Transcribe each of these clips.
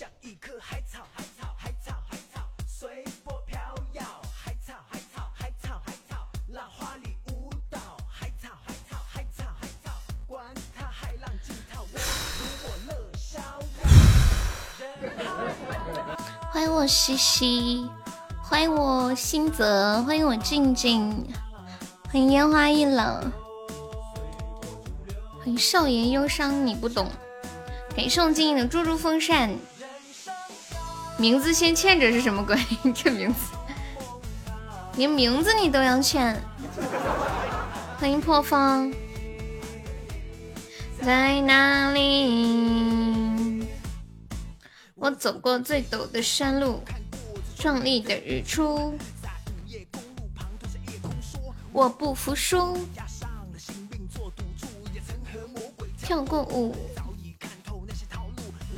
像一棵海草海草海草海草随波飘摇海草海草海草海草浪花里舞蹈海草海草海草海草管它浪惊涛我我乐遥欢迎我西西欢迎我心泽欢迎我静静欢迎烟花易冷欢迎少爷忧伤你不懂给送静的猪猪风扇。名字先欠着是什么鬼？这名字，连名字你都要欠。欢迎破风，在哪里？我走过最陡的山路，壮丽的日出，我不服输，跳过舞，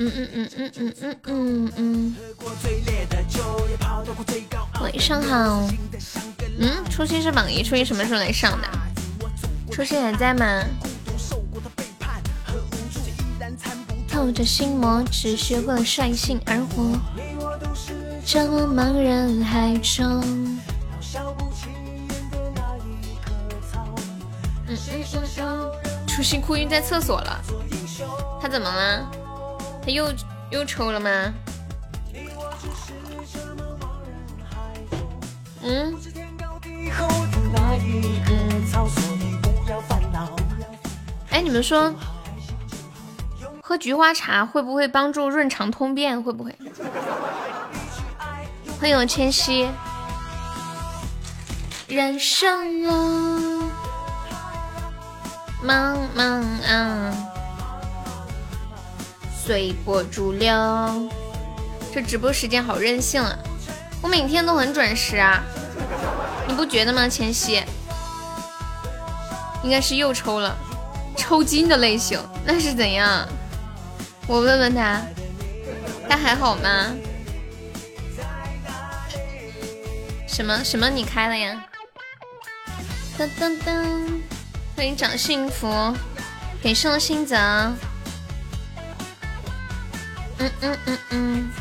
嗯嗯嗯嗯嗯嗯嗯嗯。晚上好，嗯，初心是榜一，初心什么时候来上的？初心还在吗？透着心魔，只学会了率性而活。这茫人海中。嗯嗯嗯嗯。初心哭晕在厕所了，他怎么了？他又又抽了吗？嗯。哎，你们说？喝菊花茶会不会帮助润肠通便？会不会？欢迎我千玺。人生啊，茫茫啊，随波逐流。这直播时间好任性啊！我每天都很准时啊，你不觉得吗？千玺，应该是又抽了，抽筋的类型，那是怎样？我问问他，他还好吗？什么什么你开了呀？噔噔噔，欢迎长幸福，给上新泽。嗯嗯嗯嗯，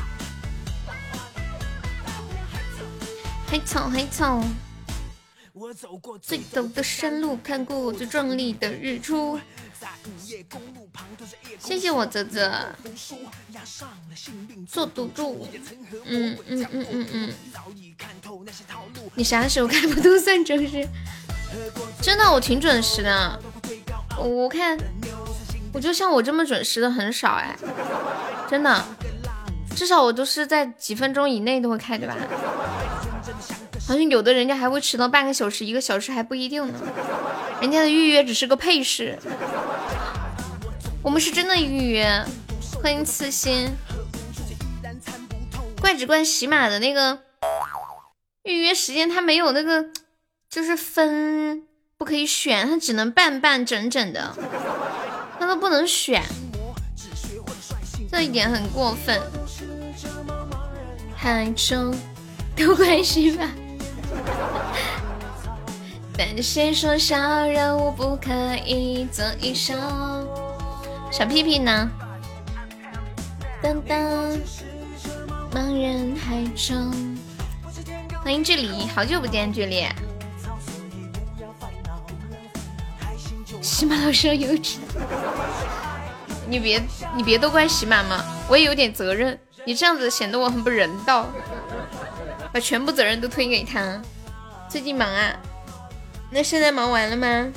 黑草黑草，最陡的山路，看过最壮丽的日出。谢谢我泽泽。做赌注，嗯嗯嗯嗯嗯，你啥时候开播都算准时，真的我挺准时的，我看我就像我这么准时的很少哎，真的，至少我都是在几分钟以内都会开对吧？好像有的人家还会迟到半个小时一个小时还不一定呢，人家的预约只是个配饰。我们是真的预约，欢迎刺心。怪只怪喜马的那个预约时间，它没有那个就是分不可以选，它只能半半整整的，都不能选，这一点很过分。海中都怪喜马，但谁说小人物不可以做医生？小屁屁呢？当当，茫人海中，欢迎距离，好久不见距离。喜马老师幼稚，你别你别都怪喜马嘛，我也有点责任。你这样子显得我很不人道，把全部责任都推给他。最近忙啊？那现在忙完了吗？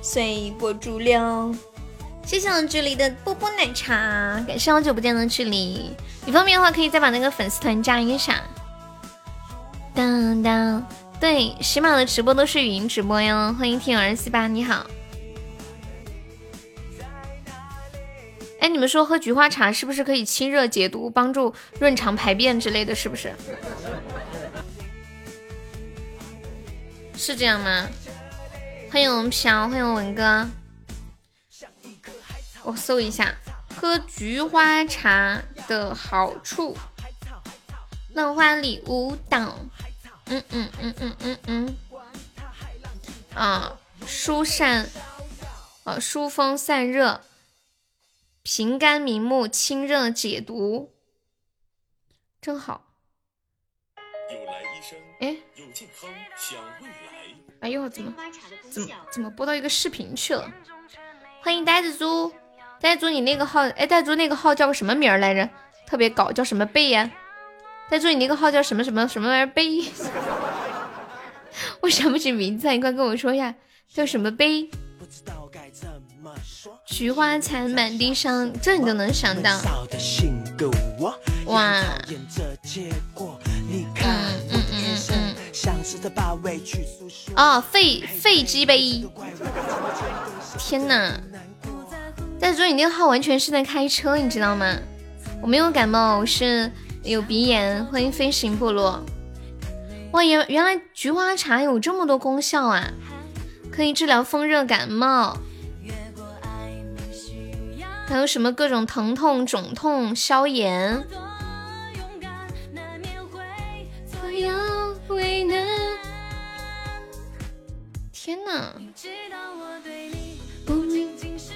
随波逐流。谢谢我距离的波波奶茶，感谢好久不见的距离。你方便的话，可以再把那个粉丝团加一下。当当，对，喜马的直播都是语音直播哟。欢迎听儿四八，你好。哎，你们说喝菊花茶是不是可以清热解毒、帮助润肠排便之类的？是不是？是这样吗？欢迎我们飘，欢迎文哥。我搜一下喝菊花茶的好处。浪花里舞蹈，嗯嗯嗯嗯嗯嗯，啊，疏散，呃，疏风散热，平肝明目、清热解毒，真好。哎，哎呦，怎么怎么怎么播到一个视频去了？欢迎呆子猪，呆子猪，你那个号，哎，呆子猪那个号叫个什么名来着？特别搞，叫什么贝呀？呆子猪，你那个号叫什么什么什么玩意儿杯？我想不起名字，你快跟我说一下，叫什么杯？菊花残满地伤，这你都能想到？哇！嗯嗯嗯嗯。哦，废废机杯！天哪！但是说你那个号完全是在开车，你知道吗？我没有感冒，我是有鼻炎。欢迎飞行部落。哇，原原来菊花茶有这么多功效啊！可以治疗风热感冒，还有什么各种疼痛、肿痛、消炎。天呐！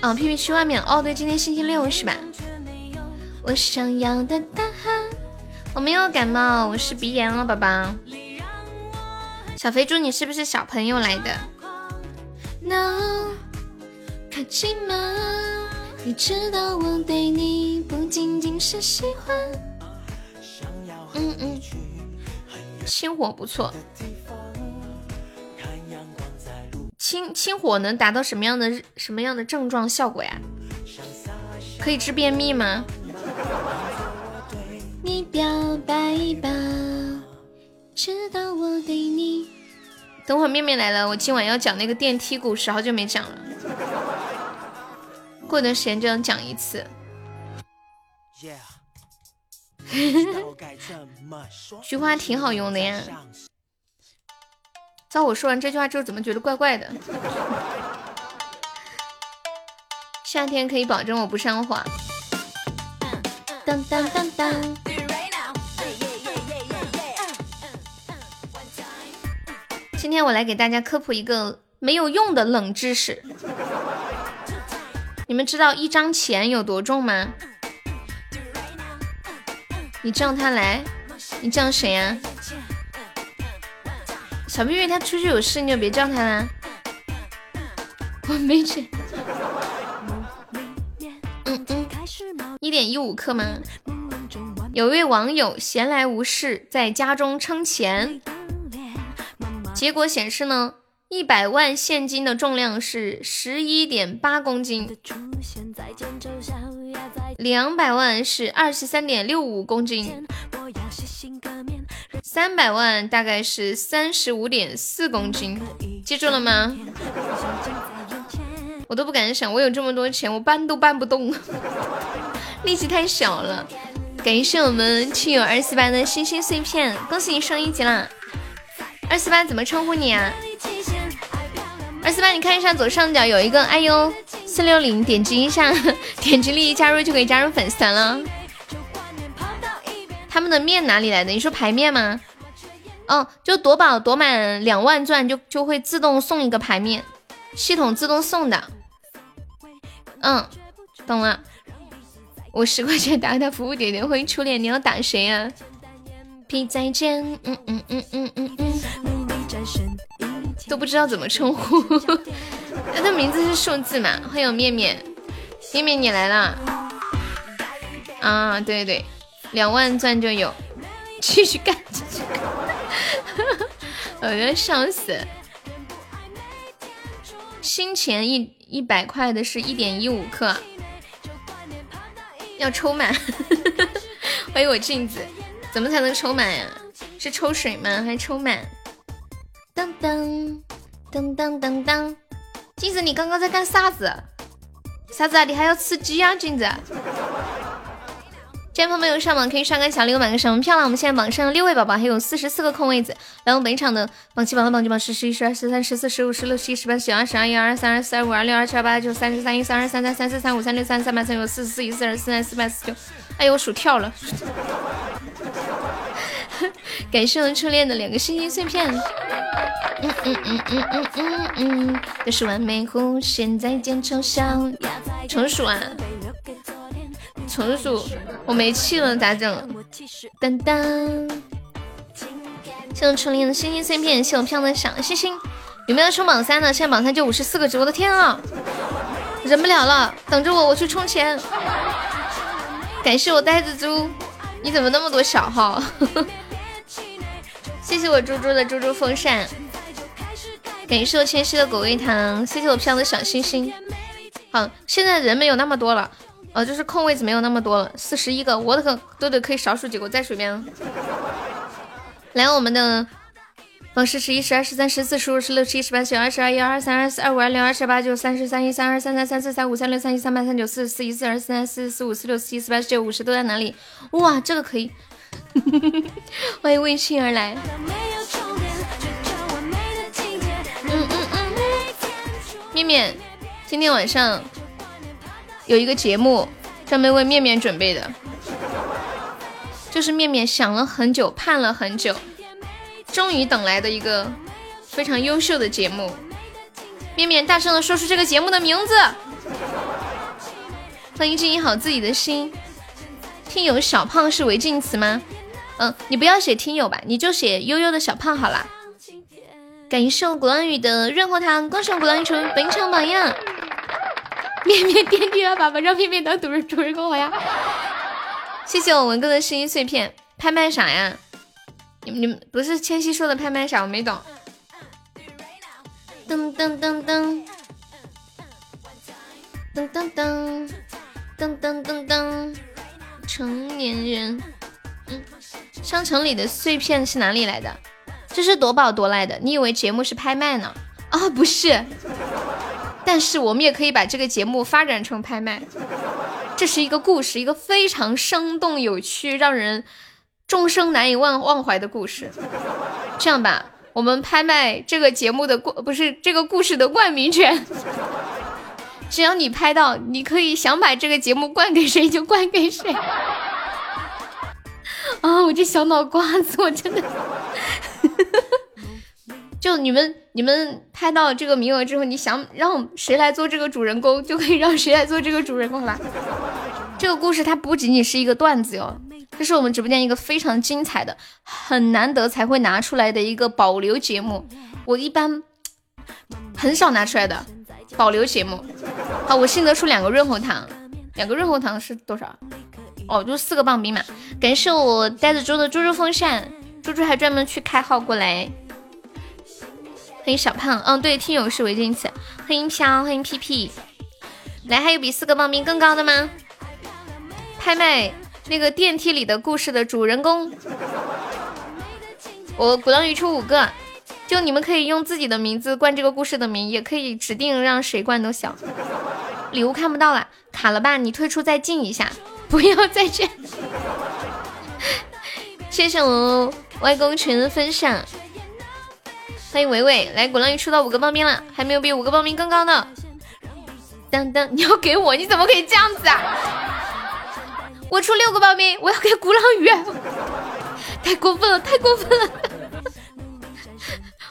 啊，屁屁去外面哦。对，今天星期六是吧？我想要的答案。我没有感冒，我是鼻炎了，宝宝。小肥猪，你是不是小朋友来的？No，可气吗？你知道我对你不仅仅是喜欢。嗯嗯，清火不错。清清火能达到什么样的什么样的症状效果呀？可以治便秘吗？你表白吧，知道我对你。等会儿面面来了，我今晚要讲那个电梯故事，好久没讲了。过段时间就能讲一次。菊花挺好用的呀。照我说完这句话之后，怎么觉得怪怪的？夏天可以保证我不上火。当当当当。今天我来给大家科普一个没有用的冷知识。你们知道一张钱有多重吗？你叫他来，你叫谁呀？小屁屁他出去有事，你就别叫他啦。我没钱。一点一五克吗？有一位网友闲来无事，在家中称钱，结果显示呢，一百万现金的重量是十一点八公斤，两百万是二十三点六五公斤。三百万大概是三十五点四公斤，记住了吗？我都不敢想，我有这么多钱，我搬都搬不动，力气太小了。感谢我们亲友二四八的星星碎片，恭喜你升一级啦！二四八怎么称呼你啊？二四八，你看一下左上角有一个哎呦四六零，点击一下，点击立即加入就可以加入粉丝团了。他们的面哪里来的？你说牌面吗？哦，就夺宝夺满两万钻就就会自动送一个牌面，系统自动送的。嗯，懂了。我十块钱打他服务点点欢迎初恋，你要打谁呀？P 再见，嗯嗯嗯嗯嗯嗯，都不知道怎么称呼。他的名字是数字嘛？欢迎面面，面面你来了。啊，对对。两万钻就有，继续干，继续干，我要笑死。新钱一一百块的是一点一五克，要抽满。欢迎我镜子，怎么才能抽满呀？是抽水吗？还是抽满？噔噔噔噔噔噔，镜子你刚刚在干啥子？啥子啊？你还要吃鸡啊，镜子？今天没有上榜，可以刷个小礼物，买个什么票了？我们现在榜上六位宝宝，还有四十四个空位子。来，我们本场的榜七榜八榜九榜十十一十二十三十四十五十六十七十八十九二十二一二二三二四二五二六二七二八九三十三一三二三三三四三五三六三三八三九四十四一四二四三四百四九。哎呦，我数跳了。感谢我初恋的两个星星碎片。嗯嗯嗯嗯嗯嗯嗯，这是完美弧线，再见丑小。重数啊。纯属我没气了咋整？当当，谢我初恋的星星碎片，谢我漂亮的小星星。有没有冲榜三的？现在榜三就五十四个值，我的天啊！忍不了了，等着我，我去充钱。感谢我呆子猪，你怎么那么多小号？谢谢我猪猪的猪猪风扇。感谢我谦虚的果味糖，谢谢我漂亮的小星星。好，现在人没有那么多了，呃，就是空位子没有那么多了，四十一个，我的可都得可以少数几个，我在水边。来，我们的。榜十十一十二十三十四十五十六十七十八十九二十二一二二三二四二五二六二十八九三十三一三二三三三四三五三六三七三八三九四十四一四二四三四四五四六四七四八四九五十都在哪里？哇，这个可以！欢迎为信而来。嗯嗯嗯。面面，今天晚上有一个节目专门为面面准备的，就是面面想了很久，盼了很久。终于等来的一个非常优秀的节目，面面大声的说出这个节目的名字。欢迎经营好自己的心。听友小胖是违禁词吗？嗯，你不要写听友吧，你就写悠悠的小胖好啦。感谢我鼓浪屿的润喉糖，恭喜鼓浪屿成为本场榜样。面面点点啊，爸爸让面面当主人主人公好呀。谢谢我文哥的声音碎片，拍卖啥呀？你们你们不是千玺说的拍卖啥？我没懂。噔噔噔噔噔噔噔噔噔噔噔，成年人。嗯，商城里的碎片是哪里来的？这是夺宝夺来的。你以为节目是拍卖呢？啊，不是。但是我们也可以把这个节目发展成拍卖。这是一个故事，一个非常生动有趣，让人。终生难以忘忘怀的故事。这样吧，我们拍卖这个节目的冠，不是这个故事的冠名权。只要你拍到，你可以想把这个节目冠给谁就冠给谁。啊，我这小脑瓜子，我真的。就你们，你们拍到这个名额之后，你想让谁来做这个主人公，就可以让谁来做这个主人公了。这个故事它不仅仅是一个段子哟。这是我们直播间一个非常精彩的、很难得才会拿出来的一个保留节目，我一般很少拿出来的保留节目。好，我新得出两个润喉糖，两个润喉糖是多少？哦，就四个棒冰嘛。感谢我呆子猪的猪猪风扇，猪猪还专门去开号过来。欢迎小胖，嗯，对，听友是违禁词。欢迎飘，欢迎屁屁。来，还有比四个棒冰更高的吗？拍卖。那个电梯里的故事的主人公，我鼓浪屿出五个，就你们可以用自己的名字冠这个故事的名，也可以指定让谁冠都行。礼物看不到了，卡了吧？你退出再进一下，不要再见。谢谢我外公群的分享，欢迎伟伟来鼓浪屿出到五个棒冰了，还没有比五个棒冰更高的。当当，你要给我？你怎么可以这样子啊？我出六个报名，我要给鼓浪屿，太过分了，太过分了！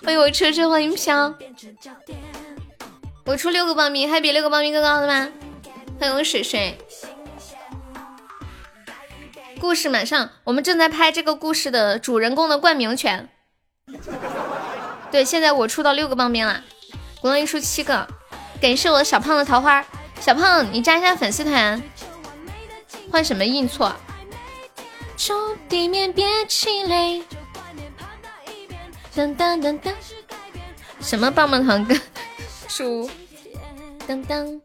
欢迎我车车，欢迎飘。我出六个报名，还比六个报名更高的吗？欢迎我水水。故事马上，我们正在拍这个故事的主人公的冠名权。对，现在我出到六个棒冰了，鼓浪一出七个。感谢我小胖的桃花，小胖你加一下粉丝团。换什么硬错？从地面别气馁噔噔噔噔，什么棒棒糖跟书？噔噔，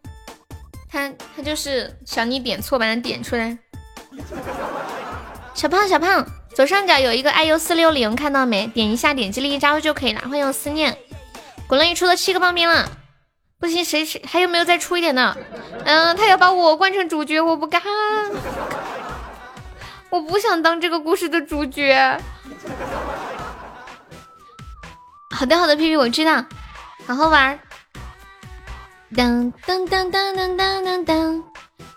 他他就是想你点错，把它点出来。小胖小胖，左上角有一个 iu 四六零，看到没？点一下，点击立即加入就可以了。欢迎思念，滚了一出了七个棒冰了。不行，谁谁还有没有再出一点的？嗯，他要把我换成主角，我不干，我不想当这个故事的主角。好的好的，皮皮我知道，好好玩。噔噔噔噔噔噔噔噔，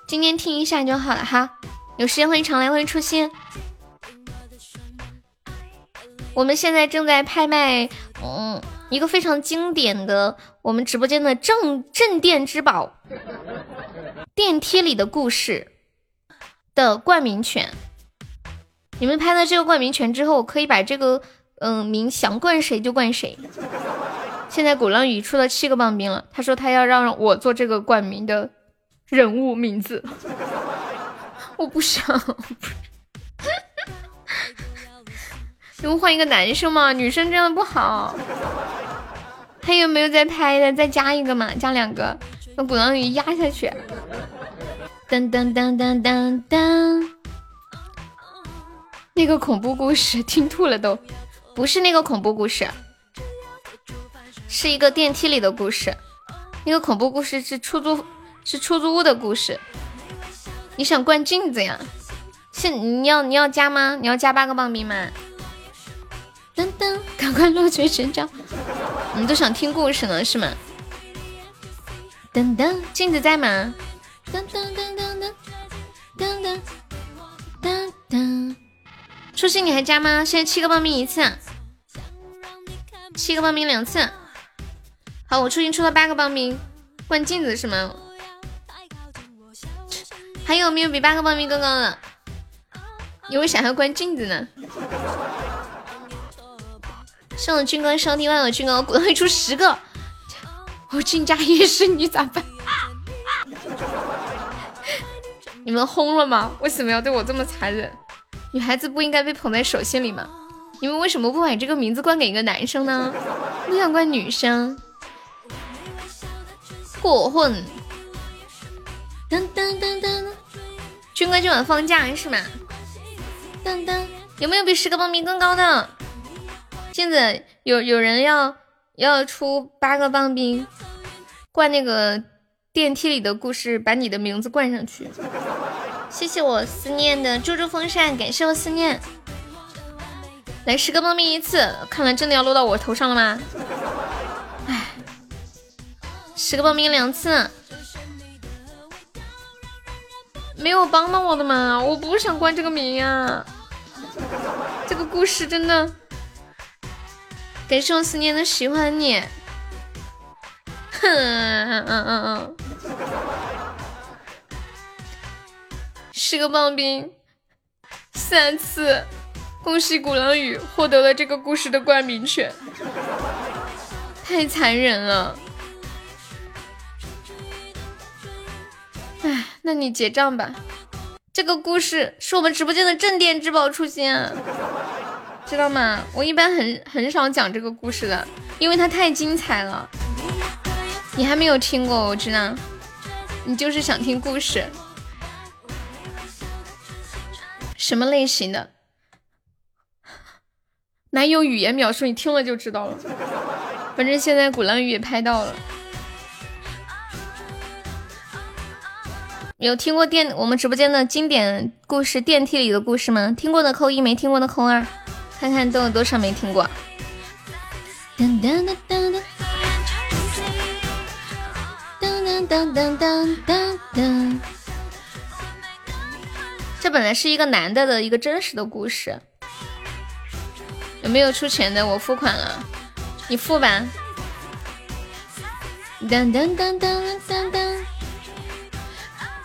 今天听一下就好了哈。有时间欢迎常来，欢迎初心。我们现在正在拍卖，嗯。一个非常经典的我们直播间的镇镇店之宝，电梯里的故事。的冠名权。你们拍了这个冠名权之后，可以把这个嗯名想冠谁就冠谁。现在鼓浪屿出了七个棒冰了，他说他要让我做这个冠名的人物名字，我不想。能换一个男生吗？女生这样不好。还有没有在拍的？再加一个嘛，加两个，把鼓浪屿压下去。噔噔噔噔噔噔。那个恐怖故事听吐了都，不是那个恐怖故事。是一个电梯里的故事，那个恐怖故事是出租是出租屋的故事。你想灌镜子呀？现你要你要加吗？你要加八个棒冰吗？噔噔，赶快落锤成章！你们都想听故事呢是吗？噔噔，镜子在吗？噔噔噔噔噔噔噔噔噔。初心你还加吗？现在七个报名一次，七个报名两次。好，我初心出了八个报名，换镜子是吗？还有没有比八个报名更高的？有没有想要关镜子呢？送我军哥收听，万我军哥，鼓浪屿出十个，我进家也是你咋办？你们轰了吗？为什么要对我这么残忍？女孩子不应该被捧在手心里吗？你们为什么不把这个名字冠给一个男生呢？不想冠女生？过混，噔噔噔噔，军哥今晚放假是吗？噔噔，有没有比十个棒冰更高的？镜子有有人要要出八个棒冰，灌那个电梯里的故事，把你的名字灌上去。谢谢我思念的猪猪风扇，感谢我思念。来十个棒冰一次，看来真的要落到我头上了吗？哎十个棒冰两次，没有帮到我的吗？我不想关这个名呀。这个故事真的，感谢我思念的喜欢你。哼，嗯嗯嗯。十个棒冰，三次，恭喜鼓浪屿获得了这个故事的冠名权，太残忍了。哎，那你结账吧。这个故事是我们直播间的镇店之宝，初心，知道吗？我一般很很少讲这个故事的，因为它太精彩了。你还没有听过，我知道。你就是想听故事，什么类型的？难用语言描述，你听了就知道了。反正现在鼓浪屿也拍到了。有听过电我们直播间的经典故事电梯里的故事吗？听过的扣一，没听过的扣二，看看都有多少没听过。噔噔噔噔噔噔噔噔噔噔噔噔。这本来是一个男的的一个真实的故事，有没有出钱的？我付款了，你付吧。噔噔噔噔噔噔，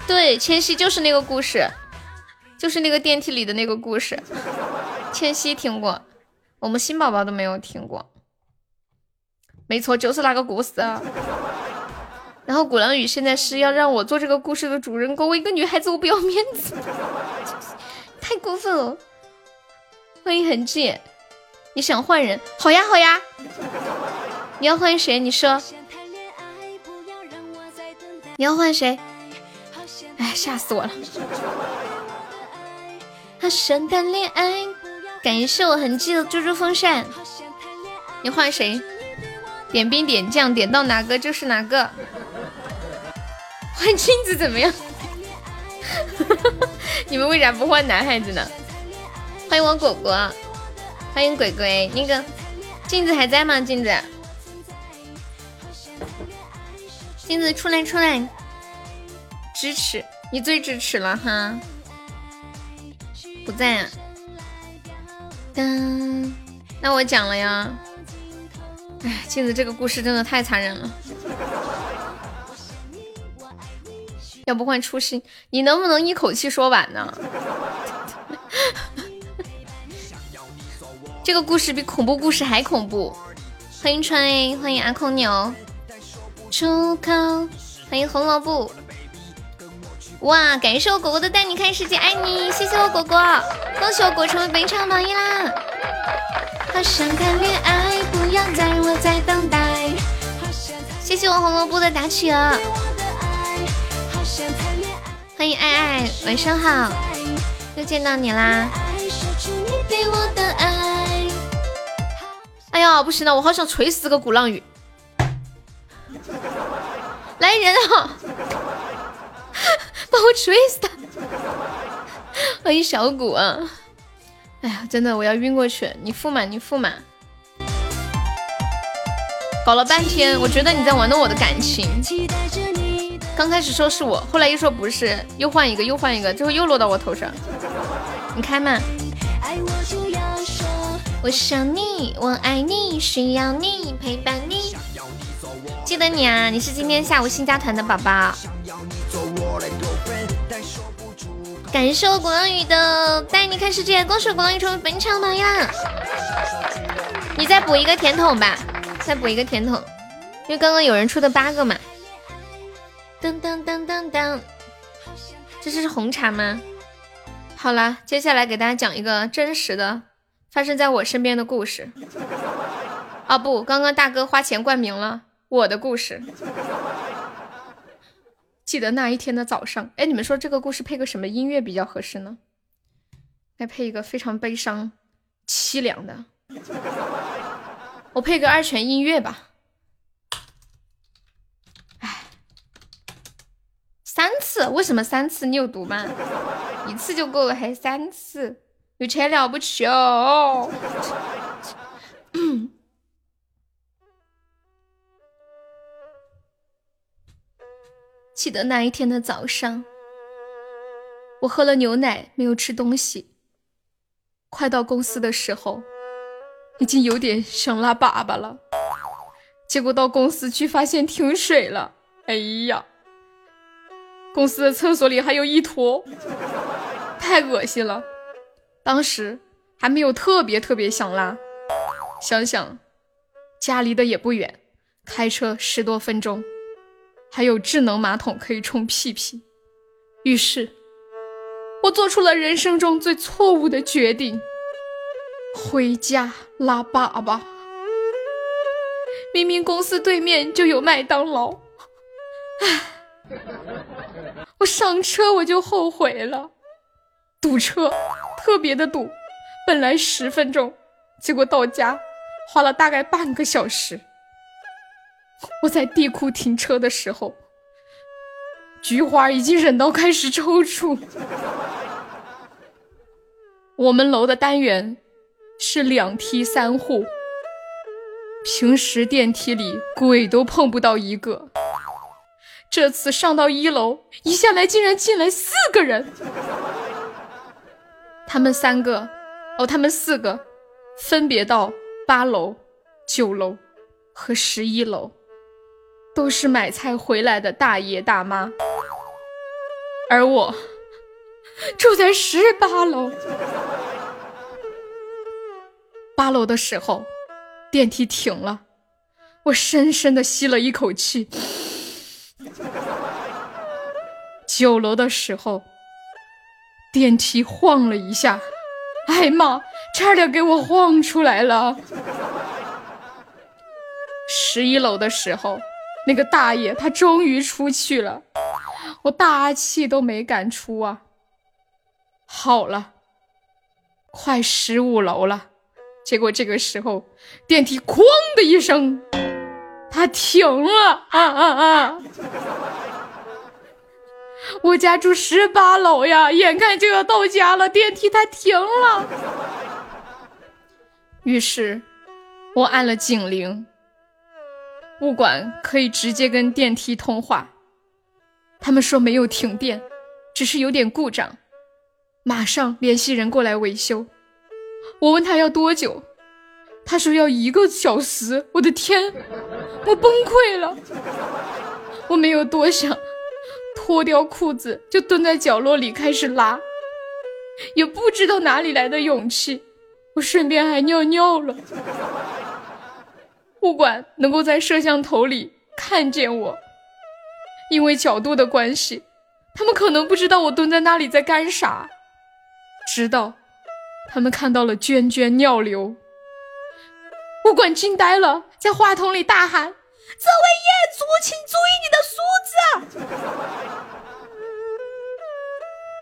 对，千玺就是那个故事，就是那个电梯里的那个故事。千玺听过，我们新宝宝都没有听过。没错，就是那个故事。啊然后鼓浪屿现在是要让我做这个故事的主人公，我一个女孩子我不要面子，太过分了。欢迎痕迹，你想换人？好呀好呀，你要换谁？你说，你要换谁？哎，吓死我了！好想谈恋爱，感谢我痕迹的猪猪风扇。你换谁？点兵点将，点到哪个就是哪个。换镜子怎么样？你们为啥不换男孩子呢？欢迎我果果，欢迎鬼鬼。那个镜子还在吗？镜子，镜子出来出来。支持你最支持了哈，不在啊。噔，那我讲了呀。哎，镜子这个故事真的太残忍了。要不换初心？你能不能一口气说完呢？这个故事比恐怖故事还恐怖。欢迎川 A，，欢迎阿空牛，出口，欢迎红萝卜。哇！感谢我果果的带你看世界，爱你，谢谢我果果，恭喜我果成为本场榜一啦！好想谈恋爱，不要再让我再等待。谢谢我红萝卜的打企鹅，欢迎爱爱，晚上好，又见到你啦！哎呀，不行了，我好想锤死个鼓浪屿！来人啊！把我锤死他！欢迎小谷啊！哎呀，真的我要晕过去！你付嘛，你付嘛！搞了半天，我觉得你在玩弄我的感情。刚开始说是我，后来又说不是，又换一个，又换一个，最后又落到我头上。你开嘛！我想你，我爱你，需要你陪伴你。记得你啊，你是今天下午新加团的宝宝。感谢我鼓浪屿的带你看世界，恭喜鼓浪屿成为本场榜一啦！你再补一个甜筒吧，再补一个甜筒，因为刚刚有人出的八个嘛。噔噔噔噔噔，这是红茶吗？好了，接下来给大家讲一个真实的发生在我身边的故事。啊不，刚刚大哥花钱冠名了我的故事。记得那一天的早上，哎，你们说这个故事配个什么音乐比较合适呢？该配一个非常悲伤、凄凉的。我配个二泉音乐吧。哎，三次？为什么三次？你有毒吗？一次就够了，还三次？有钱了不起哦！记得那一天的早上，我喝了牛奶，没有吃东西。快到公司的时候，已经有点想拉粑粑了。结果到公司去，发现停水了。哎呀，公司的厕所里还有一坨，太恶心了。当时还没有特别特别想拉，想想家离的也不远，开车十多分钟。还有智能马桶可以冲屁屁，于是，我做出了人生中最错误的决定，回家拉粑粑。明明公司对面就有麦当劳，唉，我上车我就后悔了，堵车，特别的堵，本来十分钟，结果到家花了大概半个小时。我在地库停车的时候，菊花已经忍到开始抽搐。我们楼的单元是两梯三户，平时电梯里鬼都碰不到一个，这次上到一楼，一下来竟然进来四个人。他们三个，哦，他们四个，分别到八楼、九楼和十一楼。都是买菜回来的大爷大妈，而我住在十八楼。八楼的时候，电梯停了，我深深的吸了一口气。九楼的时候，电梯晃了一下，哎妈，差点给我晃出来了。十一楼的时候。那个大爷他终于出去了，我大气都没敢出啊。好了，快十五楼了，结果这个时候电梯哐的一声，它停了啊啊啊！我家住十八楼呀，眼看就要到家了，电梯它停了。于是，我按了警铃。物管可以直接跟电梯通话，他们说没有停电，只是有点故障，马上联系人过来维修。我问他要多久，他说要一个小时。我的天，我崩溃了，我没有多想，脱掉裤子就蹲在角落里开始拉，也不知道哪里来的勇气，我顺便还尿尿了。物管能够在摄像头里看见我，因为角度的关系，他们可能不知道我蹲在那里在干啥，直到他们看到了涓涓尿流。物管惊呆了，在话筒里大喊：“这位业主，请注意你的梳子！”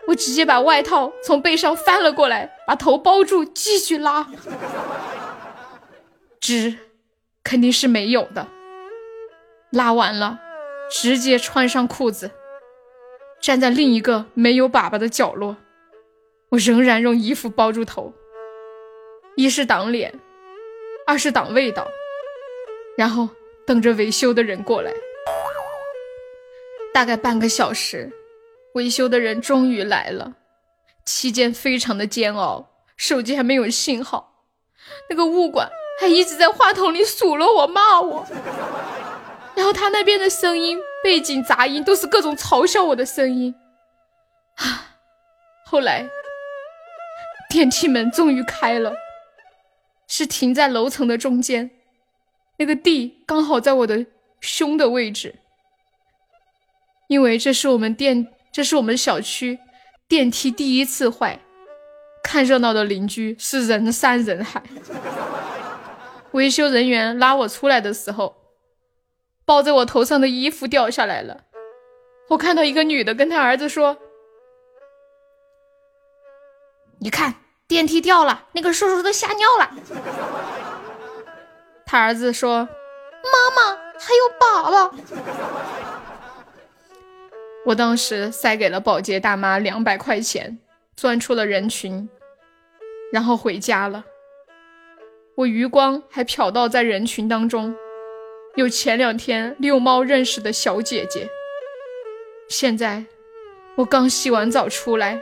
我直接把外套从背上翻了过来，把头包住，继续拉。纸肯定是没有的。拉完了，直接穿上裤子，站在另一个没有粑粑的角落。我仍然用衣服包住头，一是挡脸。二是挡味道，然后等着维修的人过来。大概半个小时，维修的人终于来了。期间非常的煎熬，手机还没有信号，那个物管还一直在话筒里数落我、骂我。然后他那边的声音，背景杂音都是各种嘲笑我的声音。啊！后来电梯门终于开了。是停在楼层的中间，那个地刚好在我的胸的位置，因为这是我们电，这是我们小区电梯第一次坏，看热闹的邻居是人山人海。维修人员拉我出来的时候，包在我头上的衣服掉下来了，我看到一个女的跟她儿子说：“你看。”电梯掉了，那个叔叔都吓尿了。他儿子说：“妈妈还有爸爸。”我当时塞给了保洁大妈两百块钱，钻出了人群，然后回家了。我余光还瞟到在人群当中有前两天遛猫认识的小姐姐。现在我刚洗完澡出来。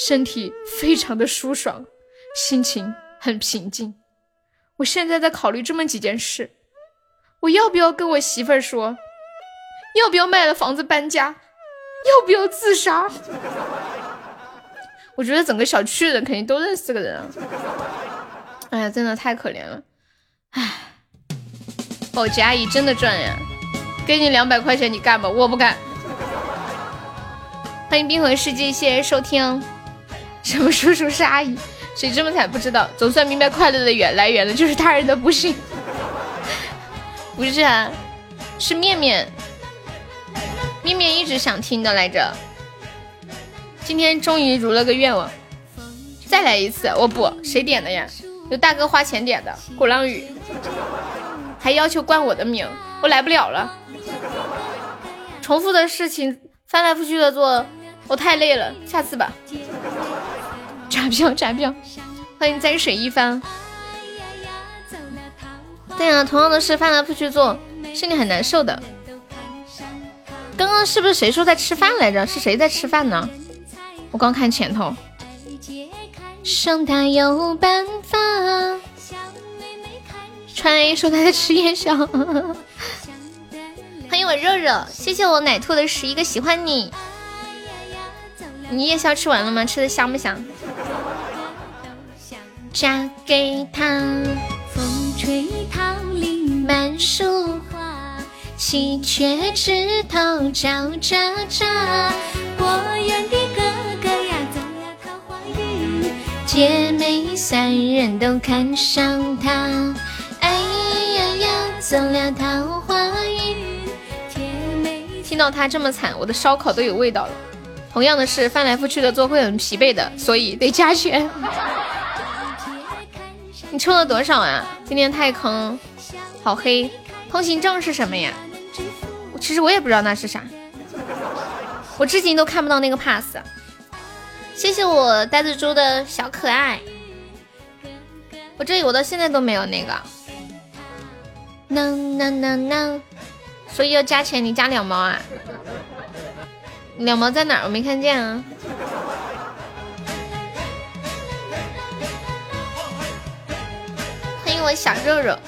身体非常的舒爽，心情很平静。我现在在考虑这么几件事：我要不要跟我媳妇儿说？要不要卖了房子搬家？要不要自杀？我觉得整个小区的人肯定都认识这个人啊！哎呀，真的太可怜了！哎，保洁阿姨真的赚呀！给你两百块钱，你干吧？我不干。欢迎冰河世界，谢谢收听。什么叔叔是阿姨？谁这么惨不知道？总算明白快乐的源来源了，就是他人的不幸。不是啊，是面面，面面一直想听的来着。今天终于如了个愿望，再来一次。我不，谁点的呀？有大哥花钱点的鼓浪屿，还要求冠我的名，我来不了了。重复的事情翻来覆去的做，我太累了，下次吧。炸票炸票！欢迎沾水一方。对呀，同样的事翻来覆去做，心里很难受的。刚刚是不是谁说在吃饭来着？是谁在吃饭呢？我刚看前头。上他有办法。川 A 说他在吃夜宵。欢迎我热热，谢谢我奶兔的十一个喜欢你。你夜宵吃完了吗？吃的香不香？嫁给他，风吹桃林满树花，喜鹊枝头叫喳喳。我园的姐妹三人都看上他。哎呀呀，走了桃花运，听到他这么惨，我的烧烤都有味道了。同样的事，翻来覆去的做会很疲惫的，所以得加钱。你抽了多少啊？今天太坑，好黑。通行证是什么呀？其实我也不知道那是啥，我至今都看不到那个 pass。谢谢我呆子猪的小可爱，我这里我到现在都没有那个。no no no no，所以要加钱，你加两毛啊？两毛在哪？我没看见啊！欢迎我小肉肉，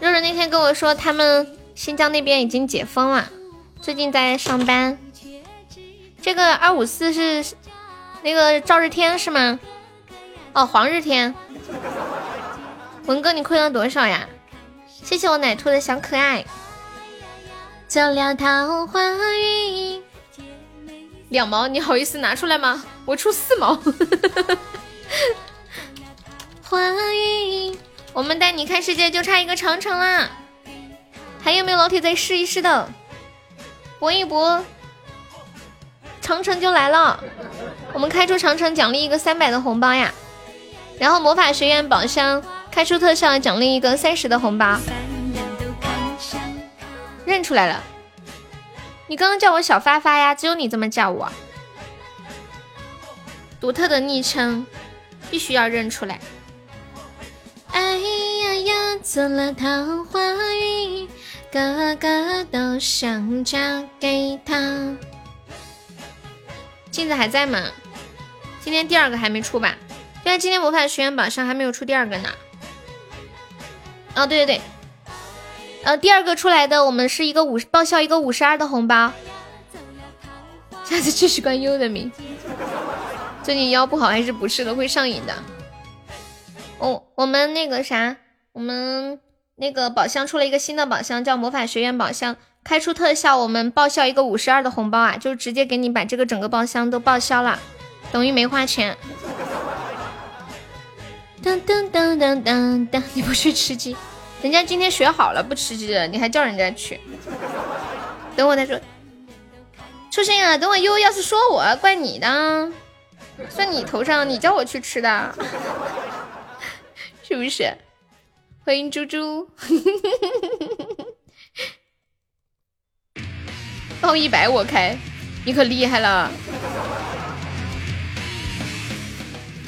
肉肉那天跟我说他们新疆那边已经解封了，最近在上班。这个二五四是那个赵日天是吗？哦，黄日天。文哥，你亏了多少呀？谢谢我奶兔的小可爱。走了桃花运，两毛，你好意思拿出来吗？我出四毛。花运，我们带你看世界，就差一个长城啦。还有没有老铁再试一试的？搏一搏，长城就来了。我们开出长城，奖励一个三百的红包呀。然后魔法学院宝箱开出特效，奖励一个三十的红包。认出来了，你刚刚叫我小发发呀，只有你这么叫我。独特的昵称，必须要认出来。哎呀呀，做了桃花运。个个都想嫁给他。镜子还在吗？今天第二个还没出吧？对啊，今天魔法学院榜上还没有出第二个呢。哦，对对对，呃，第二个出来的我们是一个五报销一个五十二的红包。下次继续关优的名。最近腰不好还是不吃的会上瘾的。哦，我们那个啥，我们。那个宝箱出了一个新的宝箱，叫魔法学院宝箱，开出特效，我们报销一个五十二的红包啊，就直接给你把这个整个包厢都报销了，等于没花钱。噔噔噔噔噔噔，你不去吃鸡，人家今天学好了不吃鸡了，你还叫人家去？等我再说，初心啊，等我悠要是说我，怪你的，算你头上，你叫我去吃的，是不是？欢迎猪猪，报一百我开，你可厉害了！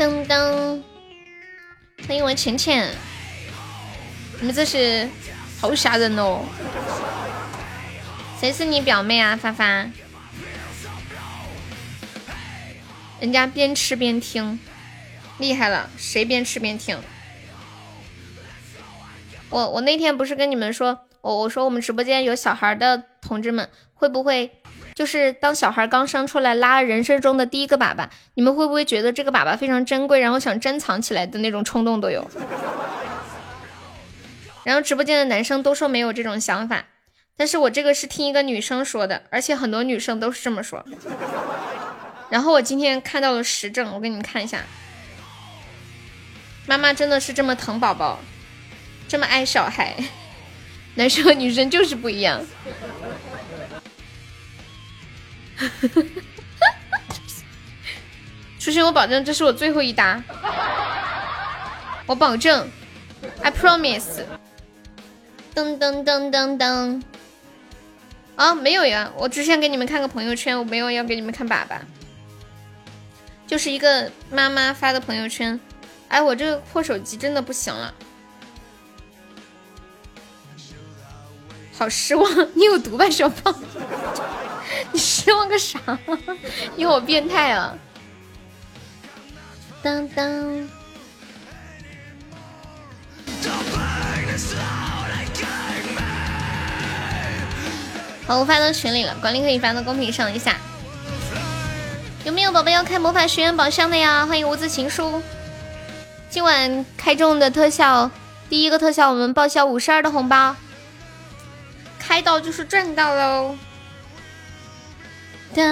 噔噔，欢迎我浅浅，你们这是好吓人哦！谁是你表妹啊？发发，人家边吃边听，厉害了！谁边吃边听？我我那天不是跟你们说，我我说我们直播间有小孩的同志们，会不会就是当小孩刚生出来拉人生中的第一个粑粑，你们会不会觉得这个粑粑非常珍贵，然后想珍藏起来的那种冲动都有？然后直播间的男生都说没有这种想法，但是我这个是听一个女生说的，而且很多女生都是这么说。然后我今天看到了实证，我给你们看一下，妈妈真的是这么疼宝宝。这么爱小孩，男生和女生就是不一样。初心，我保证这是我最后一单，我保证，I promise。噔噔噔噔噔，啊，没有呀，我只想给你们看个朋友圈，我没有要给你们看粑粑，就是一个妈妈发的朋友圈。哎，我这个破手机真的不行了。好失望，你有毒吧，小胖？你失望个啥？你好变态啊！当当。好，我发到群里了，管理可以发到公屏上一下。有没有宝宝要开魔法学院宝箱的呀？欢迎无字情书。今晚开中的特效，第一个特效我们报销五十二的红包。开到就是赚到喽！哒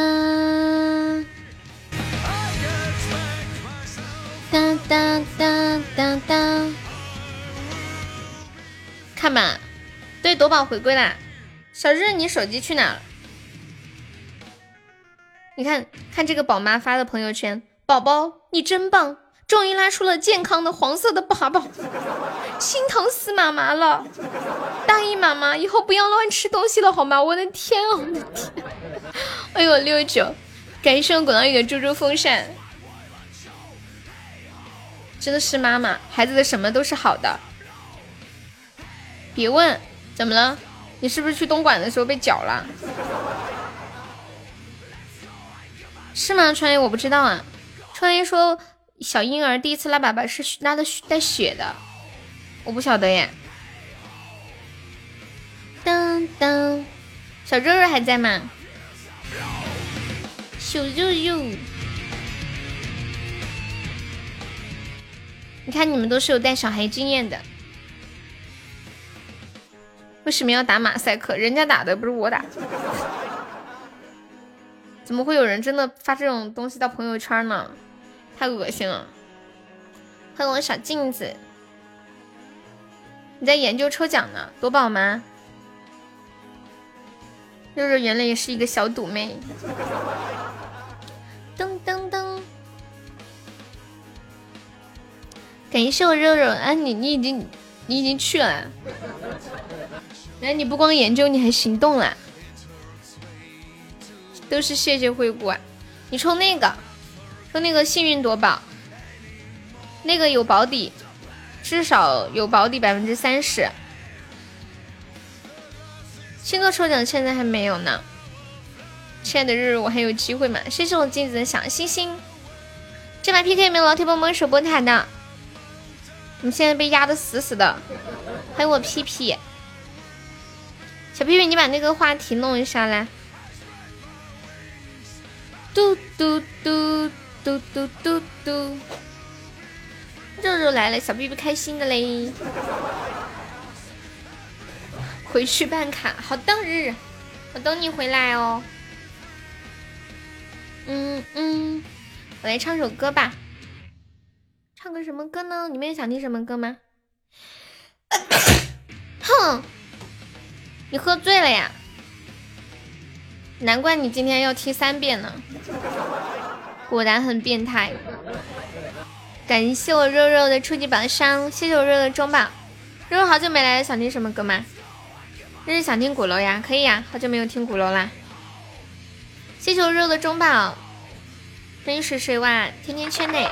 哒哒哒哒哒，看吧，对，夺宝回归啦！小日，你手机去哪了？你看看这个宝妈发的朋友圈，宝宝你真棒。终于拉出了健康的黄色的粑粑，心疼死妈妈了！答应妈妈以后不要乱吃东西了，好吗？我的天啊，我的天！哎呦，六九，感谢我滚浪雨的猪猪风扇，真的是妈妈，孩子的什么都是好的。别问怎么了，你是不是去东莞的时候被绞了？是吗？川爷，我不知道啊。川爷说。小婴儿第一次拉粑粑是拉的带血的，我不晓得耶。噔噔，小肉肉还在吗？小肉肉，你看你们都是有带小孩经验的，为什么要打马赛克？人家打的不是我打，怎么会有人真的发这种东西到朋友圈呢？太恶心了！欢迎我小镜子，你在研究抽奖呢？夺宝吗？肉肉原来也是一个小赌妹，噔噔噔！感谢我肉肉啊，你你已经你已经去了，来你不光研究你还行动了，都是谢谢惠顾啊！你抽那个，说那个幸运夺宝，那个有保底，至少有保底百分之三十。星座抽奖现在还没有呢，亲爱的日日，我还有机会吗？谢谢我镜子的小星星。这把 PK 没有老铁帮忙守波塔的，我们现在被压的死死的。欢迎我屁屁，小屁屁，你把那个话题弄一下来。嘟嘟嘟嘟嘟嘟嘟，肉肉来了，小 B 不开心的嘞。回去办卡，好的，日日，我等你回来哦。嗯嗯，我来唱首歌吧。唱个什么歌呢？你们想听什么歌吗？哼，你喝醉了呀？难怪你今天要听三遍呢。果然很变态。感谢我肉肉的初级榜上，谢谢我肉肉的中榜。肉肉好久没来了，想听什么歌吗？这是想听鼓楼呀，可以呀，好久没有听鼓楼啦。谢谢我肉肉的中宝，欢迎水水哇，甜甜圈内，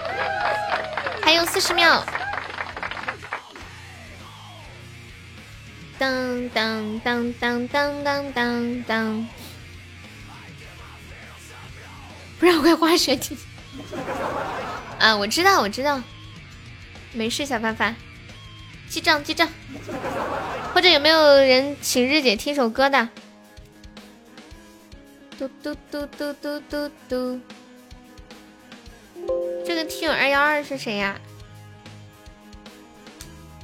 还有四十秒。当当当当当当当当，不然我滑雪听。啊，我知道，我知道，没事，小凡凡，记账记账。或者有没有人请日姐听首歌的？嘟嘟嘟嘟嘟嘟嘟。这个听友二幺二是谁呀？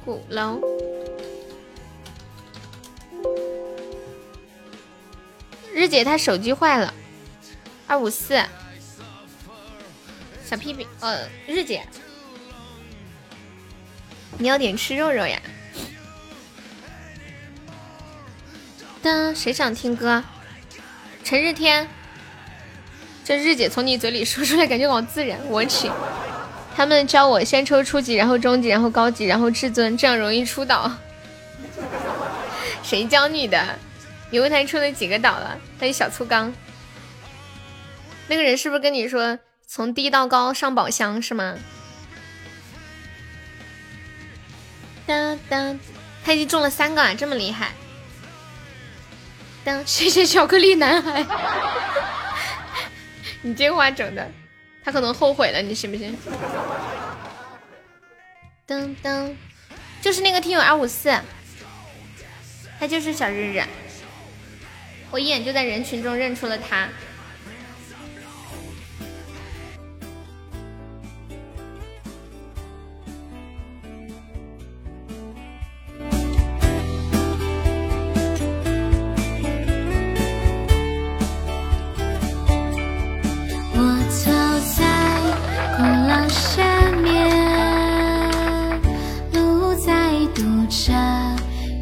鼓楼。日姐她手机坏了。二五四。小屁屁，呃，日姐，你要点吃肉肉呀？的谁想听歌？陈日天，这日姐从你嘴里说出来，感觉好自然。我去，他们教我先抽初级，然后中级，然后高级，然后至尊，这样容易出岛。谁教你的？你问他出了几个岛了？他是小粗缸。那个人是不是跟你说从低到高上宝箱是吗？当当，他已经中了三个啊，这么厉害。谢谢巧克力男孩，你这话整的，他可能后悔了，你信不信？噔噔，就是那个听友二五四，他就是小日日，我一眼就在人群中认出了他。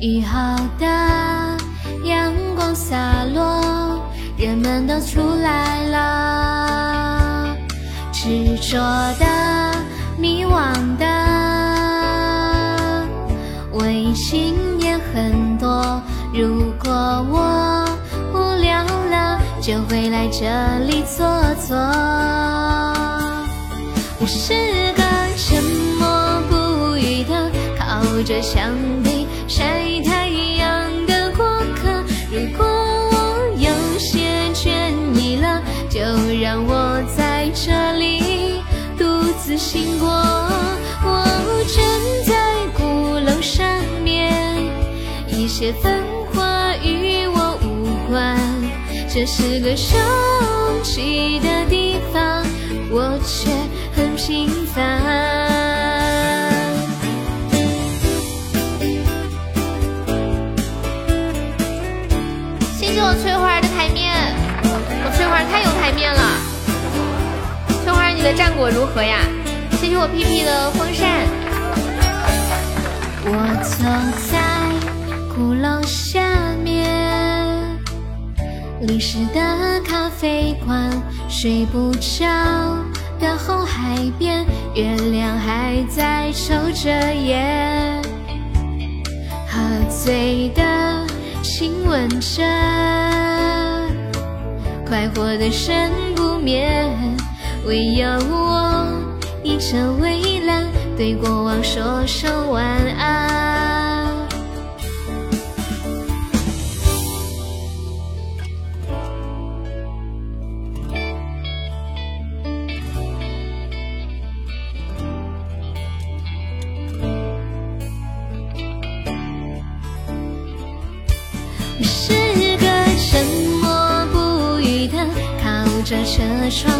一号的阳光洒落，人们都出来了。执着的、迷惘的，微信也很多。如果我无聊了，就会来这里坐坐。我是个沉默不语的，靠着墙醒过。我站在鼓楼上面，一切繁华与我无关。这是个生气的地方，我却很平凡。谢谢我翠花的台面，我翠花太有台面了。翠花，你的战果如何呀？谢我屁屁的风扇。我坐在鼓楼下面，淋湿的咖啡馆，睡不着的红海边，月亮还在抽着烟，喝醉的。亲吻着，快活的神不眠，唯有我车微亮，对过往说声晚安。我是个沉默不语的，靠着车窗。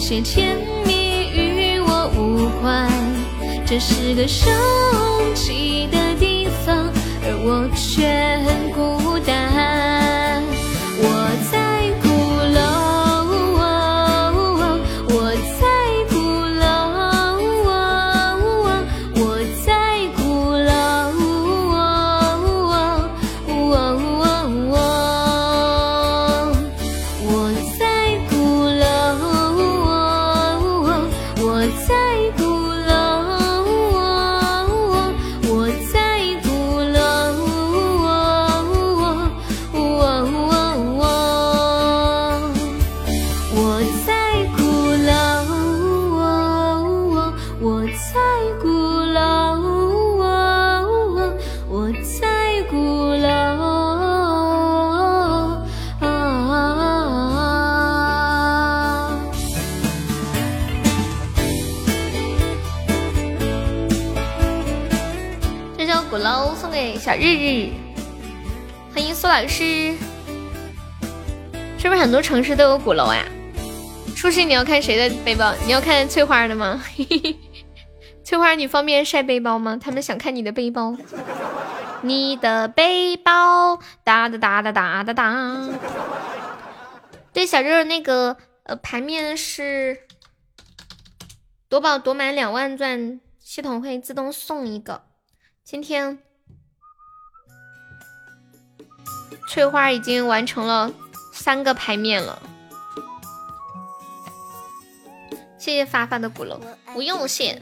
些甜蜜与我无关。这是个收集的地方，而我却很孤单。老师。是不是很多城市都有鼓楼呀？初心，你要看谁的背包？你要看翠花的吗？翠花，你方便晒背包吗？他们想看你的背包。你的背包哒哒哒哒哒哒哒。对，小肉那个呃牌面是夺宝夺满两万钻，系统会自动送一个。今天。翠花已经完成了三个牌面了，谢谢发发的鼓楼，不用谢。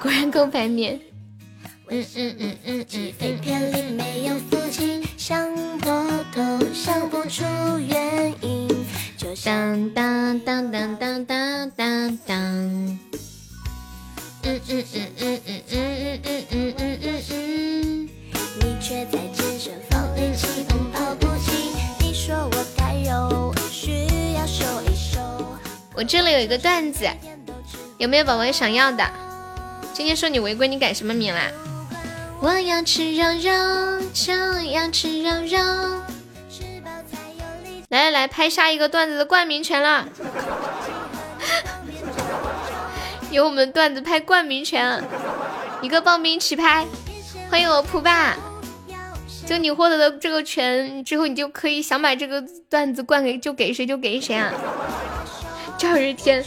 果然够牌面。嗯嗯嗯嗯嗯。当当当当当当当当。嗯嗯嗯嗯嗯嗯嗯我这里有一个段子，有没有宝宝想要的？今天说你违规，你改什么名啦？我要吃肉肉，就要吃肉肉。来来来，拍下一个段子的冠名权了，有我们段子拍冠名权，一个报名起拍，欢迎我扑爸。就你获得的这个权之后，你就可以想把这个段子冠给就给谁就给谁啊！赵日天，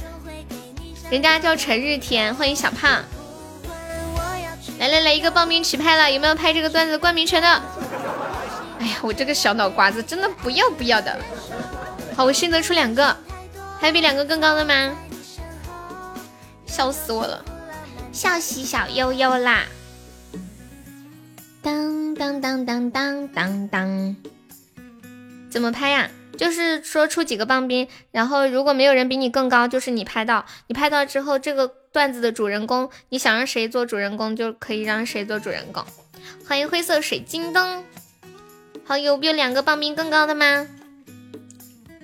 人家叫陈日天，欢迎小胖。来来来，一个报名起拍了，有没有拍这个段子冠名权的？哎呀，我这个小脑瓜子真的不要不要的。好，我新得出两个，还有比两个更高的吗？笑死我了，笑死小悠悠啦！当当当当当当当，怎么拍呀？就是说出几个棒冰，然后如果没有人比你更高，就是你拍到。你拍到之后，这个段子的主人公，你想让谁做主人公，就可以让谁做主人公。欢迎灰色水晶灯，好，有有两个棒冰更高的吗？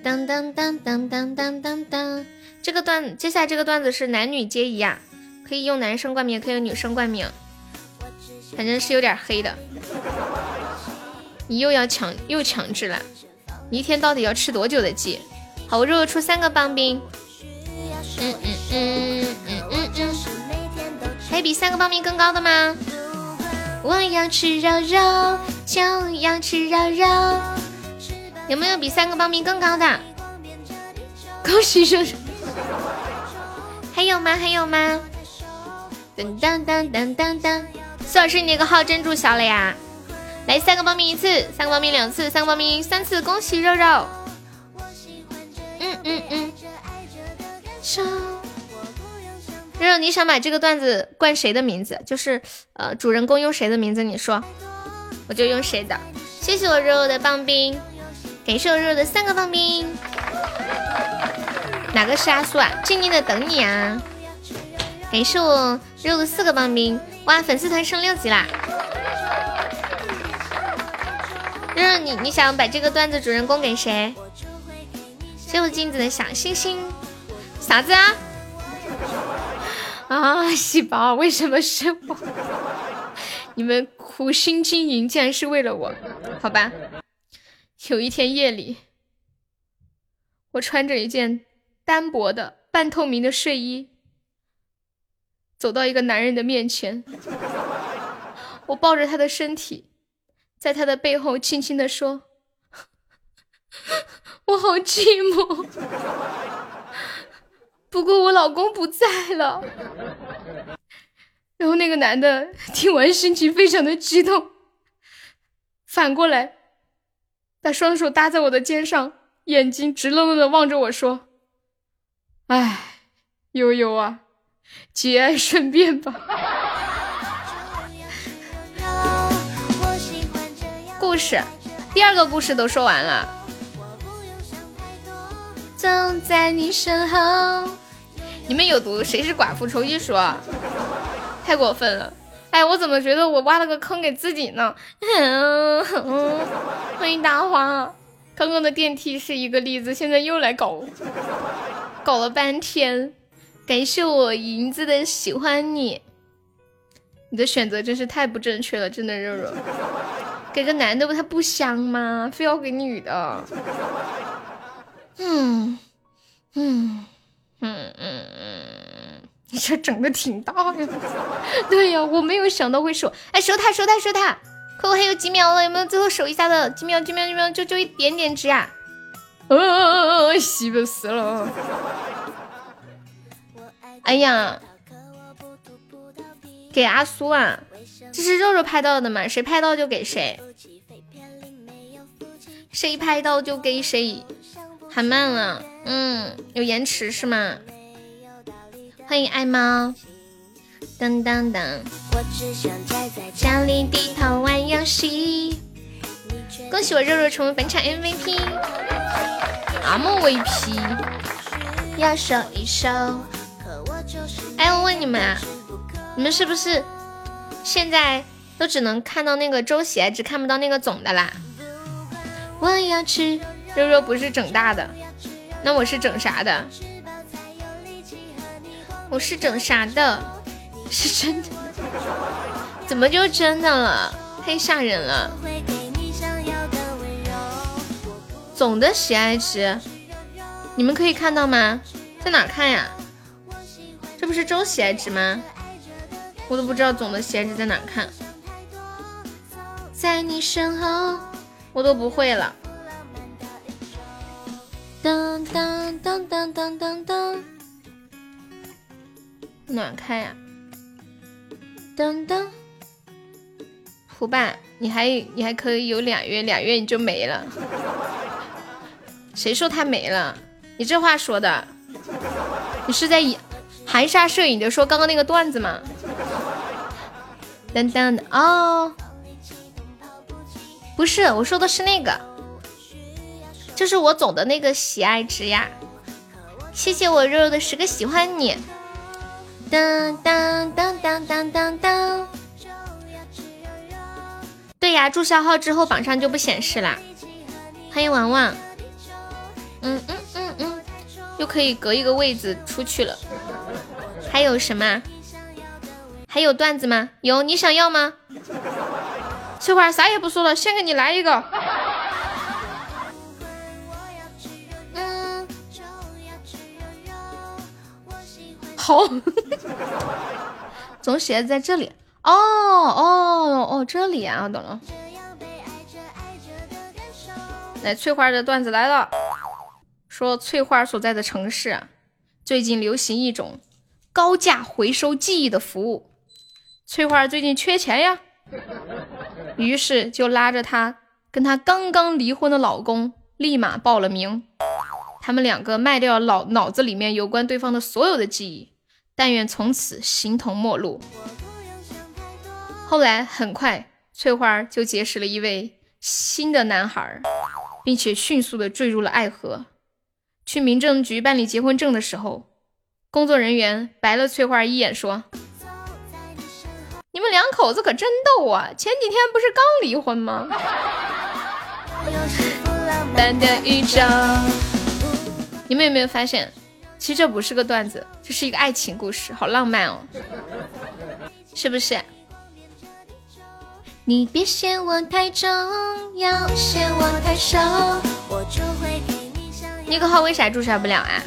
当当当当当当当当，这个段接下来这个段子是男女皆宜啊，可以用男生冠名，可以用女生冠名，反正是有点黑的。你又要强又强制了，一天到底要吃多久的鸡？好，我肉肉出三个棒冰。嗯嗯嗯嗯嗯嗯，还有比三个棒冰更高的吗？我要吃肉肉，就要吃肉肉。有没有比三个棒冰更高的？恭喜肉肉！还有吗？还有吗？噔噔噔噔噔噔！苏老师，你那个号真注销了呀？来三个棒冰一次，三个棒冰两次，三个棒冰三次，恭喜肉肉！嗯嗯嗯。肉肉，你想把这个段子冠谁的名字？就是呃，主人公用谁的名字？你说，我就用谁的。谢谢我肉肉的棒冰，感谢我肉肉的三个棒冰。哪个是阿苏啊？静静的等你啊！感谢我肉的四个棒冰，哇，粉丝团升六级啦！肉肉，你你想把这个段子主人公给谁？谢我镜子的小星星。啥子啊？啊！细胞，为什么是我？你们苦心经营，竟然是为了我？好吧。有一天夜里，我穿着一件单薄的半透明的睡衣，走到一个男人的面前，我抱着他的身体，在他的背后轻轻的说：“我好寂寞。”不过我老公不在了，然后那个男的听完心情非常的激动，反过来把双手搭在我的肩上，眼睛直愣愣的望着我说：“哎，悠悠啊，节哀顺变吧。”故事，第二个故事都说完了，走在你身后。你们有毒，谁是寡妇？重新说，太过分了！哎，我怎么觉得我挖了个坑给自己呢？欢迎大花，刚刚的电梯是一个例子，现在又来搞，搞了半天。感谢我银子的喜欢你，你的选择真是太不正确了，真的肉肉，给个男的不他不香吗？非要给女的？嗯嗯。嗯嗯嗯，你这整的挺大呀！对呀，我没有想到会守，哎，守塔守塔守塔！可我还有几秒了，有没有最后守一下的？几秒几秒几秒，就就一点点值啊！呃，死不死了！哎呀，给阿苏啊！这是肉肉拍到的吗？谁拍到就给谁，谁拍到就给谁。喊慢了，嗯，有延迟是吗？欢迎爱猫，噔噔噔。家里低头玩游戏。恭喜我肉肉成为本场 MVP，MVP。要收一收。哎，我问你们啊，你们是不是现在都只能看到那个周喜，只看不到那个总的啦？我要吃。肉肉不是整大的，那我是整啥的？我是整啥的？是真的？怎么就真的了？太吓人了！总的喜爱值，你们可以看到吗？在哪看呀？这不是周喜爱值吗？我都不知道总的喜爱值在哪看。在你身后，我都不会了。噔噔噔噔噔噔噔，暖开呀！噔噔，胡爸，你还你还可以有俩月，俩月你就没了。谁说他没了？你这话说的，你是在含沙射影的说刚刚那个段子嘛？噔噔的哦，不是，我说的是那个。就是我总的那个喜爱值呀，谢谢我肉肉的十个喜欢你。当当当当当当当。对对呀，注销号之后榜上就不显示啦。欢迎王王，嗯嗯嗯嗯，又可以隔一个位子出去了。还有什么？还有段子吗？有，你想要吗？翠花啥也不说了，先给你来一个。嗯，好，总写在这里。哦哦哦，这里啊，我懂了。来，翠花的段子来了，说翠花所在的城市最近流行一种高价回收记忆的服务，翠花最近缺钱呀，于是就拉着她跟她刚刚离婚的老公立马报了名，他们两个卖掉脑脑子里面有关对方的所有的记忆，但愿从此形同陌路。后来很快，翠花就结识了一位新的男孩，并且迅速的坠入了爱河。去民政局办理结婚证的时候，工作人员白了翠花一眼，说：“你们两口子可真逗啊！前几天不是刚离婚吗？”你们有没有发现，其实这不是个段子，这是一个爱情故事，好浪漫哦，是不是？你别嫌我太重，要嫌我太瘦，我就会给你想要。那个号为啥注册不了啊？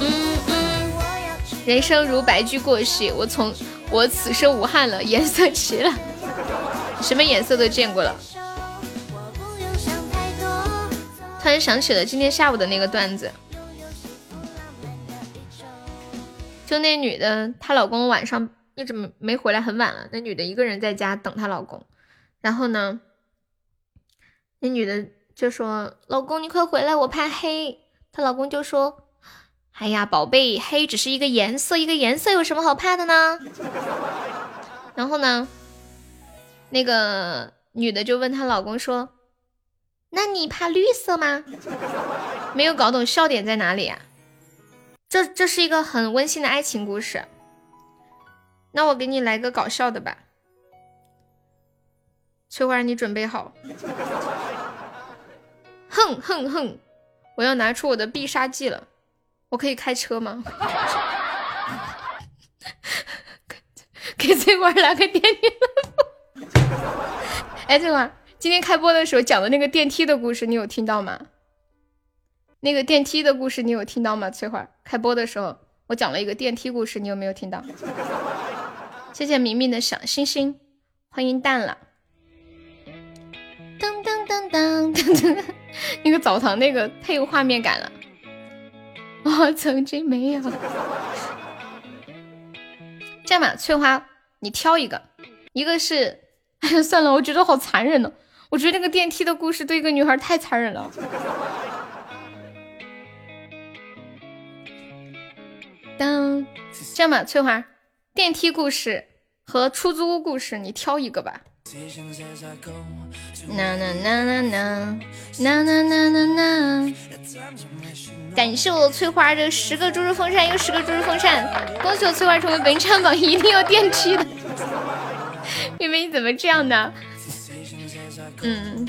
嗯嗯。人生如白驹过隙，我从我此生无憾了，颜色齐了，什么颜色都见过了。突然想起了今天下午的那个段子，就那女的，她老公晚上一直没回来，很晚了，那女的一个人在家等她老公。然后呢，那女的就说：“老公，你快回来，我怕黑。”她老公就说：“哎呀，宝贝，黑只是一个颜色，一个颜色有什么好怕的呢？” 然后呢，那个女的就问她老公说：“那你怕绿色吗？”没有搞懂笑点在哪里啊？这这是一个很温馨的爱情故事。那我给你来个搞笑的吧。翠花，你准备好？哼哼哼！我要拿出我的必杀技了。我可以开车吗？给翠花来个电梯。哎，翠花，今天开播的时候讲的那个电梯的故事，你有听到吗？那个电梯的故事，你有听到吗？翠花，开播的时候我讲了一个电梯故事，你有没有听到？谢谢明明的小星星，欢迎淡了。噔噔噔噔噔噔，那个澡堂那个太有画面感了。我曾经没有。这样吧，翠花，你挑一个，一个是……哎，算了，我觉得好残忍呢。我觉得那个电梯的故事对一个女孩太残忍了。当这样吧，翠花，电梯故事和出租屋故事，你挑一个吧。呐呐呐呐呐呐呐呐呐呐！感谢我翠花的十个猪猪风扇，又十个猪猪风扇！恭喜我翠花成为本场榜一定要电梯的。妹妹你怎么这样呢？嗯，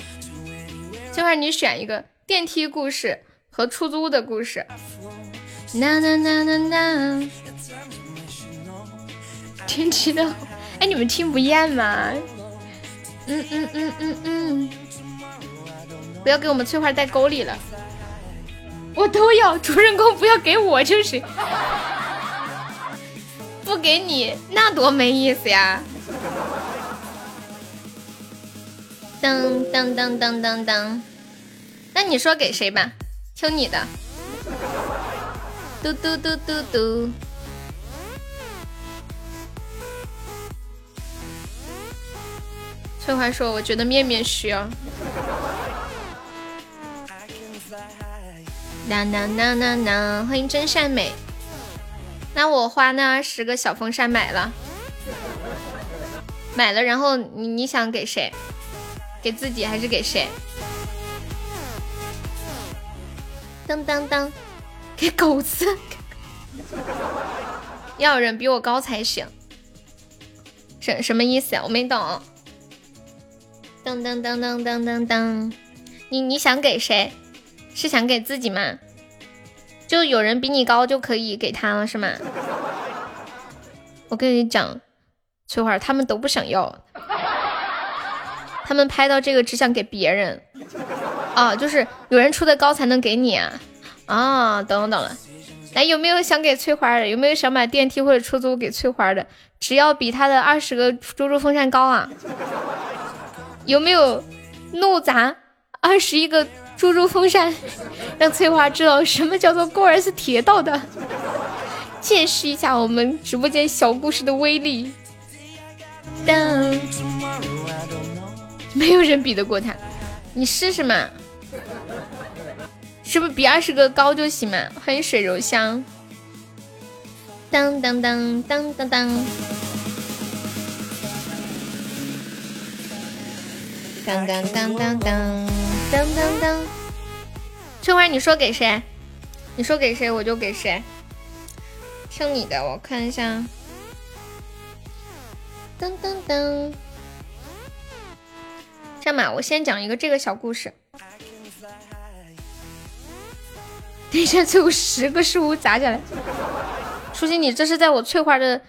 翠花你选一个电梯故事和出租的故事。呐呐呐呐呐！电梯的，哎，你们听不厌吗？嗯嗯嗯嗯嗯，不要给我们翠花带沟里了，我都要主人公不要给我就是，不给你那多没意思呀！当当当当当当，那你说给谁吧，听你的，嘟嘟嘟嘟嘟。翠花说：“我觉得面面需要。”当当当当当！欢迎真善美。那我花那二十个小风扇买了，买了。然后你你想给谁？给自己还是给谁？当当当，给狗子。要有人比我高才行。什什么意思呀？我没懂。噔噔噔噔噔噔噔，你你想给谁？是想给自己吗？就有人比你高就可以给他了是吗？我跟你讲，翠花他们都不想要，他们拍到这个只想给别人。啊，就是有人出的高才能给你啊！啊，懂了懂了。来，有没有想给翠花的？有没有想买电梯或者出租给翠花的？只要比他的二十个猪猪风扇高啊！有没有怒砸二十一个猪猪风扇，让翠花知道什么叫做过儿是铁道的？见识一下我们直播间小故事的威力。当，没有人比得过他，你试试嘛。是不是比二十个高就行嘛？欢迎水柔香。当当当当当当。当当当当当当当当。翠花，你说给谁？你说给谁，我就给谁。听你的，我看一下。噔噔噔。这样吧，我先讲一个这个小故事。等一下，最后十个失误砸下来。初心，你这是在我翠花的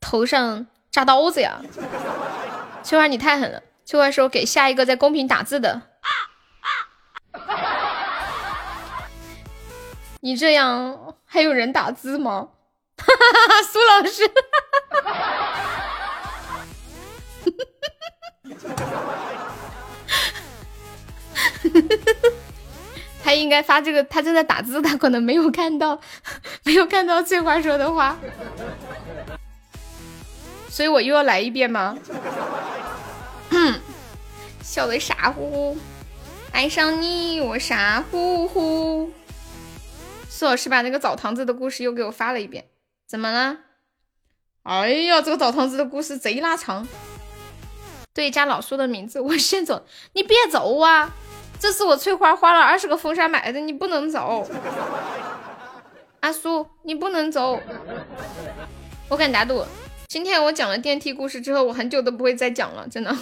头上扎刀子呀！翠花，你太狠了！翠花说给下一个在公屏打字的。你这样还有人打字吗？哈哈哈，苏老师。他应该发这个，他正在打字，他可能没有看到，没有看到翠花说的话，所以我又要来一遍吗？笑的傻乎乎，爱上你我傻乎乎。苏老师把那个澡堂子的故事又给我发了一遍，怎么了？哎呀，这个澡堂子的故事贼拉长。对，加老苏的名字，我先走，你别走啊！这是我翠花花了二十个风扇买的，你不能走。阿苏，你不能走。我敢打赌，今天我讲了电梯故事之后，我很久都不会再讲了，真的。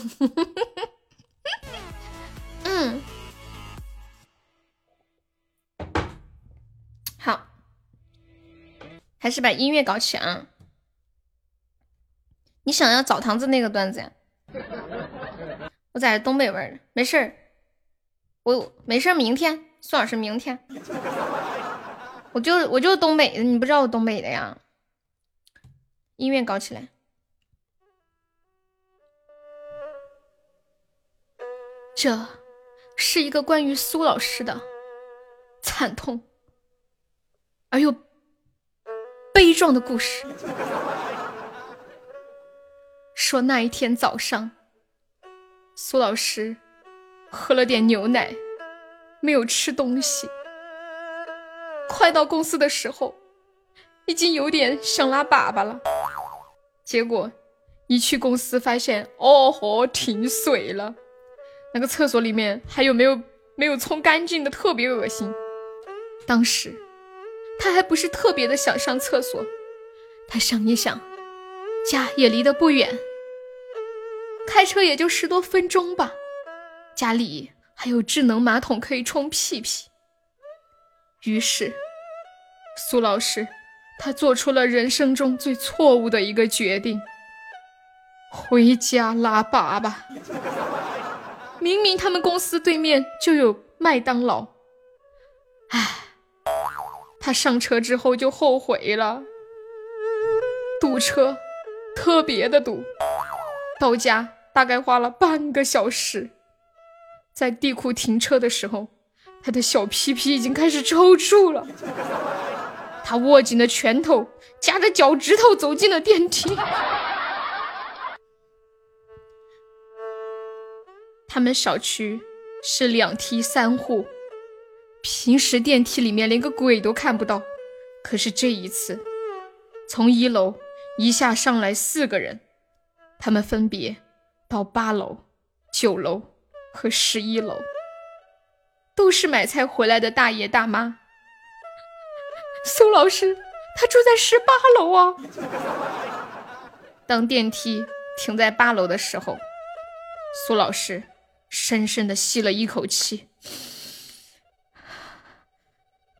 嗯，好，还是把音乐搞起啊。你想要澡堂子那个段子呀？我在东北味的，没事儿。我没事，明天宋老师明天，我就我就东北的，你不知道我东北的呀？音乐搞起来，这是一个关于苏老师的惨痛而又悲壮的故事。说那一天早上，苏老师。喝了点牛奶，没有吃东西。快到公司的时候，已经有点想拉粑粑了。结果一去公司，发现哦豁，停水了。那个厕所里面还有没有没有冲干净的，特别恶心。当时他还不是特别的想上厕所，他想一想，家也离得不远，开车也就十多分钟吧。家里还有智能马桶可以冲屁屁，于是苏老师他做出了人生中最错误的一个决定：回家拉粑粑。明明他们公司对面就有麦当劳，唉，他上车之后就后悔了，堵车，特别的堵，到家大概花了半个小时。在地库停车的时候，他的小屁屁已经开始抽搐了。他握紧了拳头，夹着脚趾头走进了电梯。他们小区是两梯三户，平时电梯里面连个鬼都看不到。可是这一次，从一楼一下上来四个人，他们分别到八楼、九楼。和十一楼都是买菜回来的大爷大妈。苏老师他住在十八楼啊。当电梯停在八楼的时候，苏老师深深的吸了一口气。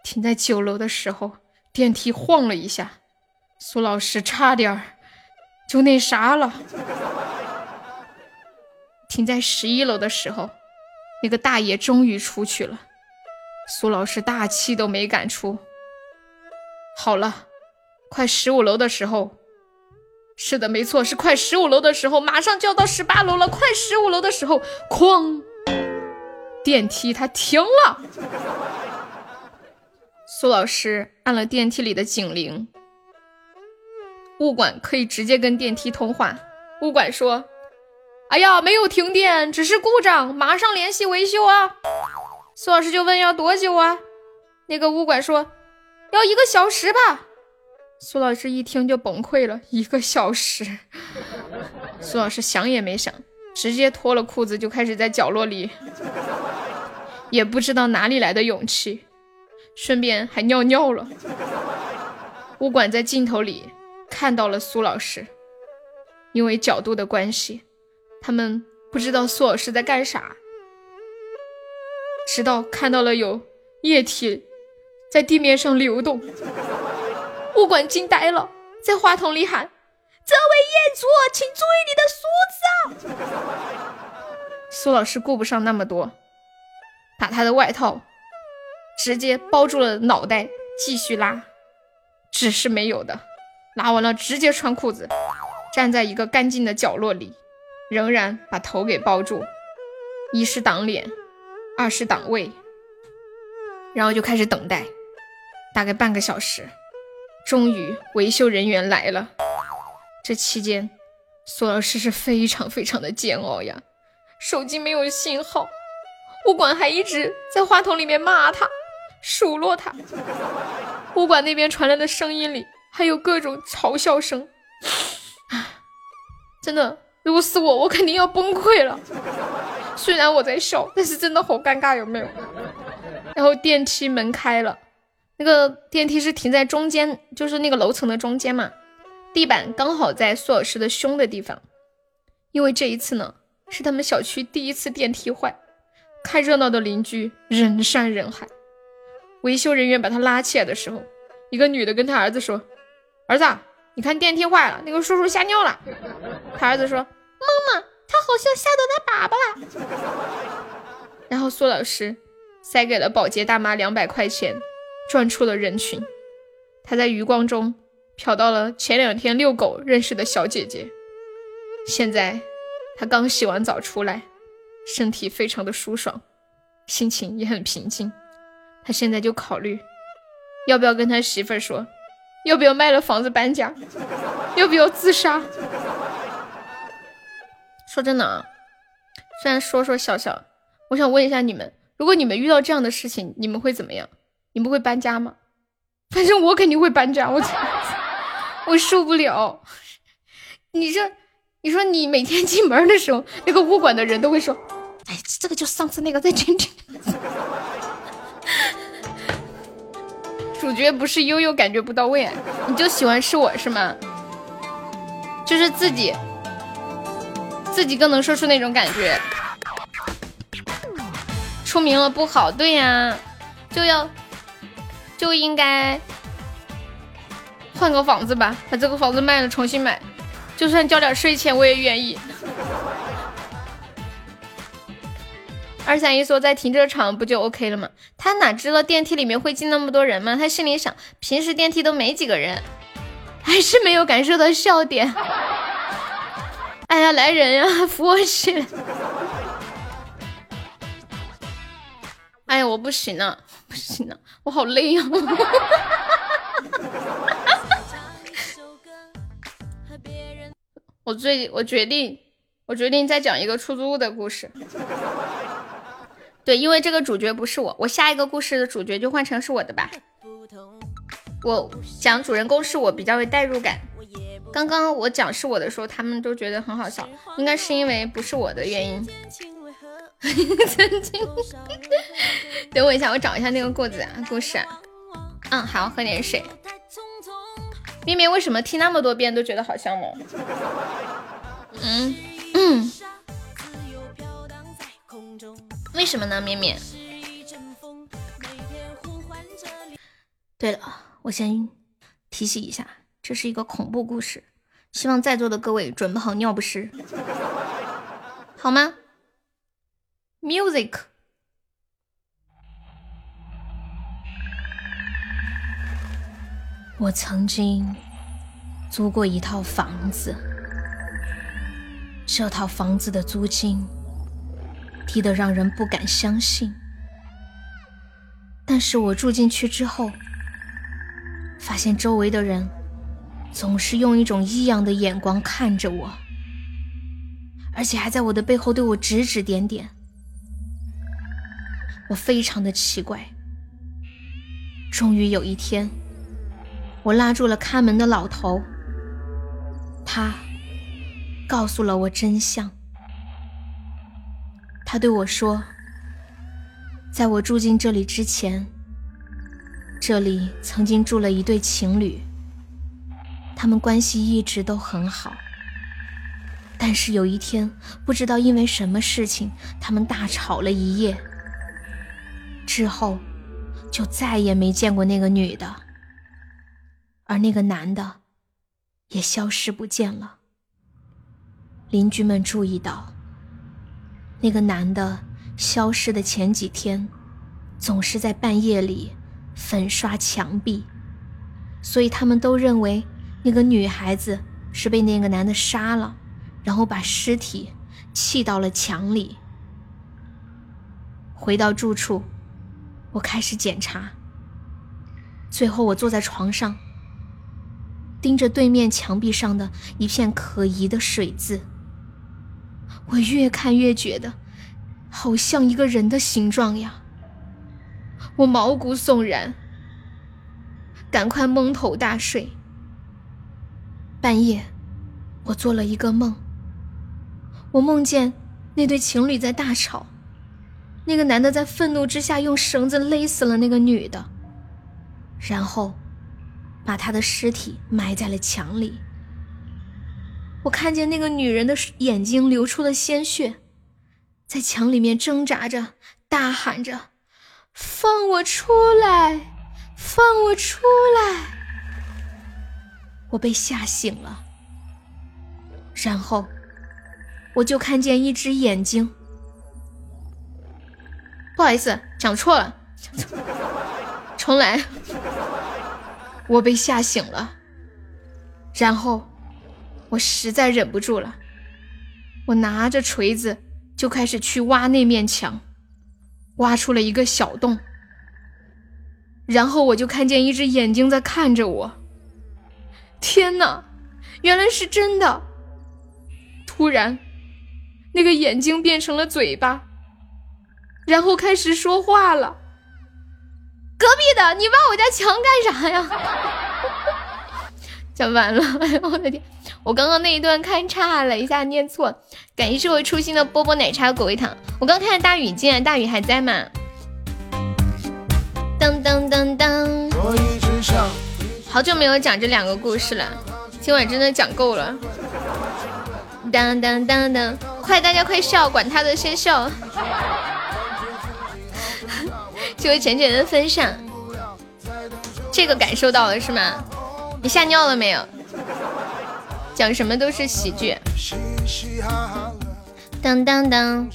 停在九楼的时候，电梯晃了一下，苏老师差点儿就那啥了。停在十一楼的时候，那个大爷终于出去了，苏老师大气都没敢出。好了，快十五楼的时候，是的，没错，是快十五楼的时候，马上就要到十八楼了。快十五楼的时候，哐，电梯它停了。苏老师按了电梯里的警铃，物管可以直接跟电梯通话。物管说：“哎呀，没有停电，只是故障，马上联系维修啊。”苏老师就问：“要多久啊？”那个物管说：“要一个小时吧。”苏老师一听就崩溃了，一个小时。苏老师想也没想，直接脱了裤子就开始在角落里，也不知道哪里来的勇气。顺便还尿尿了。物管在镜头里看到了苏老师，因为角度的关系，他们不知道苏老师在干啥，直到看到了有液体在地面上流动，物管惊呆了，在话筒里喊：“这位业主，请注意你的梳子。”苏老师顾不上那么多，把他的外套。直接包住了脑袋，继续拉，纸是没有的。拉完了，直接穿裤子，站在一个干净的角落里，仍然把头给包住，一是挡脸，二是挡胃，然后就开始等待，大概半个小时，终于维修人员来了。这期间，苏老师是非常非常的煎熬呀，手机没有信号，物管还一直在话筒里面骂他。数落他，物管那边传来的声音里还有各种嘲笑声，真的，如果是我，我肯定要崩溃了。虽然我在笑，但是真的好尴尬，有没有？然后电梯门开了，那个电梯是停在中间，就是那个楼层的中间嘛，地板刚好在苏老师的胸的地方。因为这一次呢，是他们小区第一次电梯坏，看热闹的邻居人山人海。维修人员把他拉起来的时候，一个女的跟他儿子说：“儿子，你看电梯坏了，那个叔叔吓尿了。”他儿子说：“妈妈，他好像吓到他爸爸了。”然后苏老师塞给了保洁大妈两百块钱，转出了人群。他在余光中瞟到了前两天遛狗认识的小姐姐。现在他刚洗完澡出来，身体非常的舒爽，心情也很平静。他现在就考虑，要不要跟他媳妇儿说，要不要卖了房子搬家，要不要自杀？说真的啊，虽然说说笑笑，我想问一下你们，如果你们遇到这样的事情，你们会怎么样？你们会搬家吗？反正我肯定会搬家，我 我受不了。你这，你说你每天进门的时候，那个物管的人都会说，哎，这个就上次那个在进去。主角不是悠悠，感觉不到位，你就喜欢是我是吗？就是自己，自己更能说出那种感觉。出名了不好，对呀，就要就应该换个房子吧，把这个房子卖了重新买，就算交点税钱我也愿意。二三一说在停车场不就 OK 了吗？他哪知道电梯里面会进那么多人吗？他心里想，平时电梯都没几个人，还是没有感受到笑点。哎呀，来人呀，扶我起来！哎呀，我不行了，不行了，我好累呀！我最我决定，我决定再讲一个出租屋的故事。对，因为这个主角不是我，我下一个故事的主角就换成是我的吧。我讲主人公是我，比较有代入感。刚刚我讲是我的时候，他们都觉得很好笑，应该是因为不是我的原因。曾经等我一下，我找一下那个故事啊，故事啊。嗯，好，喝点水。咩咩为什么听那么多遍都觉得好笑呢？嗯嗯。为什么呢，绵绵？对了，我先提醒一下，这是一个恐怖故事，希望在座的各位准备好尿不湿，好吗？Music。我曾经租过一套房子，这套房子的租金。低得让人不敢相信，但是我住进去之后，发现周围的人总是用一种异样的眼光看着我，而且还在我的背后对我指指点点，非常的奇怪。终于有一天，我拉住了看门的老头，他告诉了我真相。他对我说：“在我住进这里之前，这里曾经住了一对情侣，他们关系一直都很好。但是有一天，不知道因为什么事情，他们大吵了一夜，之后就再也没见过那个女的，而那个男的也消失不见了。邻居们注意到。”那个男的消失的前几天，总是在半夜里粉刷墙壁，所以他们都认为那个女孩子是被那个男的杀了，然后把尸体砌到了墙里。回到住处，我开始检查，最后我坐在床上，盯着对面墙壁上的一片可疑的水渍。我越看越觉得，好像一个人的形状呀！我毛骨悚然，赶快蒙头大睡。半夜，我做了一个梦，我梦见那对情侣在大吵，那个男的在愤怒之下用绳子勒死了那个女的，然后把她的尸体埋在了墙里。我看见那个女人的眼睛流出了鲜血，在墙里面挣扎着，大喊着：“放我出来，放我出来！”我被吓醒了，然后我就看见一只眼睛。不好意思，讲错了，重来。我被吓醒了，然后。我实在忍不住了，我拿着锤子就开始去挖那面墙，挖出了一个小洞，然后我就看见一只眼睛在看着我。天哪，原来是真的！突然，那个眼睛变成了嘴巴，然后开始说话了。隔壁的，你挖我家墙干啥呀？讲完了，哎 呦我的天！我刚刚那一段看差了一下，念错。感谢我初心的波波奶茶果味糖。我刚看见大雨进来，大雨还在吗？噔噔噔噔。好久没有讲这两个故事了，今晚真的讲够了。当当当当，快大家快笑，管他的，先笑。谢谢浅浅的分享，这个感受到了是吗？你吓尿了没有？讲什么都是喜剧。当当当，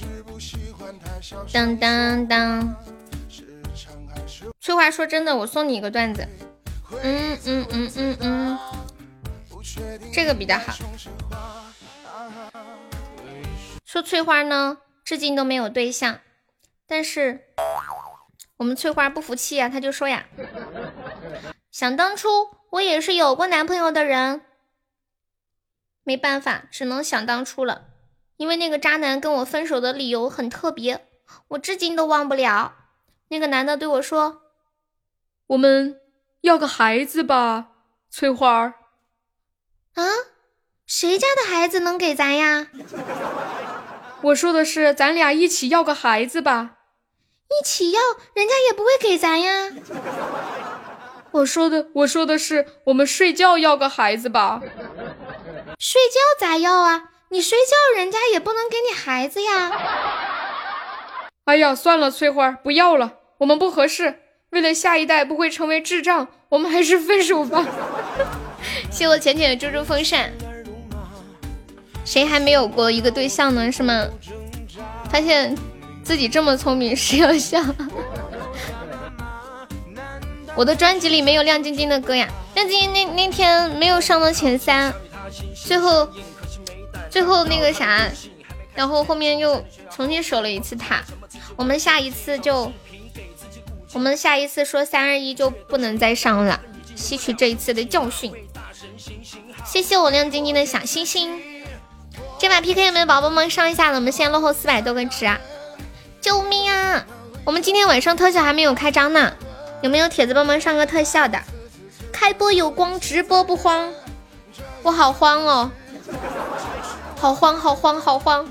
当当当。翠花说真的，我送你一个段子。嗯嗯嗯嗯嗯，这个比较好。说翠花呢，至今都没有对象，但是我们翠花不服气呀，她就说呀，想当初我也是有过男朋友的人。没办法，只能想当初了。因为那个渣男跟我分手的理由很特别，我至今都忘不了。那个男的对我说：“我们要个孩子吧，翠花儿。”啊，谁家的孩子能给咱呀？我说的是咱俩一起要个孩子吧。一起要，人家也不会给咱呀。我说的，我说的是我们睡觉要个孩子吧。睡觉咋要啊？你睡觉，人家也不能给你孩子呀。哎呀，算了，翠花，不要了，我们不合适。为了下一代不会成为智障，我们还是分手吧。谢我浅浅的猪猪风扇。谁还没有过一个对象呢？是吗？发现自己这么聪明，是要笑。我的专辑里没有亮晶晶的歌呀，亮晶晶那那天没有上到前三，最后最后那个啥，然后后面又重新守了一次塔。我们下一次就，我们下一次说三二一就不能再上了，吸取这一次的教训。谢谢我亮晶晶的小星星。这把 PK 有没有宝宝们上一下了？我们现在落后四百多个值啊！救命啊！我们今天晚上特效还没有开张呢，有没有铁子帮忙上个特效的？开播有光，直播不慌。我好慌哦，好慌，好慌，好慌，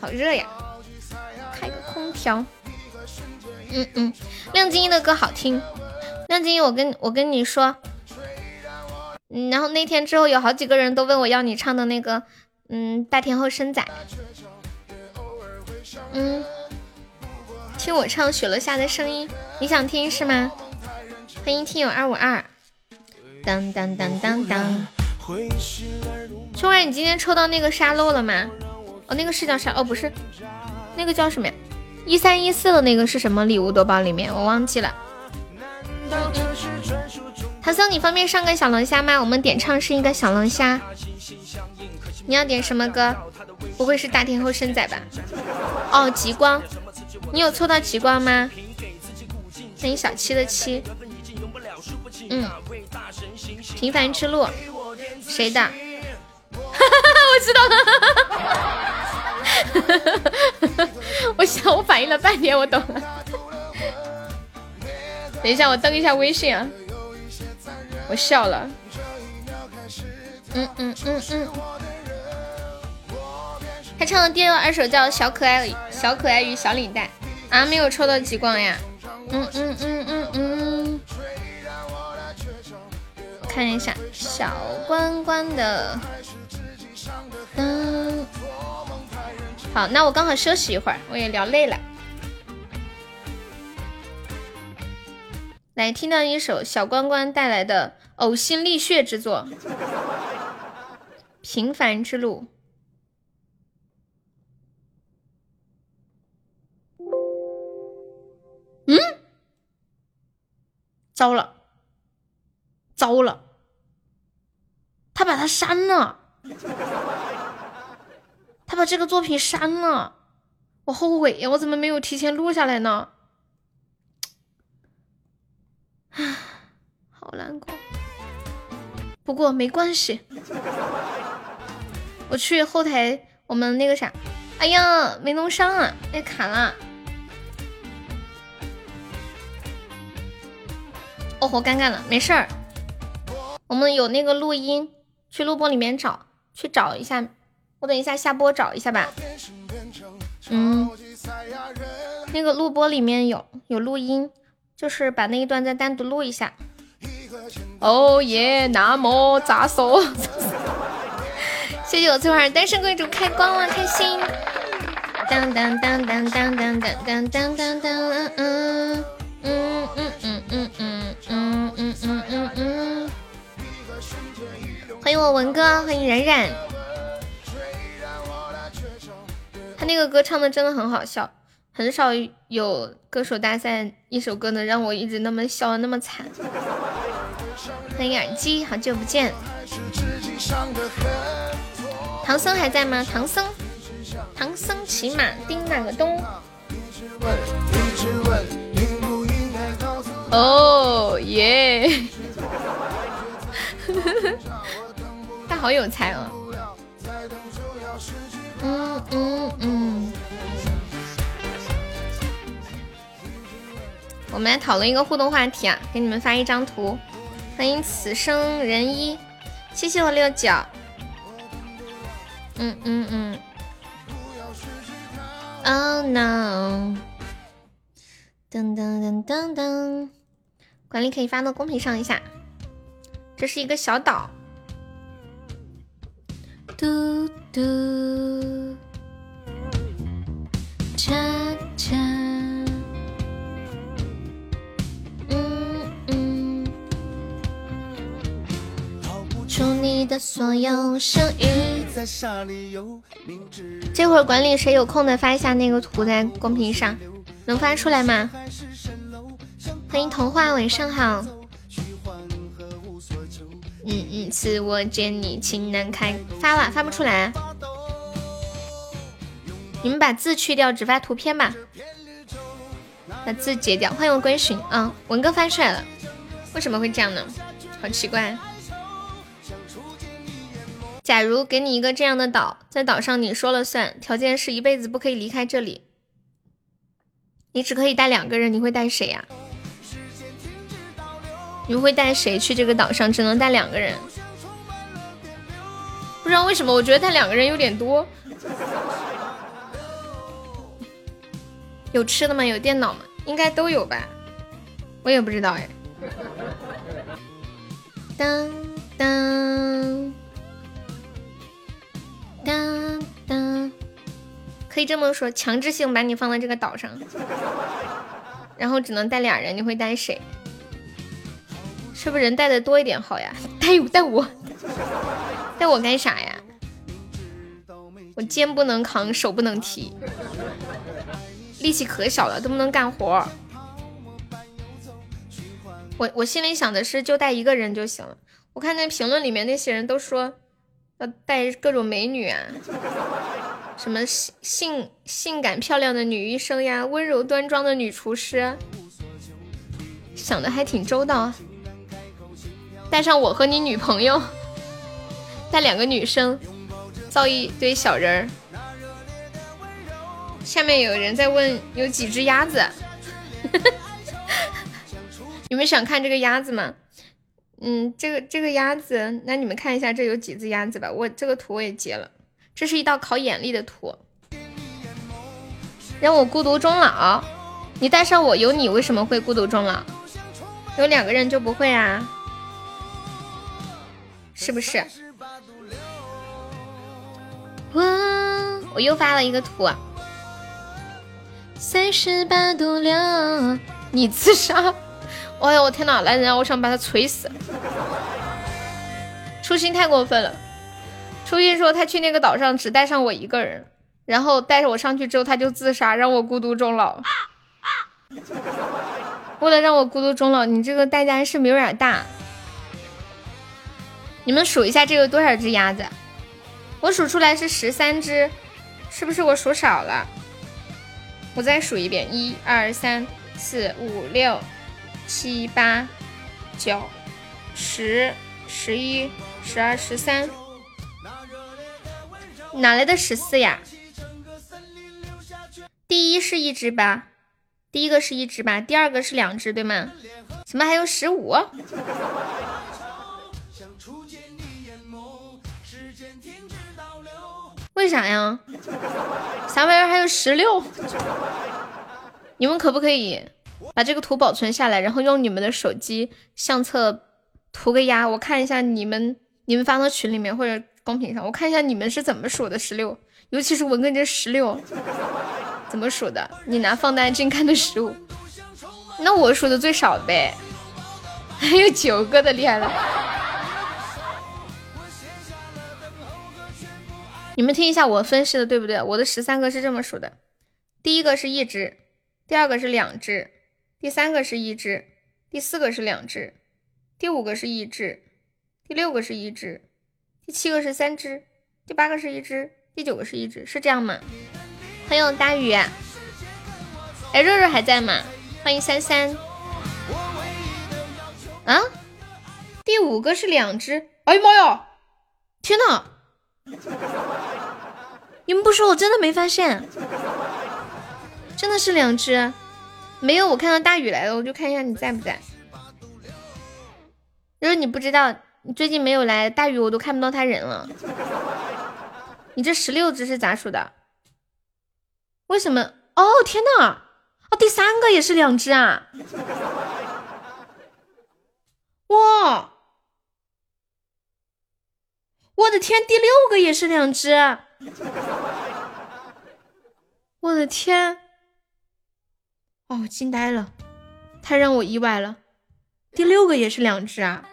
好热呀！开个空调。嗯嗯，亮晶晶的歌好听。亮晶晶，我跟我跟你说。嗯，然后那天之后有好几个人都问我要你唱的那个，嗯，大天后生仔，嗯，听我唱雪落下的声音，你想听是吗？欢迎听友二五二，当当当当当，秋儿，你今天抽到那个沙漏了吗？哦，那个是叫沙，哦不是，那个叫什么呀？一三一四的那个是什么礼物多包里面？我忘记了。唐僧，你方便上个小龙虾吗？我们点唱是一个小龙虾。你要点什么歌？不会是大天后生仔吧？哦，极光，你有抽到极光吗？欢迎小七的七。嗯，平凡之路，谁的？我知道了。我想，我反应了半天，我懂了。等一下，我登一下微信啊。我笑了，嗯嗯嗯嗯。他唱的第二首叫《小可爱小可爱与小领带》啊，没有抽到极光呀。嗯嗯嗯嗯嗯。看一下小关关的。嗯。好，那我刚好休息一会儿，我也聊累了。来听到一首小关关带来的呕心沥血之作《平凡之路》。糟了，糟了，他把它删了，他把这个作品删了，我后悔呀，我怎么没有提前录下来呢？唉，好难过。不过没关系，我去后台，我们那个啥，哎呀，没弄上啊，被卡了。哦吼，尴尬了，没事儿。我们有那个录音，去录播里面找，去找一下。我等一下下播找一下吧。嗯，那个录播里面有有录音。就是把那一段再单独录一下。哦耶，那么咋说？谢谢我翠花单身贵族开光了，开心。当当当当当当当当当当，嗯嗯嗯嗯嗯嗯嗯嗯文哥，欢迎冉冉。他那个歌唱的真的很好笑。很少有歌手大赛一首歌能让我一直那么笑的那么惨。欢迎耳机，好久不见。唐僧还在吗？唐僧，唐僧骑马叮那个咚。哦耶！好有才哦。嗯嗯嗯。我们来讨论一个互动话题啊，给你们发一张图。欢迎此生人一，谢谢我六九。嗯嗯嗯。Oh no！噔噔噔噔噔，管理可以发到公屏上一下。这是一个小岛。嘟嘟。恰恰。嗯嗯。出你的所有声音。这会儿管理谁有空的发一下那个图在公屏上，能发出来吗？欢迎童话，晚上好。嗯嗯，此我见你情难开，发了发不出来。你们把字去掉，只发图片吧。把字截掉。欢迎我归寻，嗯，文哥发出来了。为什么会这样呢？好奇怪。假如给你一个这样的岛，在岛上你说了算，条件是一辈子不可以离开这里。你只可以带两个人，你会带谁呀？你会带谁去这个岛上？只能带两个人。不知道为什么，我觉得带两个人有点多。有吃的吗？有电脑吗？应该都有吧。我也不知道哎。当当当当，可以这么说，强制性把你放在这个岛上，然后只能带俩人，你会带谁？是不是人带的多一点好呀？带带我，带我干啥呀？我肩不能扛，手不能提，力气可小了，都不能干活。我我心里想的是，就带一个人就行了。我看那评论里面那些人都说要带各种美女啊，什么性性性感漂亮的女医生呀，温柔端庄的女厨师，想的还挺周到啊。带上我和你女朋友，带两个女生，造一堆小人儿。下面有人在问有几只鸭子，你们想看这个鸭子吗？嗯，这个这个鸭子，那你们看一下这有几只鸭子吧。我这个图我也截了，这是一道考眼力的图。让我孤独终老，你带上我有你为什么会孤独终老？有两个人就不会啊。是不是？哇！我又发了一个图。三十八度六，你自杀？哎呀，我天哪！来人啊！我想把他锤死。初心太过分了。初心说他去那个岛上只带上我一个人，然后带着我上去之后他就自杀，让我孤独终老。为了让我孤独终老，你这个代价是不是有点大？你们数一下，这有多少只鸭子？我数出来是十三只，是不是我数少了？我再数一遍：一二三四五六七八九十十一十二十三，哪来的十四呀？第一是一只吧？第一个是一只吧？第二个是两只对吗？怎么还有十五？为啥呀？啥玩意儿还有十六？你们可不可以把这个图保存下来，然后用你们的手机相册涂个鸭，我看一下你们你们发到群里面或者公屏上，我看一下你们是怎么数的十六，尤其是文哥这十六怎么数的？你拿放大镜看的十五，那我数的最少呗，还有九个的厉害了。你们听一下我分析的对不对？我的十三个是这么数的：第一个是一只，第二个是两只，第三个是一只，第四个是两只，第五个是一只，第六个是一只，第七个是三只，第八个是一只，第九个是一只，是这样吗？欢迎大雨，哎，肉肉还在吗？欢迎三三。啊？第五个是两只？哎呀妈呀！天呐！你们不说，我真的没发现，真的是两只，没有。我看到大雨来了，我就看一下你在不在。如果你不知道，你最近没有来，大雨我都看不到他人了。你这十六只是咋数的？为什么？哦天呐！哦，第三个也是两只啊！哇！我的天，第六个也是两只！我的天！哦，惊呆了，太让我意外了。第六个也是两只啊！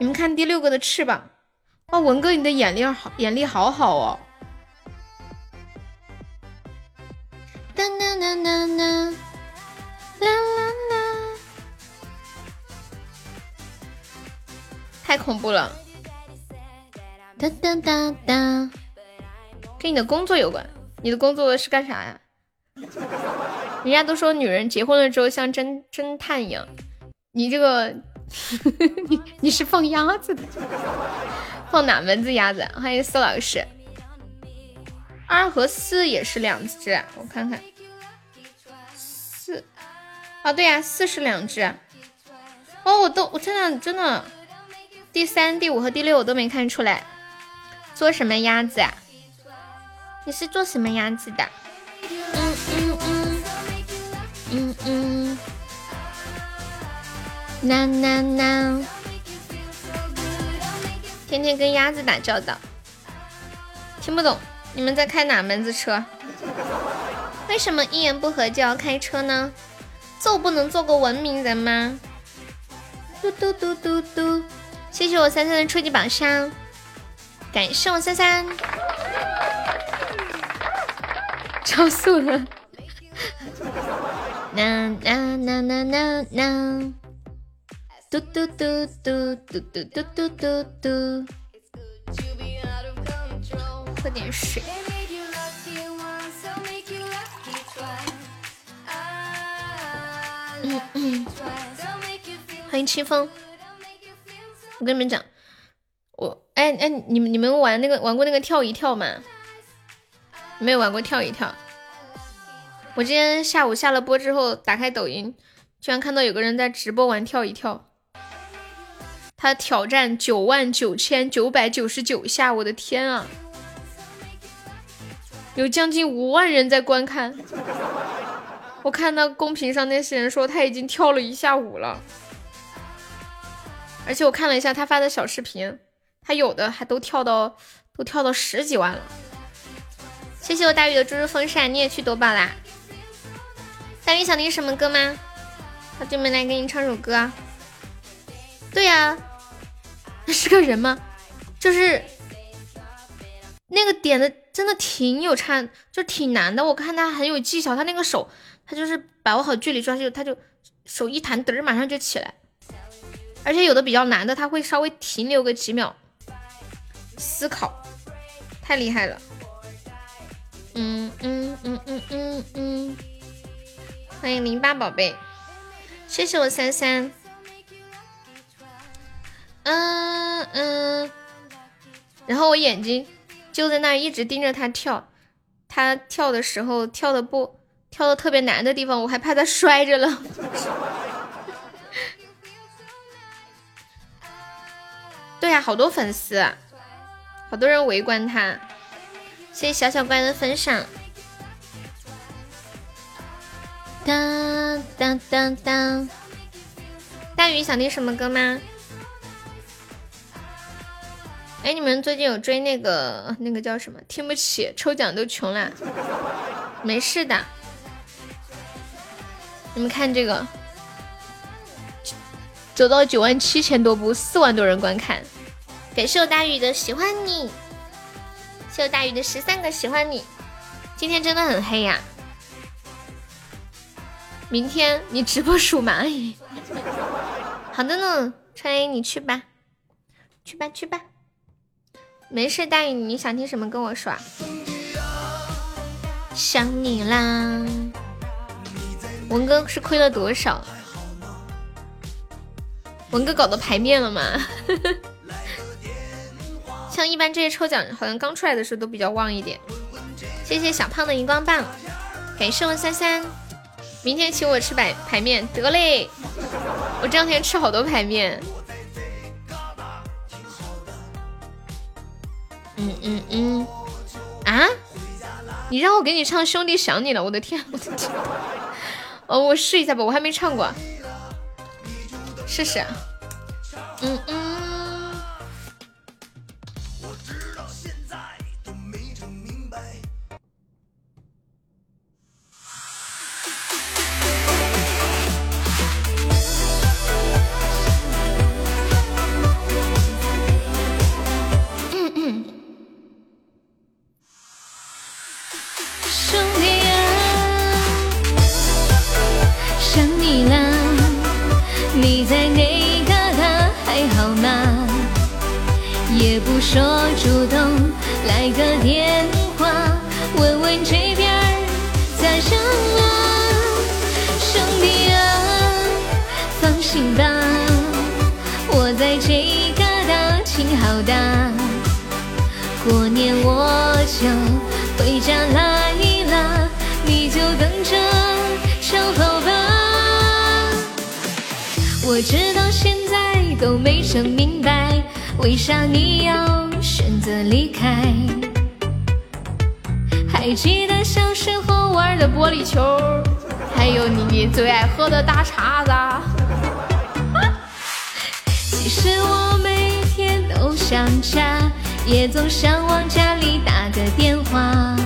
你们看第六个的翅膀。哦，文哥，你的眼力好，眼力好好哦。当当当当当，啦啦啦！太恐怖了。当当当当，跟你的工作有关。你的工作是干啥呀？人家都说女人结婚了之后像侦侦探一样，你这个，你你是放鸭子的？放哪门子鸭子？欢迎苏老师。二和四也是两只，我看看。四，啊对呀，四是两只。哦，我都我真的真的，第三、第五和第六我都没看出来。做什么鸭子啊？你是做什么鸭子的？嗯嗯嗯嗯嗯。呐呐呐。天天跟鸭子打交道，听不懂你们在开哪门子车？为什么一言不合就要开车呢？就不能做个文明人吗？嘟嘟嘟嘟嘟！谢谢我三三的初级宝箱，感谢我三三，超速了！呐呐呐呐呐呐！嘟嘟嘟嘟嘟嘟嘟嘟嘟嘟，喝点水。嗯嗯，欢迎清风。我跟你们讲，我哎哎，你们你们玩那个玩过那个跳一跳吗？没有玩过跳一跳。我今天下午下了播之后，打开抖音，居然看到有个人在直播玩跳一跳。他挑战九万九千九百九十九下，我的天啊！有将近五万人在观看。我看到公屏上那些人说他已经跳了一下午了，而且我看了一下他发的小视频，他有的还都跳到都跳到十几万了。谢谢我大鱼的猪猪风扇，你也去夺宝啦！大鱼想听什么歌吗？好久没来给你唱首歌。对呀。那 是个人吗？就是那个点的，真的挺有差，就挺难的。我看他很有技巧，他那个手，他就是把握好距离抓，就他就手一弹，嘚儿马上就起来。而且有的比较难的，他会稍微停留个几秒思考，太厉害了。嗯嗯嗯嗯嗯嗯，欢迎零八宝贝，谢谢我三三。嗯嗯，然后我眼睛就在那一直盯着他跳，他跳的时候跳的不跳的特别难的地方，我还怕他摔着了。对呀，好多粉丝，好多人围观他，谢谢小小乖的分享。当当当当，大鱼想听什么歌吗？哎，你们最近有追那个那个叫什么？听不起，抽奖都穷了。没事的，你们看这个，走到九万七千多部，四万多人观看。感谢我大宇的喜欢你，谢我大宇的十三个喜欢你。今天真的很黑呀，明天你直播数蚂蚁。好的呢，川 A 你去吧，去吧去吧。没事，大宇，你想听什么跟我说。想你啦，文哥是亏了多少？文哥搞到牌面了吗？像一般这些抽奖，好像刚出来的时候都比较旺一点。谢谢小胖的荧光棒，感谢我三三。明天请我吃白排面，得嘞。我这两天吃好多排面。嗯嗯嗯，啊！你让我给你唱《兄弟想你了》，我的天，我的天！哦，我试一下吧，我还没唱过，试试。嗯嗯。就回家来了，你就等着瞧好吧。我知道现在都没整明白。为啥你要选择离开？还记得小时候玩的玻璃球，还有你最爱喝的大碴子。其实我每天都想家，也总想往家里打个电话。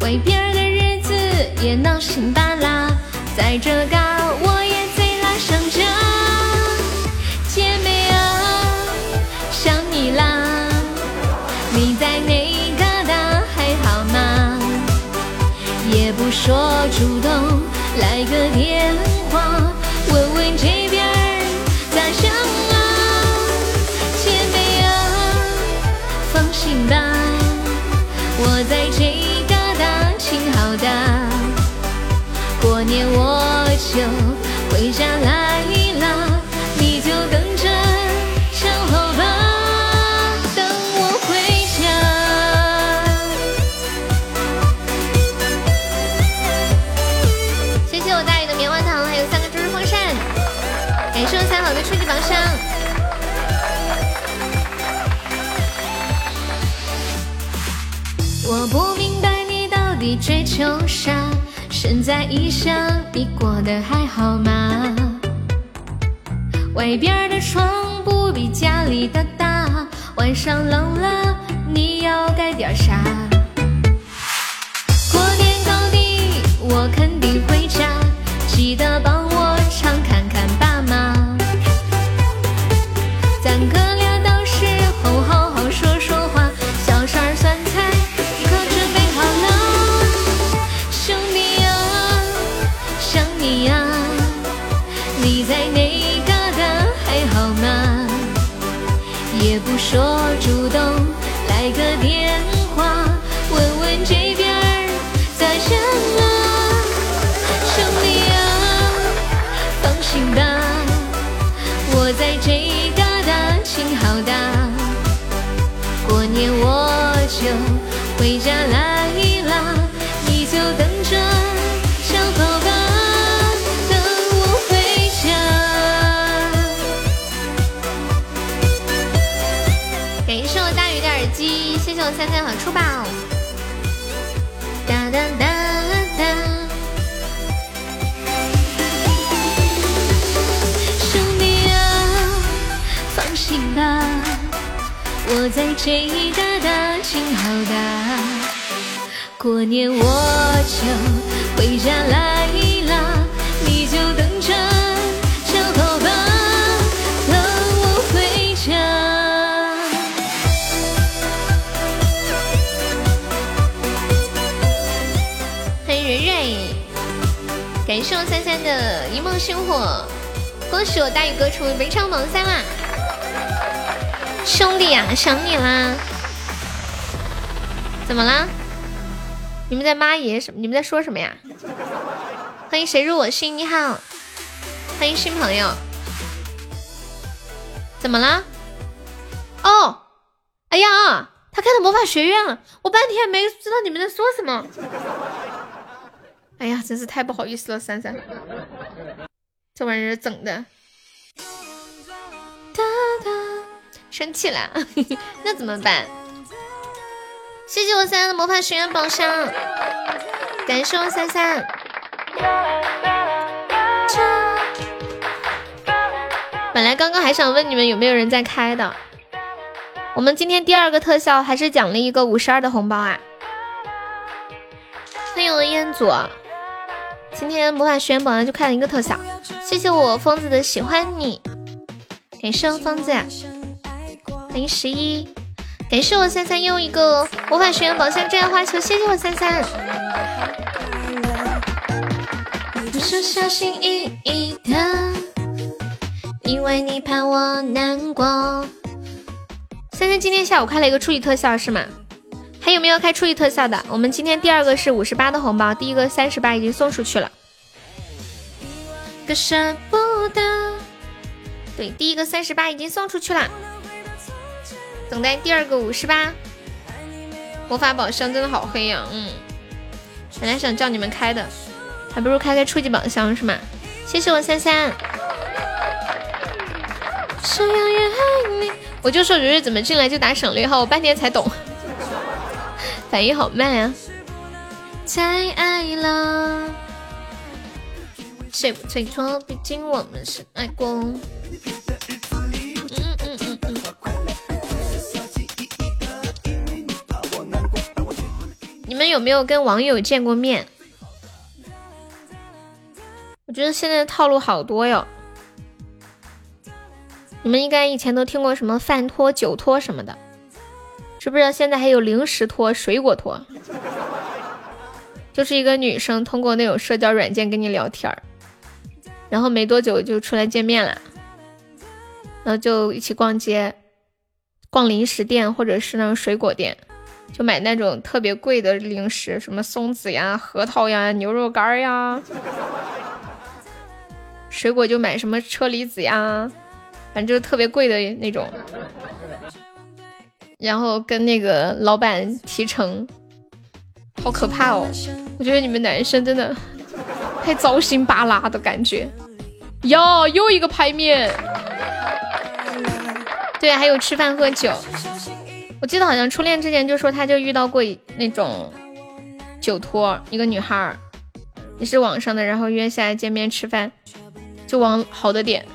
外边的日子也闹心巴拉，在这嘎我也贼拉想家。姐妹啊，想你啦，你在哪嘎达还好吗？也不说主动来个电话。秋沙，身。在异乡，你过得还好吗？外边的窗不比家里的大，晚上冷了，你要盖点啥？过年高低，我肯说主动来个电话，问问这边咋样啊？兄弟啊，放心吧，我在这嘎达。心好大，过年我就回家过年我就回家来啦，你就等着瞧好吧，等我回家。欢迎蕊蕊，感谢我三三的一梦星火，恭喜我大宇哥成为本场榜三啦！兄弟呀，想你啦！怎么啦？你们在骂爷什么？你们在说什么呀？欢迎谁入我心？你好，欢迎新朋友。怎么啦？哦，哎呀，他开的魔法学院了，我半天没知道你们在说什么。哎呀，真是太不好意思了，珊珊，这玩意儿整的。哒哒。生气了，那怎么办？谢谢我三三的魔法学院宝箱，感谢我三三。本来刚刚还想问你们有没有人在开的，我们今天第二个特效还是奖励一个五十二的红包啊！欢迎我彦祖，今天魔法学院宝箱就开了一个特效，谢谢我疯子的喜欢你，感谢我疯子。欢迎十一，感谢我三三又一个魔法学院宝箱镇花球，谢谢我三三。你说小心翼翼的，因为你怕我难过。三三今天下午开了一个初级特效是吗？还有没有开初级特效的？我们今天第二个是五十八的红包，第一个三十八已经送出去了。个舍不得，对，第一个三十八已经送出去了，等待第二个五十八。魔法宝箱真的好黑呀，嗯，本来想叫你们开的，还不如开开初级宝箱是吗？谢谢我三三。我就说蕊蕊怎么进来就打省略号，我半天才懂，反应好慢呀。太爱了，谁不退错？毕竟我们是爱过。们有没有跟网友见过面？我觉得现在的套路好多哟。你们应该以前都听过什么饭托、酒托什么的，知不知道现在还有零食托、水果托？就是一个女生通过那种社交软件跟你聊天儿，然后没多久就出来见面了，然后就一起逛街，逛零食店或者是那种水果店，就买那种特别贵的零食，什么松子呀、核桃呀、牛肉干呀，水果就买什么车厘子呀。反正就是特别贵的那种，然后跟那个老板提成，好可怕哦！我觉得你们男生真的太糟心巴拉的感觉。哟，又一个牌面。对，还有吃饭喝酒。我记得好像初恋之前就说他就遇到过那种酒托，一个女孩也是网上的，然后约下来见面吃饭，就往好的点。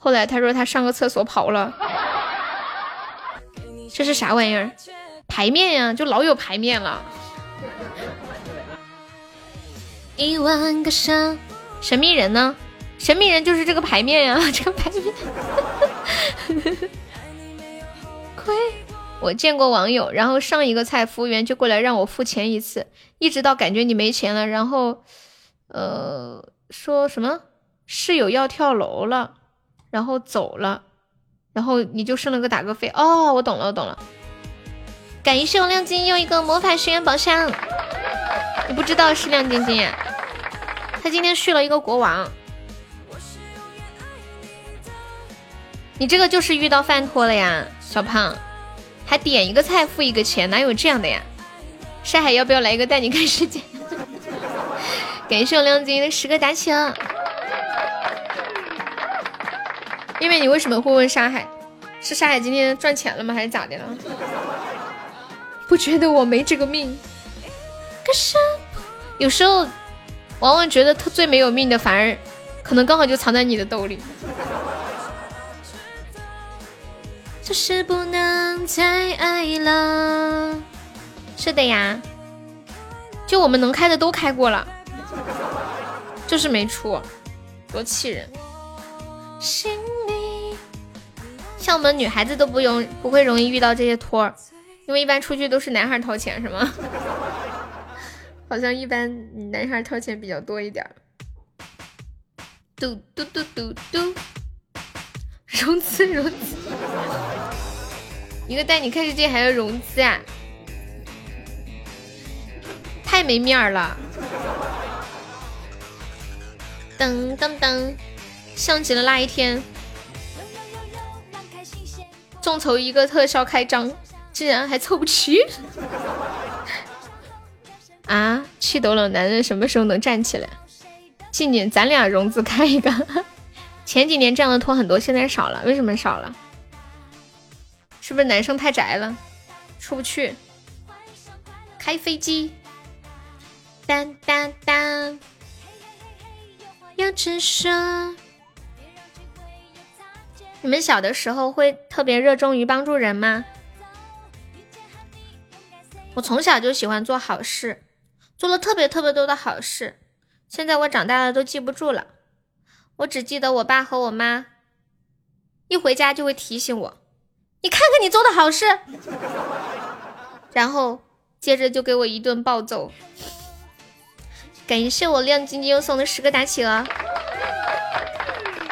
后来他说他上个厕所跑了，这是啥玩意儿？牌面呀，就老有牌面了。一万个神神秘人呢？神秘人就是这个牌面呀，这个牌面。我见过网友，然后上一个菜服务员就过来让我付钱一次，一直到感觉你没钱了，然后呃说什么室友要跳楼了。然后走了，然后你就剩了个打个飞哦，我懂了，我懂了。感谢我亮晶又一个魔法学院宝箱，你不知道是亮晶晶，他今天续了一个国王。你这个就是遇到饭托了呀，小胖，还点一个菜付一个钱，哪有这样的呀？山海要不要来一个带你看世界？感谢我亮晶的十个打起。因为你为什么会问沙海？是沙海今天赚钱了吗？还是咋的了？不觉得我没这个命？可是有时候，往往觉得他最没有命的，反而可能刚好就藏在你的兜里。就是不能再爱了。是的呀，就我们能开的都开过了，就是没出，多气人。心里，像我们女孩子都不容不会容易遇到这些托儿，因为一般出去都是男孩掏钱，是吗？好像一般男孩掏钱比较多一点。嘟嘟嘟嘟嘟，融资融资，一个带你看世界还要融资啊，太没面儿了。噔噔噔。像极了那一天，众筹一个特效开张，竟然还凑不齐！啊，气抖了，男人什么时候能站起来？静静，咱俩融资开一个。前几年这样的托很多，现在少了，为什么少了？是不是男生太宅了，出不去？开飞机，当当当，要直说。你们小的时候会特别热衷于帮助人吗？我从小就喜欢做好事，做了特别特别多的好事。现在我长大了都记不住了，我只记得我爸和我妈一回家就会提醒我：“你看看你做的好事。”然后接着就给我一顿暴揍。感谢我亮晶晶送的十个大企鹅，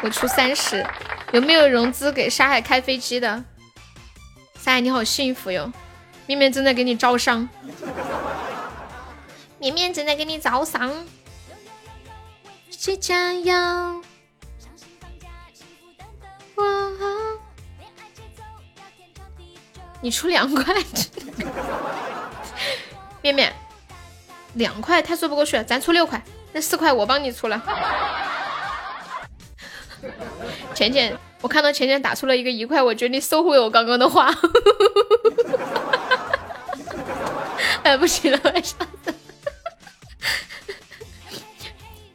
我出三十。有没有融资给沙海开飞机的？沙海你好幸福哟，面面正在给你招商，面面正在给你招商，一起加油！你出两块，面面，两块太说不过去了，咱出六块，那四块我帮你出了。浅浅，我看到浅浅打出了一个一块，我决定收回我刚刚的话。哎，不行了，我上。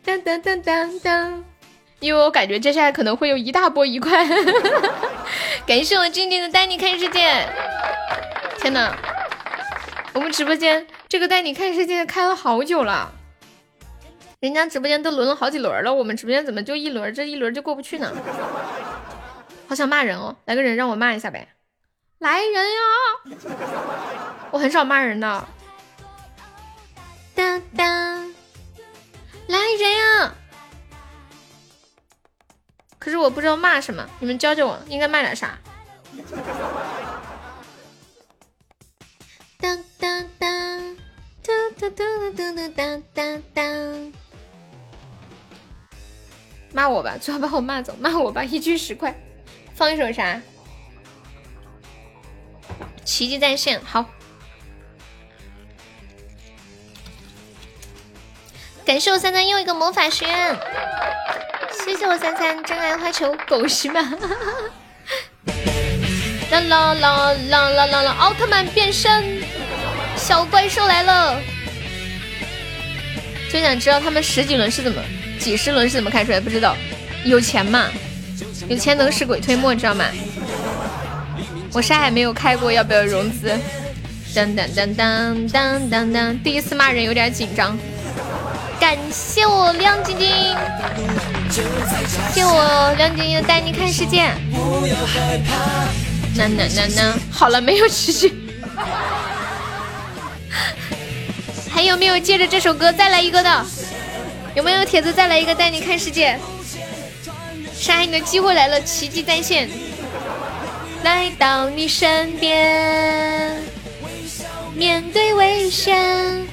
当当当当当，因为我感觉接下来可能会有一大波一块。感谢我静静的带你看世界。天呐，我们直播间这个带你看世界开了好久了，人家直播间都轮了好几轮了，我们直播间怎么就一轮？这一轮就过不去呢？好想骂人哦，来个人让我骂一下呗！来人呀！我很少骂人的。当当，来人呀！可是我不知道骂什么，你们教教我，应该骂点啥？当当当，当当当当当当当当。骂我吧，最好把我骂走。骂我吧，一局十块。放一首啥？奇迹在线，好。感谢我三三又一个魔法学院，谢谢我三三真爱花球狗西嘛。啦啦啦啦啦啦啦！奥特曼变身，小怪兽来了。就想知道他们十几轮是怎么，几十轮是怎么开出来？不知道，有钱嘛？有钱能使鬼推磨，知道吗？我啥也没有开过，要不要融资？当当当当当当当，第一次骂人有点紧张。感谢我亮晶晶，谢我亮晶晶带你看世界。那那那那，好了，没有持续。还有没有借着这首歌再来一个的？有没有铁子再来一个带你看世界？山海，你的机会来了，奇迹再现，来到你身边，面对危险。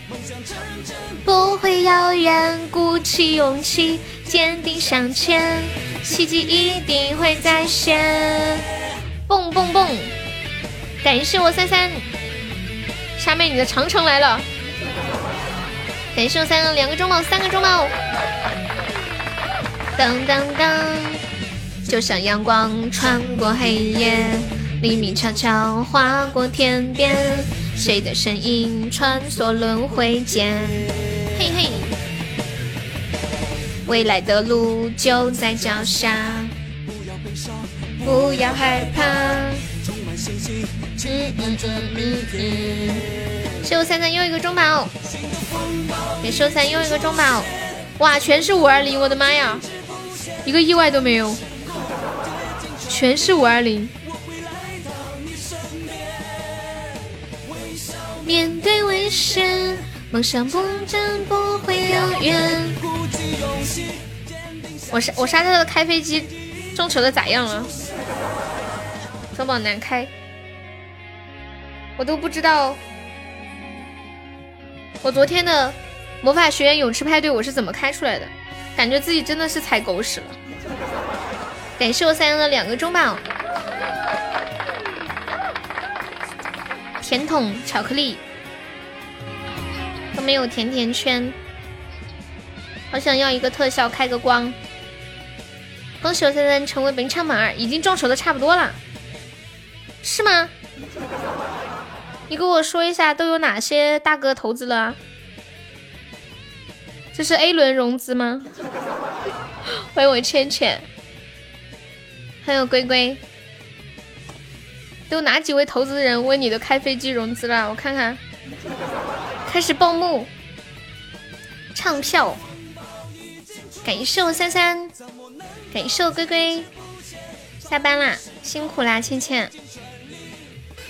不会遥远，鼓起勇气，坚定向前，奇迹一定会再现。蹦蹦蹦！感谢我三三，下面你的长城来了。感谢我三三两个中宝，三个中宝。噔噔噔！就像阳光穿过黑夜，黎明悄悄划过天边，谁的身影穿梭轮回间？嘿嘿，未来的路就在脚下，不要悲伤，不要害怕。嗯嗯嗯嗯，秀三三又一个中宝，给秀三又一个中宝，哇，全是五二零，我的妈呀，一个意外都没有，全是五二零。面对危险。梦想不真不会遥远。我杀我沙特的开飞机众筹的咋样了？中宝难开，我都不知道。我昨天的魔法学院泳池派对我是怎么开出来的？感觉自己真的是踩狗屎了。感谢我三阳的两个中宝，甜筒巧克力。都没有甜甜圈，好想要一个特效开个光。恭喜我三三成为本场榜二，已经众筹的差不多了，是吗？你给我说一下都有哪些大哥投资了？这是 A 轮融资吗？欢迎我倩倩，还有龟龟，都哪几位投资人为你的开飞机融资了？我看看。开始报幕，唱票，感谢我三三，感谢我龟龟，下班啦，辛苦啦，倩倩，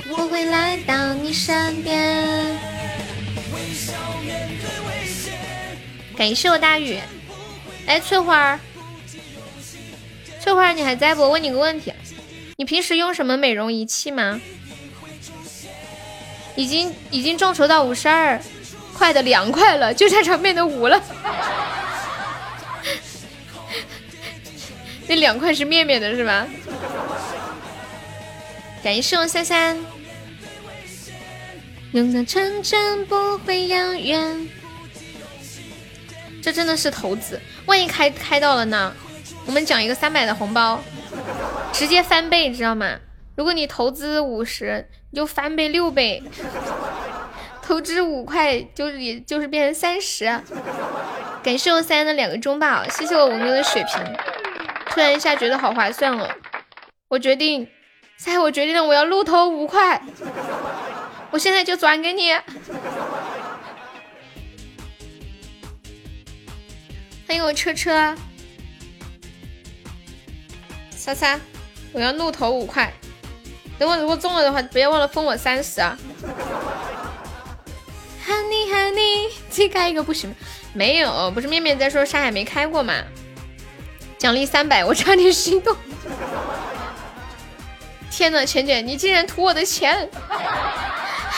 我会来到你身边。感谢我大雨，哎，翠花儿，翠花儿你还在不？问你个问题，你平时用什么美容仪器吗？已经已经众筹到五十二块的两块了，就差场面的五了。那两块是面面的是吧？感谢我三三。永远纯真不会遥远。这真的是投资，万一开开到了呢？我们奖一个三百的红包，直接翻倍，知道吗？如果你投资五十，你就翻倍六倍。投资五块，就是也就是变成三十。感谢我三的两个中宝，谢谢我文哥的血瓶。突然一下觉得好划算哦，我决定，三，我决定了，我要怒投五块，我现在就转给你。欢迎我车车，莎莎，我要怒投五块。等我如果中了的话，不要忘了分我三十啊！Honey Honey，再开一个不行吗？没有，不是面面在说沙海没开过吗？奖励三百，我差点心动。天呐，浅浅，你竟然图我的钱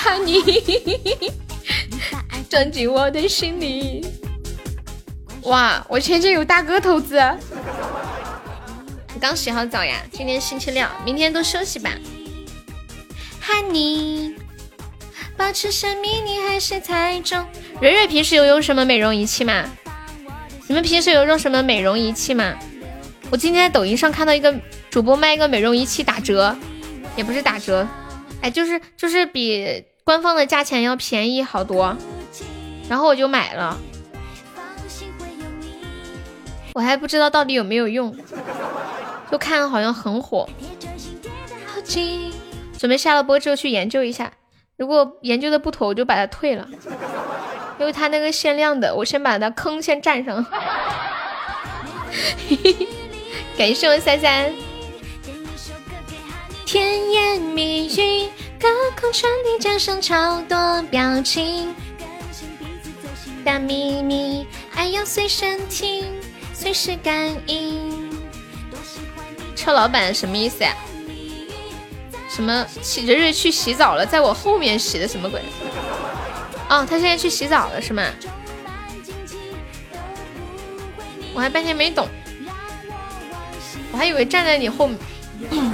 ！Honey，钻进我的心里。哇，我浅浅有大哥投资。你刚洗好澡呀？今天星期六，明天都休息吧。Honey，保持神秘，你还是太重。蕊蕊平时有用什么美容仪器吗？你们平时有用什么美容仪器吗？我今天在抖音上看到一个主播卖一个美容仪器打折，也不是打折，哎，就是就是比官方的价钱要便宜好多，然后我就买了。我还不知道到底有没有用，就看好像很火。准备下了播之后去研究一下，如果研究的不妥，我就把它退了，因为它那个限量的，我先把它坑先占上。感谢我三三。甜言蜜语，隔空传递，加上超多表情。大秘密，爱要随身听，随时感应。车老板什么意思呀？什么？洗蕊蕊去洗澡了，在我后面洗的什么鬼？哦，他现在去洗澡了是吗？我还半天没懂，我还以为站在你后面。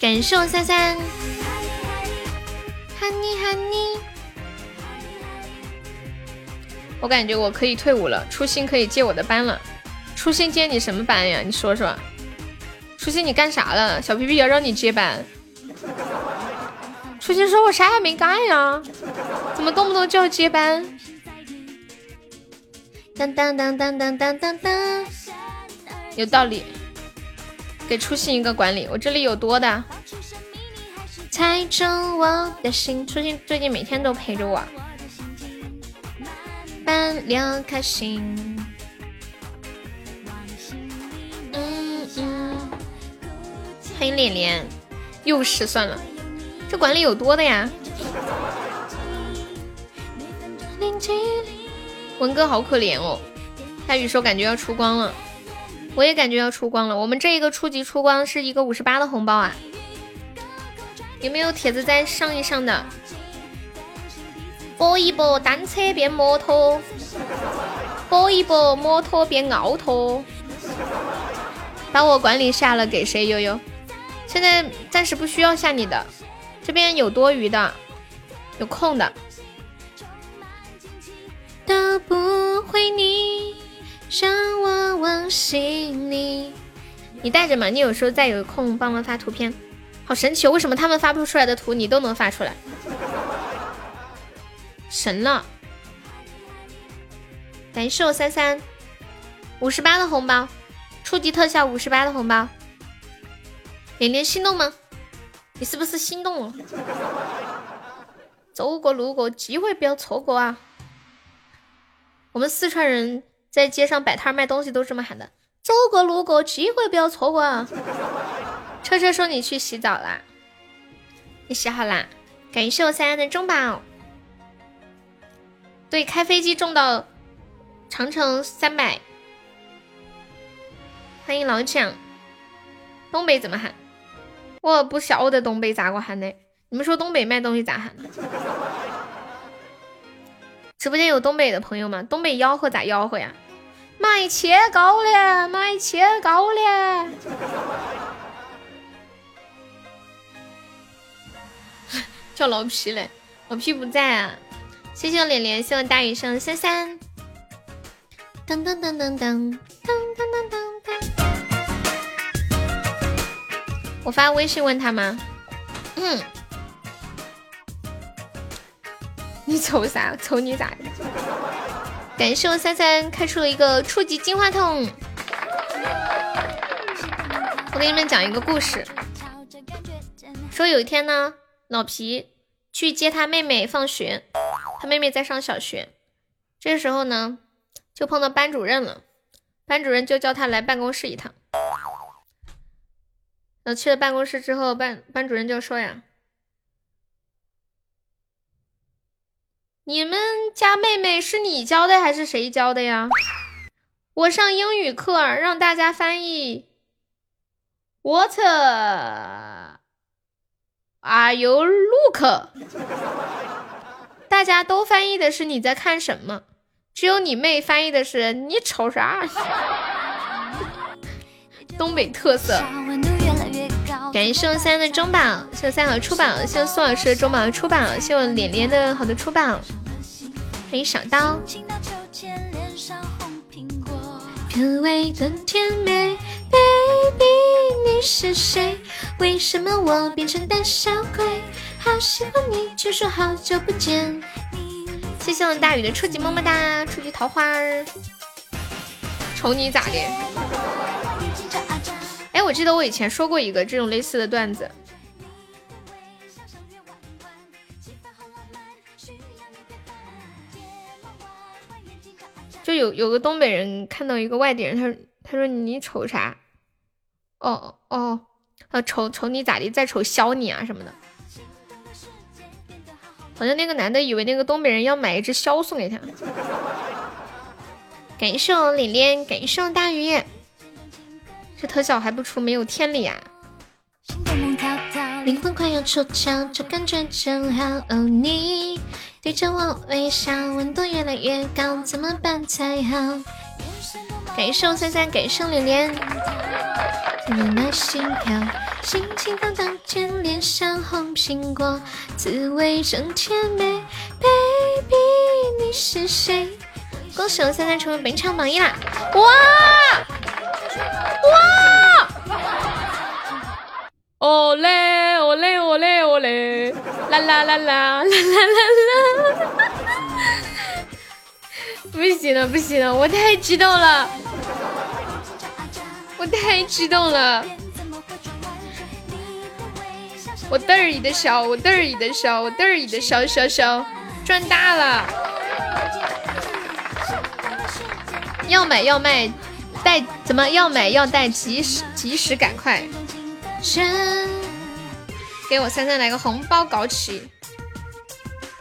感谢三三，honey honey，我感觉我可以退伍了，初心可以接我的班了。初心接你什么班呀？你说说。初心，你干啥了？小皮皮要让你接班。初心说：“我啥也没干呀，怎么动不动就要接班？”当当当当当当当当，有道理。给初心一个管理，我这里有多的。猜中我的心，初心最近每天都陪着我。班六开心。欢迎脸脸，又失算了，这管理有多的呀？文哥好可怜哦，大雨说感觉要出光了，我也感觉要出光了。我们这一个初级出光是一个五十八的红包啊，有没有帖子再上一上的？搏一搏，单车变摩托；搏一搏，摩托变奥拓。把我管理下了，给谁悠悠？现在暂时不需要下你的，这边有多余的，有空的。都不会你让我往心里。你带着嘛，你有时候再有空帮忙发图片，好神奇！为什么他们发不出来的图你都能发出来？神了！感谢我三三五十八的红包，初级特效五十八的红包。连连心动吗？你是不是心动了？走过路过，机会不要错过啊！我们四川人在街上摆摊卖东西都这么喊的：走过路过，机会不要错过啊！车车说你去洗澡啦，你洗好啦？感谢我三安的中宝。对，开飞机中到长城三百。欢迎老蒋，东北怎么喊？我不晓得东北咋个喊的，你们说东北卖东西咋喊的？直播间有东北的朋友吗？东北吆喝咋吆喝呀？卖切糕了，卖切糕了。叫老皮嘞，老皮不在啊。谢谢我脸脸，谢谢我大雨声三三。噔噔噔噔噔噔噔噔噔我发微信问他吗？嗯。你瞅啥？瞅你咋的？感谢我三三开出了一个初级金话筒。我给你们讲一个故事。说有一天呢，老皮去接他妹妹放学，他妹妹在上小学。这时候呢，就碰到班主任了。班主任就叫他来办公室一趟。那去了办公室之后，班班主任就说呀。你们家妹妹是你教的还是谁教的呀？我上英语课让大家翻译，What are you look？大家都翻译的是你在看什么，只有你妹翻译的是你瞅啥？东北特色。感谢我三的中宝，谢我三好出宝，谢我苏老师的中宝出宝，谢我脸脸的好的出宝，欢迎小刀。品味的甜美，baby 你是谁？为什么我变成胆小鬼？好喜欢你，却说好久不见。谢谢我大雨的初级么么哒，初级桃花儿，瞅你咋的？哎，我记得我以前说过一个这种类似的段子，就有有个东北人看到一个外地人，他他说你瞅啥？哦哦，啊瞅瞅你咋的？再瞅削你啊什么的。好像那个男的以为那个东北人要买一只削送给他。感谢我脸脸，感谢我大鱼。这特效还不出没有天理啊！灵魂快要出窍，这感觉真好。哦，你对着我微笑，温度越来越高，怎么办才好？感谢我三三，感谢连连。听那心跳，心情荡荡间，脸上红苹果，滋味真甜美。Baby，你是谁？恭喜我三三成为本场榜一啦！哇！哇！哦嘞哦嘞哦嘞哦嘞！啦啦啦啦啦啦啦啦！不行了不行了，我太激动了，我太激动了！我嘚儿一的笑，我嘚儿一的笑，我嘚儿一的笑笑笑，赚大了！要买要卖。带怎么要买要带，及时及时赶快！给我三三来个红包搞起！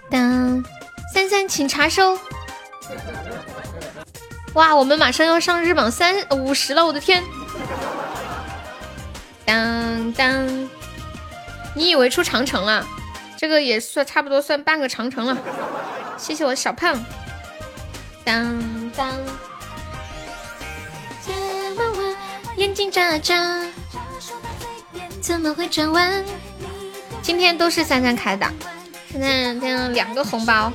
当三三请查收！哇，我们马上要上日榜三五十了，我的天！当当，你以为出长城了？这个也算差不多算半个长城了。谢谢我小胖！当当。眼睛眨眨，怎么会转弯？今天都是三三开的，现在这样两个红包。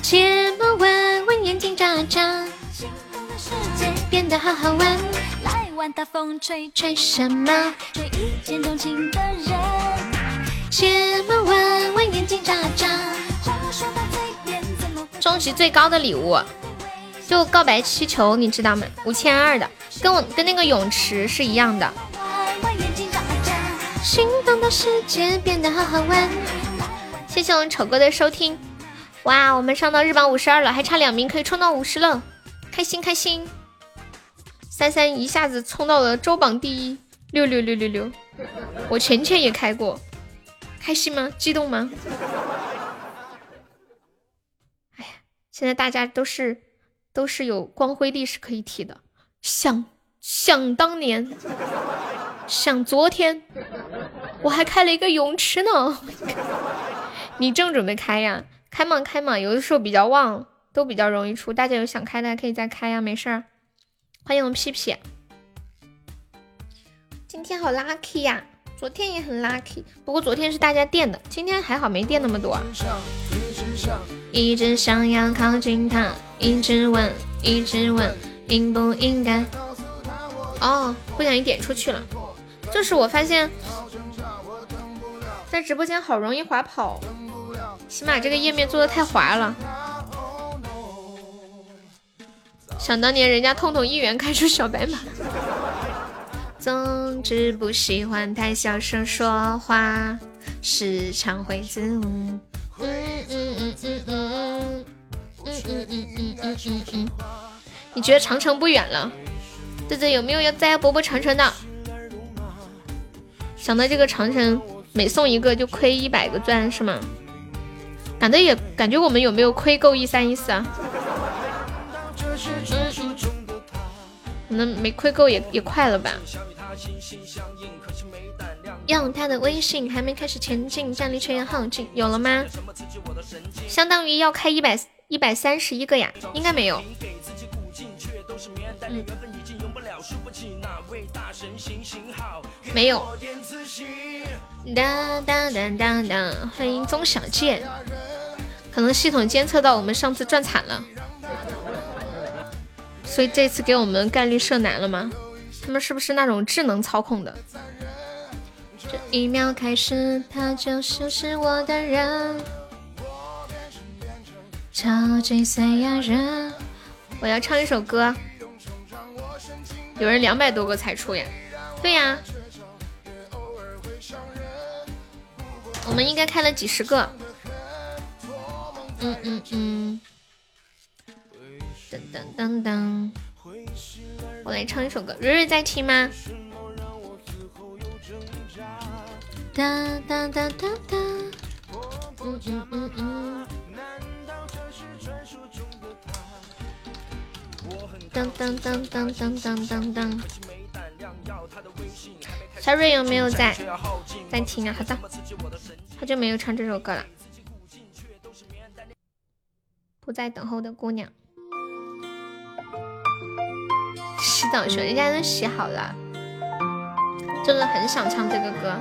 睫毛弯弯，眼睛眨眨，变得好好玩。来玩大风吹，吹什么？吹一见钟情的人。睫毛弯弯，眼睛眨眨。终极最高的礼物，就告白气球，你知道吗？五千二的。跟我跟那个泳池是一样的。心动的世界变得好好玩。谢谢我们丑哥的收听。哇，我们上到日榜五十二了，还差两名可以冲到五十了，开心开心。三三一下子冲到了周榜第一，六六六六六。我前前也开过，开心吗？激动吗？哎呀，现在大家都是都是有光辉历史可以提的，想。想当年，想昨天，我还开了一个泳池呢。你正准备开呀？开嘛开嘛，有的时候比较旺，都比较容易出。大家有想开的可以再开呀，没事儿。欢迎我屁屁，今天好 lucky 呀！昨天也很 lucky，不过昨天是大家垫的，今天还好没垫那么多。一直想要靠近他，一直问，一直问，应不应该？哦，不小心点出去了。就是我发现，在直播间好容易滑跑，起码这个页面做的太滑了。想当年人家痛痛一元开出小白马。总之不喜欢太小声说话，时常会自。嗯嗯嗯嗯嗯嗯嗯嗯嗯嗯嗯。你觉得长城不远了？对对，有没有要再要波波长城的？想到这个长城，每送一个就亏一百个钻是吗？感觉也感觉我们有没有亏够一三一四啊？可能没亏够也也快了吧。用他的微信还没开始前进，战力却要耗尽，有了吗？相当于要开一百一百三十一个呀，应该没有。嗯，没有。当当当当当，欢迎宗小健。可能系统监测到我们上次赚惨了，所以这次给我们概率设难了吗？他们是不是那种智能操控的？这一秒开始，他就是是我的人。超级赛亚人，我要唱一首歌。有人两百多个才出呀？对呀。我们应该开了几十个。嗯嗯嗯。噔噔噔噔。我来唱一首歌，蕊蕊在听吗？哒哒哒哒哒，嗯嗯嗯嗯。当当当当当当当当。小蕊有没有在在听啊？好的，好久没有唱这首歌了。不在等候的姑娘。洗澡去，人家都洗好了，真的很想唱这个歌。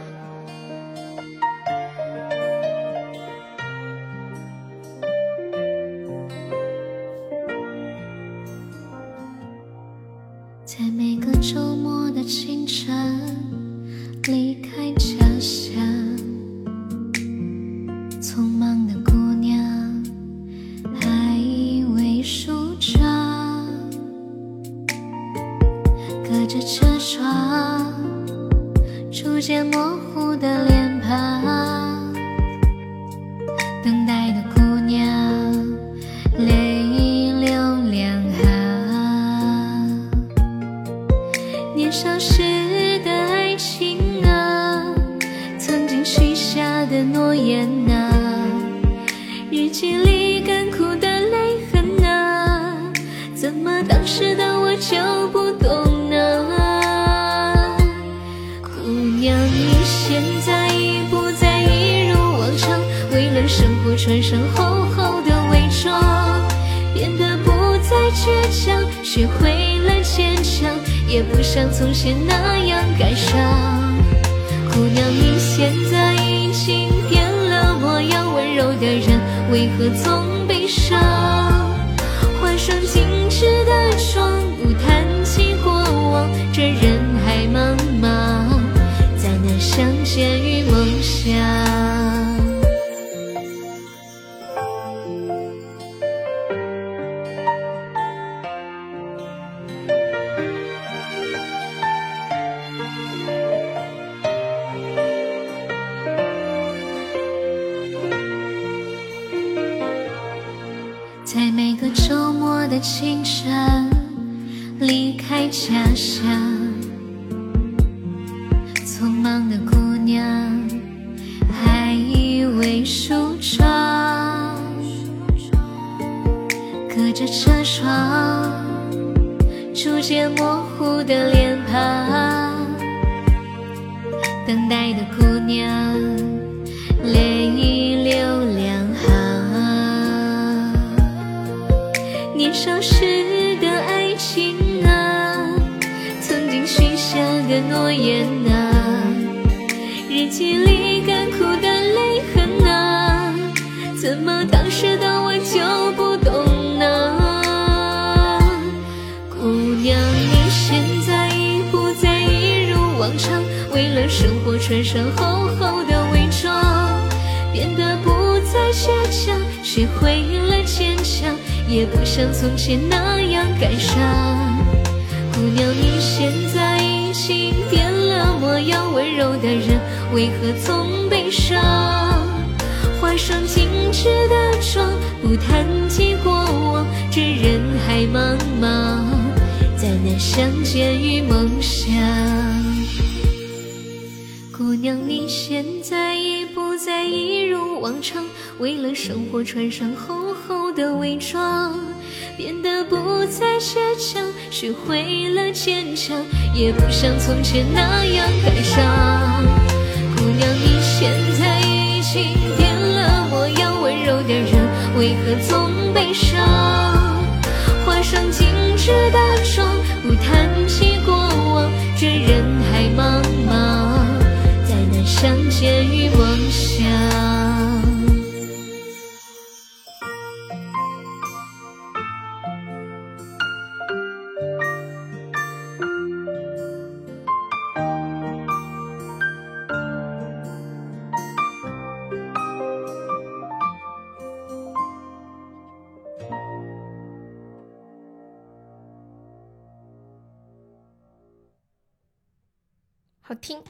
好听，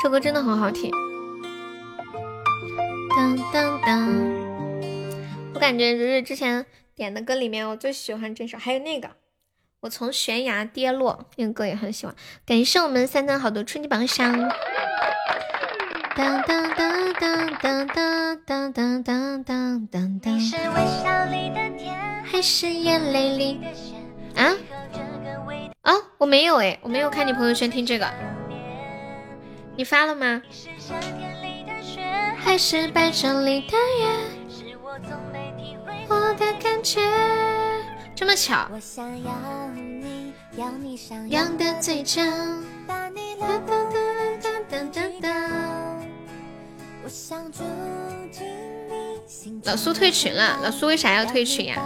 这歌真的很好听。当当当，我感觉就是之前点的歌里面，我最喜欢这首，还有那个我从悬崖跌落那个歌也很喜欢。感谢我们三三好的春季榜上。当当当当当当当当当当当当。还是眼泪里的雪啊啊！我没有哎，我没有看你朋友圈听这个，你发了吗？还是白昼里的月，我的感觉这么巧。扬的嘴角，当当当当当当。老苏退群了，老苏为啥要退群呀？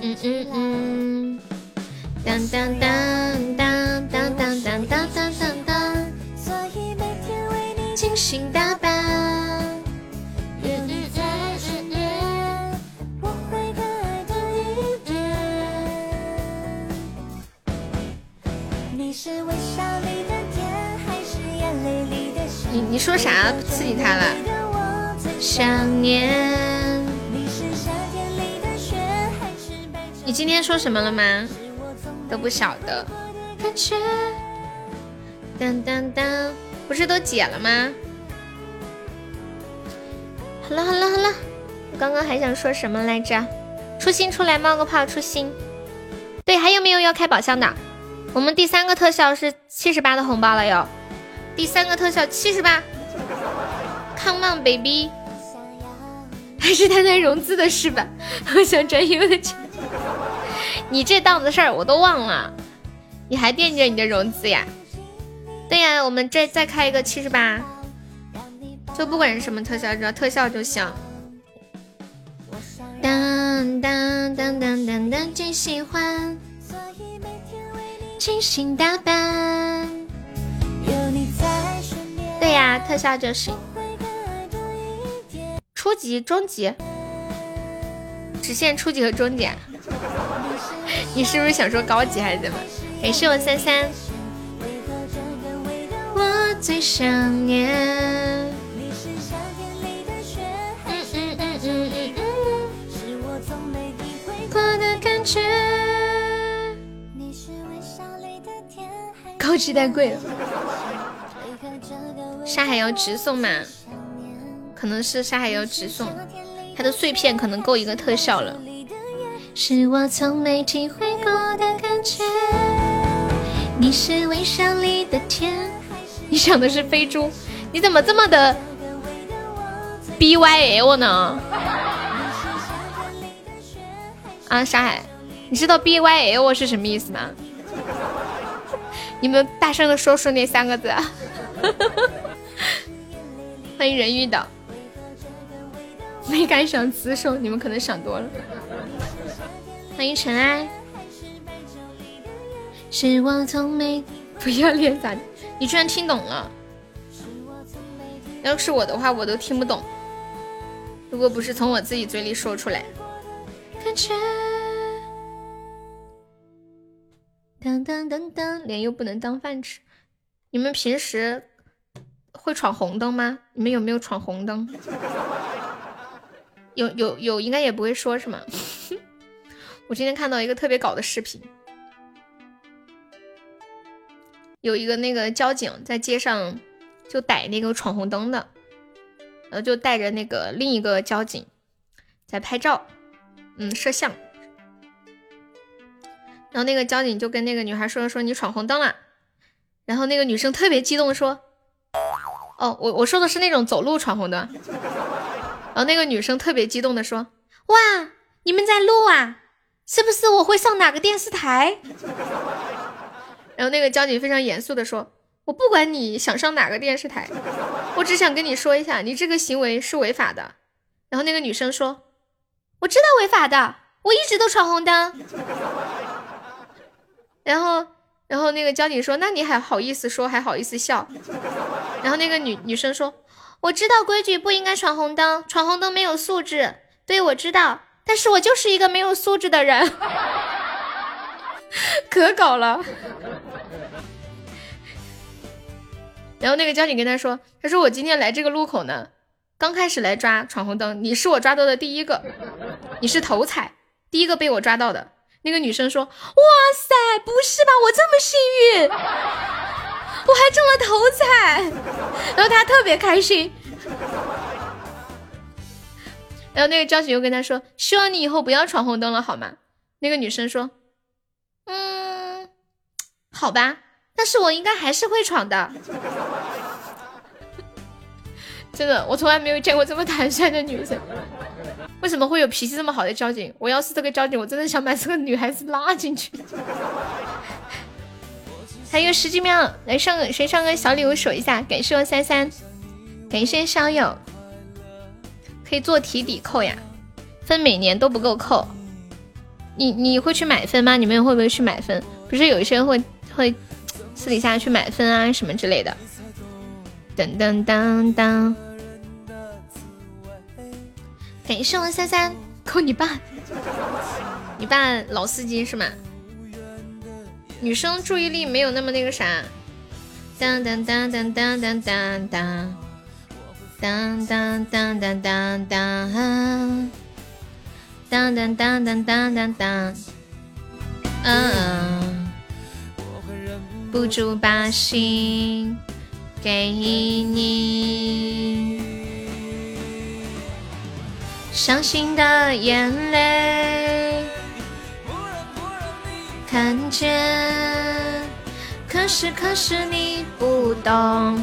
嗯嗯嗯。当当当当当当当当当当当，所以每天为你精心打扮。你你说啥刺激他了？想念。你今天说什么了吗？都不晓得。当当当，不是都解了吗？好了好了好了，我刚刚还想说什么来着？初心出来冒个泡，初心。对，还有没有要开宝箱的？我们第三个特效是七十八的红包了哟，第三个特效七十八，Come on baby，还是他在融资的是吧？我想赚优的钱。你这档子事儿我都忘了，你还惦记着你的融资呀？对呀，我们这再开一个七十八，就不管是什么特效，只要特效就行。当当当当当当，最喜欢精心打扮。对呀，特效就行。初级、中级，只限初级和中级。你是不是想说高级还是怎么？感谢我三三。我最想念。嗯嗯嗯嗯嗯嗯。高级太贵了。沙海要直送嘛？可能是沙海要直送，它的碎片可能够一个特效了。是我从没体会过的感觉。你是微笑里的甜，你想的是飞猪？你怎么这么的 B Y L 呢？啊，沙海，你知道 B Y L 是什么意思吗？你们大声的说出那三个字。欢迎人遇到，没敢想词手，你们可能想多了。欢迎尘埃，是我从没不要脸咋？你居然听懂了？要是我的话，我都听不懂。如果不是从我自己嘴里说出来，感觉当当当当，脸又不能当饭吃。你们平时会闯红灯吗？你们有没有闯红灯？有有有，应该也不会说，是吗？我今天看到一个特别搞的视频，有一个那个交警在街上就逮那个闯红灯的，然后就带着那个另一个交警在拍照，嗯，摄像。然后那个交警就跟那个女孩说说你闯红灯了。然后那个女生特别激动说：“哦，我我说的是那种走路闯红灯。”然后那个女生特别激动的说：“哇，你们在录啊？是不是我会上哪个电视台？” 然后那个交警非常严肃的说：“我不管你想上哪个电视台，我只想跟你说一下，你这个行为是违法的。”然后那个女生说：“我知道违法的，我一直都闯红灯。”然后。然后那个交警说：“那你还好意思说，还好意思笑？”然后那个女女生说：“我知道规矩不应该闯红灯，闯红灯没有素质。对，我知道，但是我就是一个没有素质的人，可搞了。”然后那个交警跟他说：“他说我今天来这个路口呢，刚开始来抓闯红灯，你是我抓到的第一个，你是头彩，第一个被我抓到的。”那个女生说：“哇塞，不是吧？我这么幸运，我还中了头彩。”然后她特别开心。然后那个交警又跟他说：“希望你以后不要闯红灯了，好吗？”那个女生说：“嗯，好吧，但是我应该还是会闯的。”真的，我从来没有见过这么坦率的女生。为什么会有脾气这么好的交警？我要是这个交警，我真的想把这个女孩子拉进去。还有十几秒，来上个谁上个小礼物守一下？感谢我三三，感谢烧友，可以做题抵扣呀，分每年都不够扣。你你会去买分吗？你们会不会去买分？不是有一些人会会私底下去买分啊什么之类的。噔噔噔噔。感谢我三三扣你爸，你爸老司机是吗？女生注意力没有那么那个啥。当当当当当当当当，当当当当当当，当当当当当当当，嗯，不住把心给你。伤心的眼泪，看见，可是可是你不懂。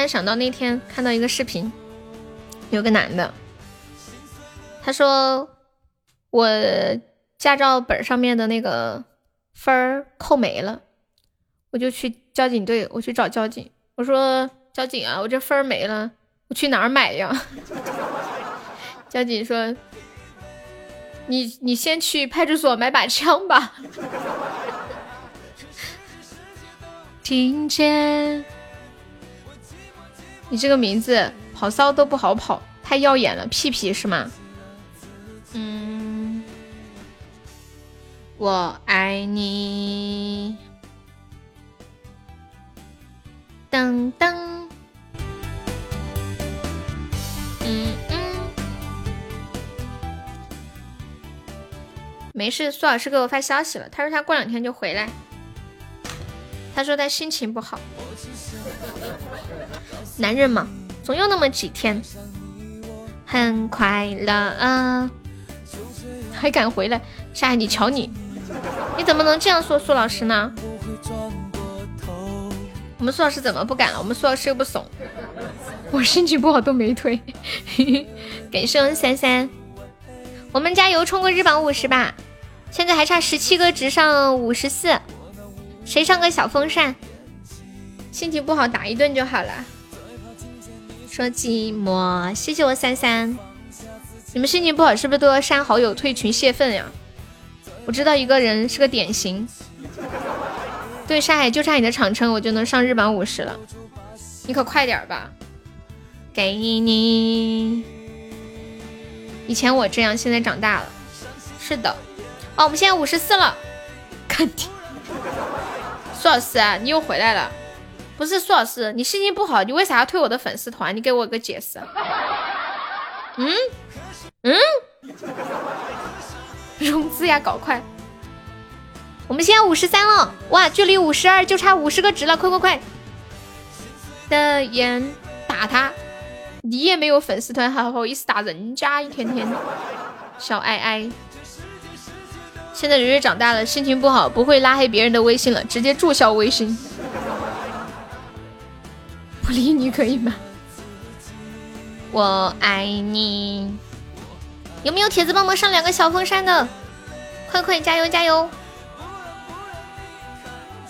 突然想到那天看到一个视频，有个男的，他说我驾照本上面的那个分儿扣没了，我就去交警队，我去找交警，我说交警啊，我这分儿没了，我去哪儿买呀？交警说：“你你先去派出所买把枪吧。”听见你这个名字跑骚都不好跑，太耀眼了，屁屁是吗？嗯，我爱你。噔噔。嗯。没事，苏老师给我发消息了，他说他过两天就回来。他说他心情不好。男人嘛，总有那么几天很快乐啊。还敢回来？夏海，你瞧你，你怎么能这样说苏老师呢？我们苏老师怎么不敢了？我们苏老师又不怂。我心情不好都没推。感谢三三，我们加油冲个日榜五十吧！现在还差十七个值上五十四，谁上个小风扇？心情不好打一顿就好了。说寂寞，谢谢我三三。你们心情不好是不是都要删好友、退群、泄愤呀？我知道一个人是个典型。对，沙海就差你的场称，我就能上日榜五十了。你可快点吧！给你。以前我这样，现在长大了。是的。哦，我们现在五十四了。肯定。苏老师，你又回来了。不是苏老师，你心情不好，你为啥要退我的粉丝团？你给我个解释。嗯嗯，融资呀，搞快！我们现在五十三了，哇，距离五十二就差五十个值了，快快快！的眼打他，你也没有粉丝团，还好意思打人家？一天天小爱爱，现在蕊蕊长大了，心情不好，不会拉黑别人的微信了，直接注销微信。不理你可以吗？我爱你。有没有铁子帮忙上两个小风扇的？快快加油加油！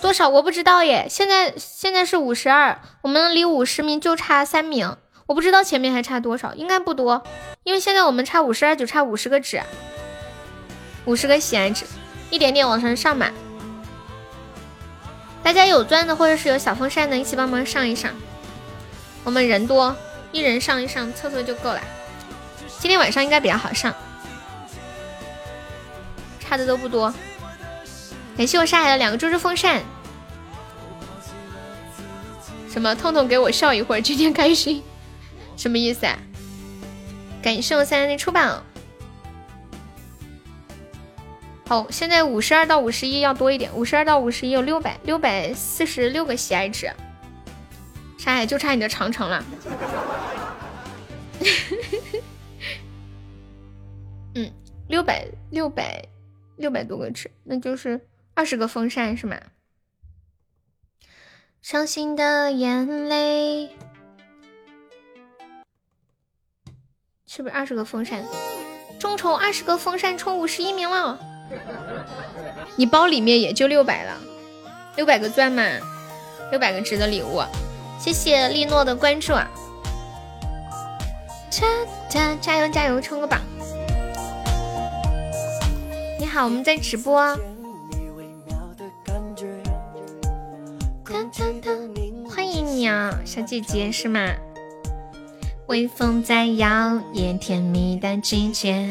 多少我不知道耶。现在现在是五十二，我们离五十名就差三名，我不知道前面还差多少，应该不多，因为现在我们差五十二就差五十个纸，五十个喜爱值，一点点往上上嘛。大家有钻的或者是有小风扇的，一起帮忙上一上。我们人多，一人上一上厕所就够了。今天晚上应该比较好上，差的都不多。感谢我沙海的两个猪猪风扇。什么？痛痛给我笑一会儿，今天开心，什么意思啊？感谢我三三的出榜。好，现在五十二到五十一要多一点，五十二到五十一有六百六百四十六个喜爱值。沙海就差你的长城了，嗯，六百六百六百多个值，那就是二十个风扇是吗？伤心的眼泪，是不是二十个风扇？众筹二十个风扇冲五十一名了，你包里面也就六百了，六百个钻嘛，六百个值的礼物。谢谢利诺的关注啊！加加加油加油，冲个榜！你好，我们在直播。欢迎你啊，小姐姐是吗？微风在摇曳，甜蜜的季节。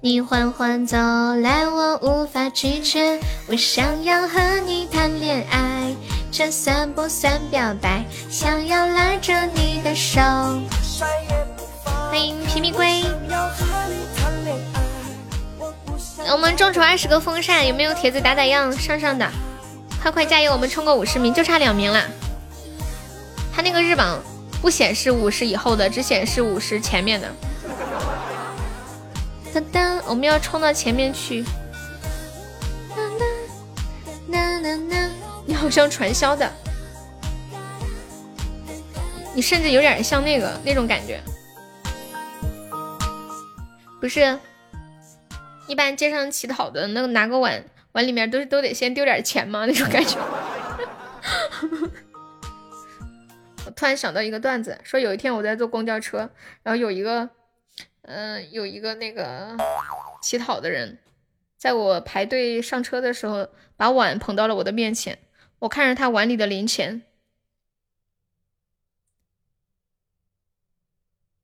你缓缓走来，我无法拒绝，我想要和你谈恋爱。这算不算表白？想要拉着你的手。欢迎皮皮龟。我们众筹二十个风扇，有没有铁子打打样上上的？快快加油！我们冲个五十名，就差两名了。他那个日榜不显示五十以后的，只显示五十前面的。噔噔，我们要冲到前面去。你好像传销的，你甚至有点像那个那种感觉，不是？一般街上乞讨的那个拿个碗，碗里面都是都得先丢点钱吗？那种感觉。我突然想到一个段子，说有一天我在坐公交车，然后有一个，嗯，有一个那个乞讨的人，在我排队上车的时候，把碗捧到了我的面前。我看着他碗里的零钱，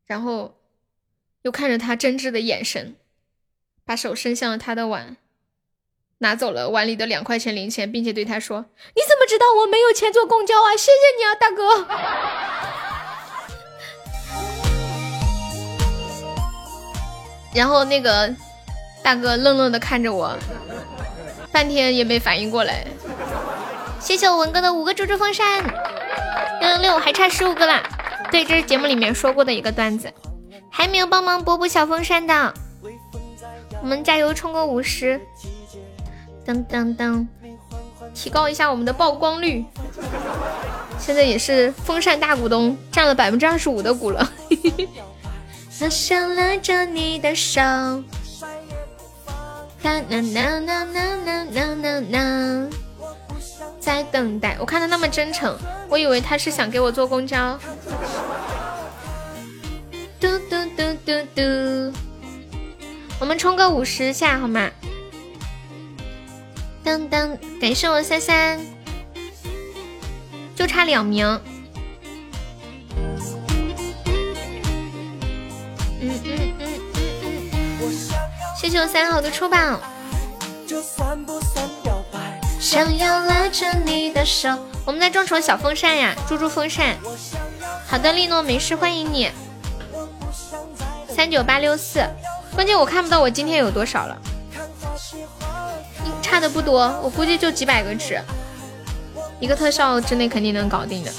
然后又看着他真挚的眼神，把手伸向了他的碗，拿走了碗里的两块钱零钱，并且对他说：“你怎么知道我没有钱坐公交啊？谢谢你啊，大哥。”然后那个大哥愣愣的看着我，半天也没反应过来。谢谢我文哥的五个猪猪风扇，六六六，还差十五个啦。对，这是节目里面说过的一个段子。还没有帮忙波波小风扇的，我们加油冲个五十，噔噔噔，提高一下我们的曝光率。现在也是风扇大股东，占了百分之二十五的股了。我想拉着你的手，啦啦啦啦啦啦啦啦，在等待。我看他那么真诚，我以为他是想给我坐公交。嘟嘟嘟嘟嘟，我们冲个五十下好吗？当当，感谢我三三，就差两名。嗯嗯嗯嗯嗯，谢谢我三号的出宝。想要拉着你的手，我们在众筹小风扇呀，猪猪风扇。好的，利诺没事，欢迎你。三九八六四，关键我看不到我今天有多少了。差的不多，我估计就几百个纸，一个特效之内肯定能搞定的。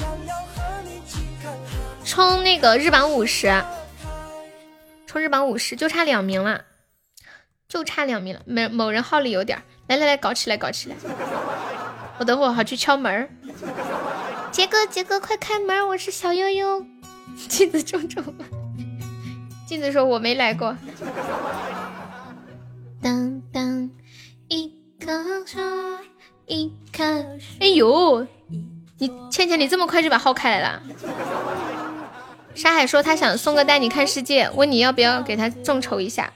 冲那个日榜五十，冲日榜五十就差两名了，就差两名了。某某人号里有点，来来来，搞起来搞起来！我等会儿好去敲门。杰哥杰哥，快开门，我是小悠悠。镜子中中，镜子说我没来过。当当一。一看，哎呦，你倩倩，你这么快就把号开来了。沙海说他想送个带你看世界，问你要不要给他众筹一下，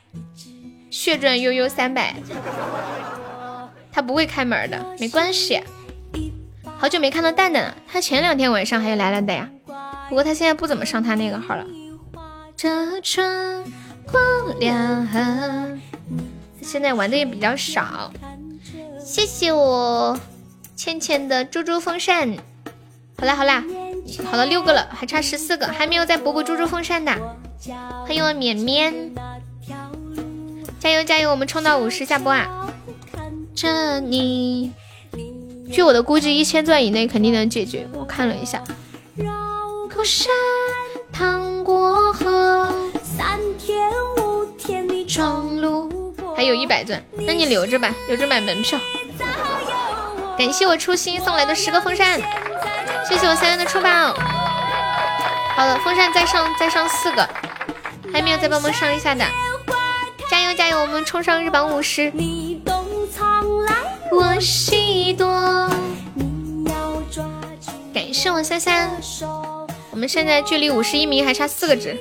血赚悠悠三百。他不会开门的，没关系。好久没看到蛋蛋了，他前两天晚上还有来了的呀。不过他现在不怎么上他那个号了。这春光凉，现在玩的也比较少。谢谢我倩倩的猪猪风扇，好啦好啦，好了六个了，还差十四个，还没有再补补猪猪风扇的。欢迎我绵绵，加油加油，我们冲到五十下播啊！着你，据我的估计，一千钻以内肯定能解决。我看了一下，绕过山，趟过河，三天五天的闯路。还有一百钻，那你留着吧，留着买门票。感谢我初心送来的十个风扇，谢谢我三三的出宝。好了，风扇再上再上四个，还没有再帮忙上一下的，加油加油，我们冲上日榜五十。感谢我三三，我们现在距离五十一名还差四个值。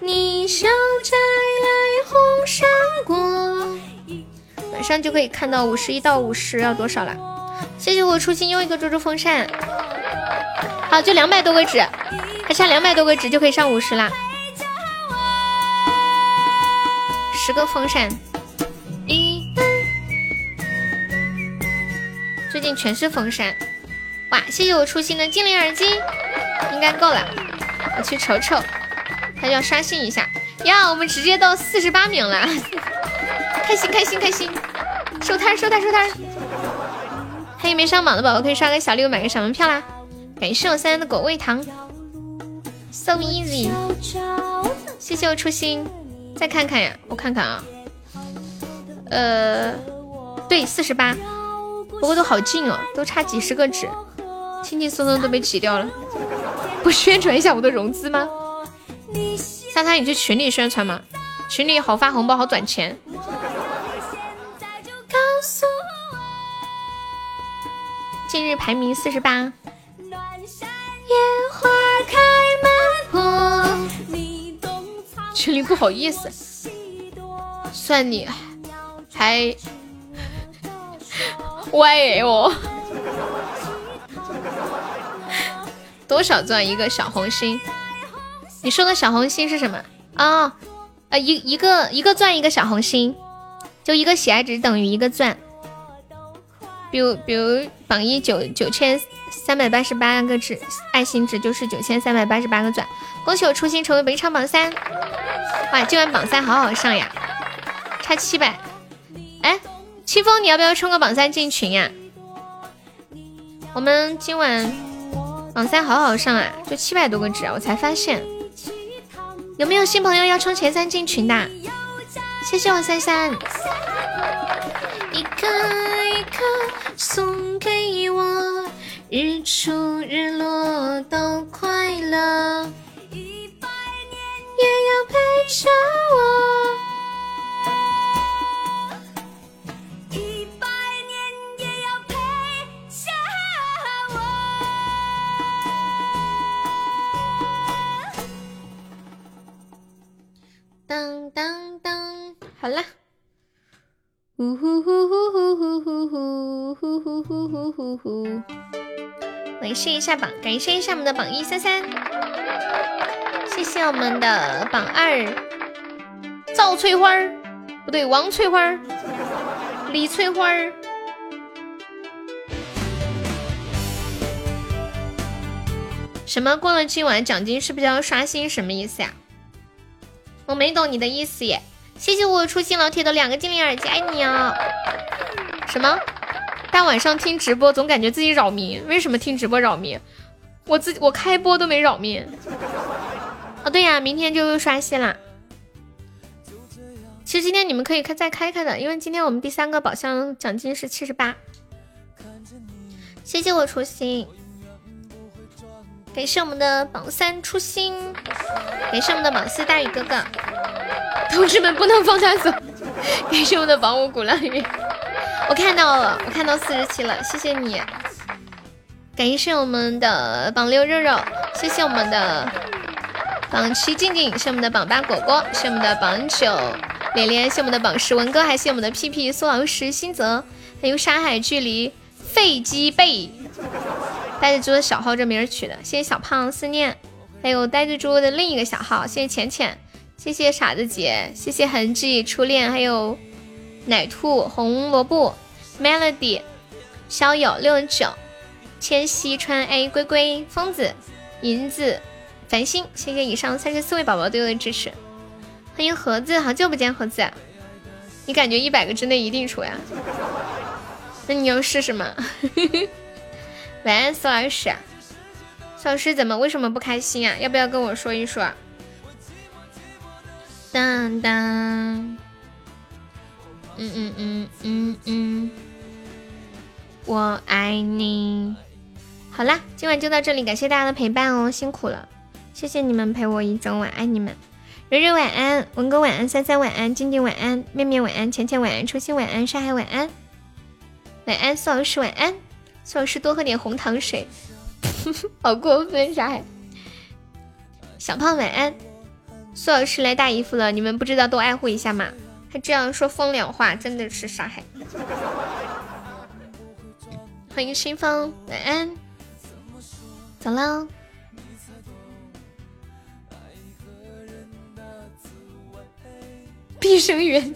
你笑摘来红山果，马上就可以看到五十一到五十要多少了。谢谢我初心又一个猪猪风扇，好，就两百多个值，还差两百多个值就可以上五十啦。十个风扇，一，近全是风扇。哇，谢谢我初心的精灵耳机，应该够了，我去瞅瞅。他要刷新一下呀！我们直接到四十八名了，开心开心开心！收摊收摊收摊！还有没上榜的宝宝可以刷个小礼物，买个小门票啦！感谢我三的果味糖，so easy！谢谢我初心，再看看呀，我看看啊，呃，对，四十八，不过都好近哦，都差几十个纸，轻轻松松都被挤掉了。不宣传一下我的融资吗？三三，你去群里宣传嘛？群里好发红包，好转钱。今日排名四十八。群里不好意思，算你还歪哦。多少钻一个小红心？你说的小红心是什么啊？呃，一一个一个钻一个小红心，就一个喜爱值等于一个钻。比如比如榜一九九千三百八十八个值爱心值就是九千三百八十八个钻。恭喜我初心成为本场榜三！哇，今晚榜三好好上呀，差七百。哎，清风，你要不要冲个榜三进群呀、我们今晚榜三好好上啊，就七百多个值，我才发现。有没有新朋友要冲前三进群的？谢谢我三三。一颗一颗送给我，日出日落都快乐，一百年也要陪着我。当当好啦。呼呼呼呼呼呼呼呼呼呼呼呼呼呼来试一下榜感谢一下我们的榜一三三谢谢我们的榜二赵翠花儿不对王翠花儿李翠花儿什么过了今晚奖金是不是要刷新什么意思呀我没懂你的意思耶。谢谢我初心老铁的两个精灵耳机，爱你啊！什么？大晚上听直播总感觉自己扰民，为什么听直播扰民？我自己我开播都没扰民。哦对呀，明天就又刷新啦。其实今天你们可以开再开开的，因为今天我们第三个宝箱奖金是七十八。谢谢我初心，感谢我们的榜三初心，感谢我们的榜四大宇哥哥。同志们不能放他走，感谢我们的榜五鼓浪屿，我看到了，我看到四十七了，谢谢你。感谢我们的榜六肉肉，谢谢我们的榜七静静，谢我们的榜八果果，谢我们的榜九。连连，谢我们的榜十文哥，还谢我们的屁屁苏老师新泽，还有山海距离飞机背，呆子猪的小号这名儿取的，谢谢小胖思念，还有呆子猪的另一个小号，谢谢浅浅。谢谢傻子姐，谢谢痕迹初恋，还有奶兔红萝卜。Melody 逍遥六九。千玺川 A 龟龟疯子银子繁星，谢谢以上三十四位宝宝对我的支持，欢迎盒子，好久不见盒子，你感觉一百个之内一定出呀？那你要试试吗？晚安苏老师，苏老师怎么为什么不开心啊？要不要跟我说一说？当当，嗯嗯嗯嗯嗯，我爱你。好啦，今晚就到这里，感谢大家的陪伴哦，辛苦了，谢谢你们陪我一整晚，爱你们。蕊蕊晚安，文哥晚安，三三晚安，静静晚安，面面晚安，浅浅晚安，初心晚安，上海晚安，晚安，苏老师晚安，苏老师多喝点红糖水，好过分，沙海。小胖晚安。苏老师来大姨夫了，你们不知道多爱护一下吗？还这样说风凉话，真的是杀害。欢迎新风，晚安，走喽。毕生缘。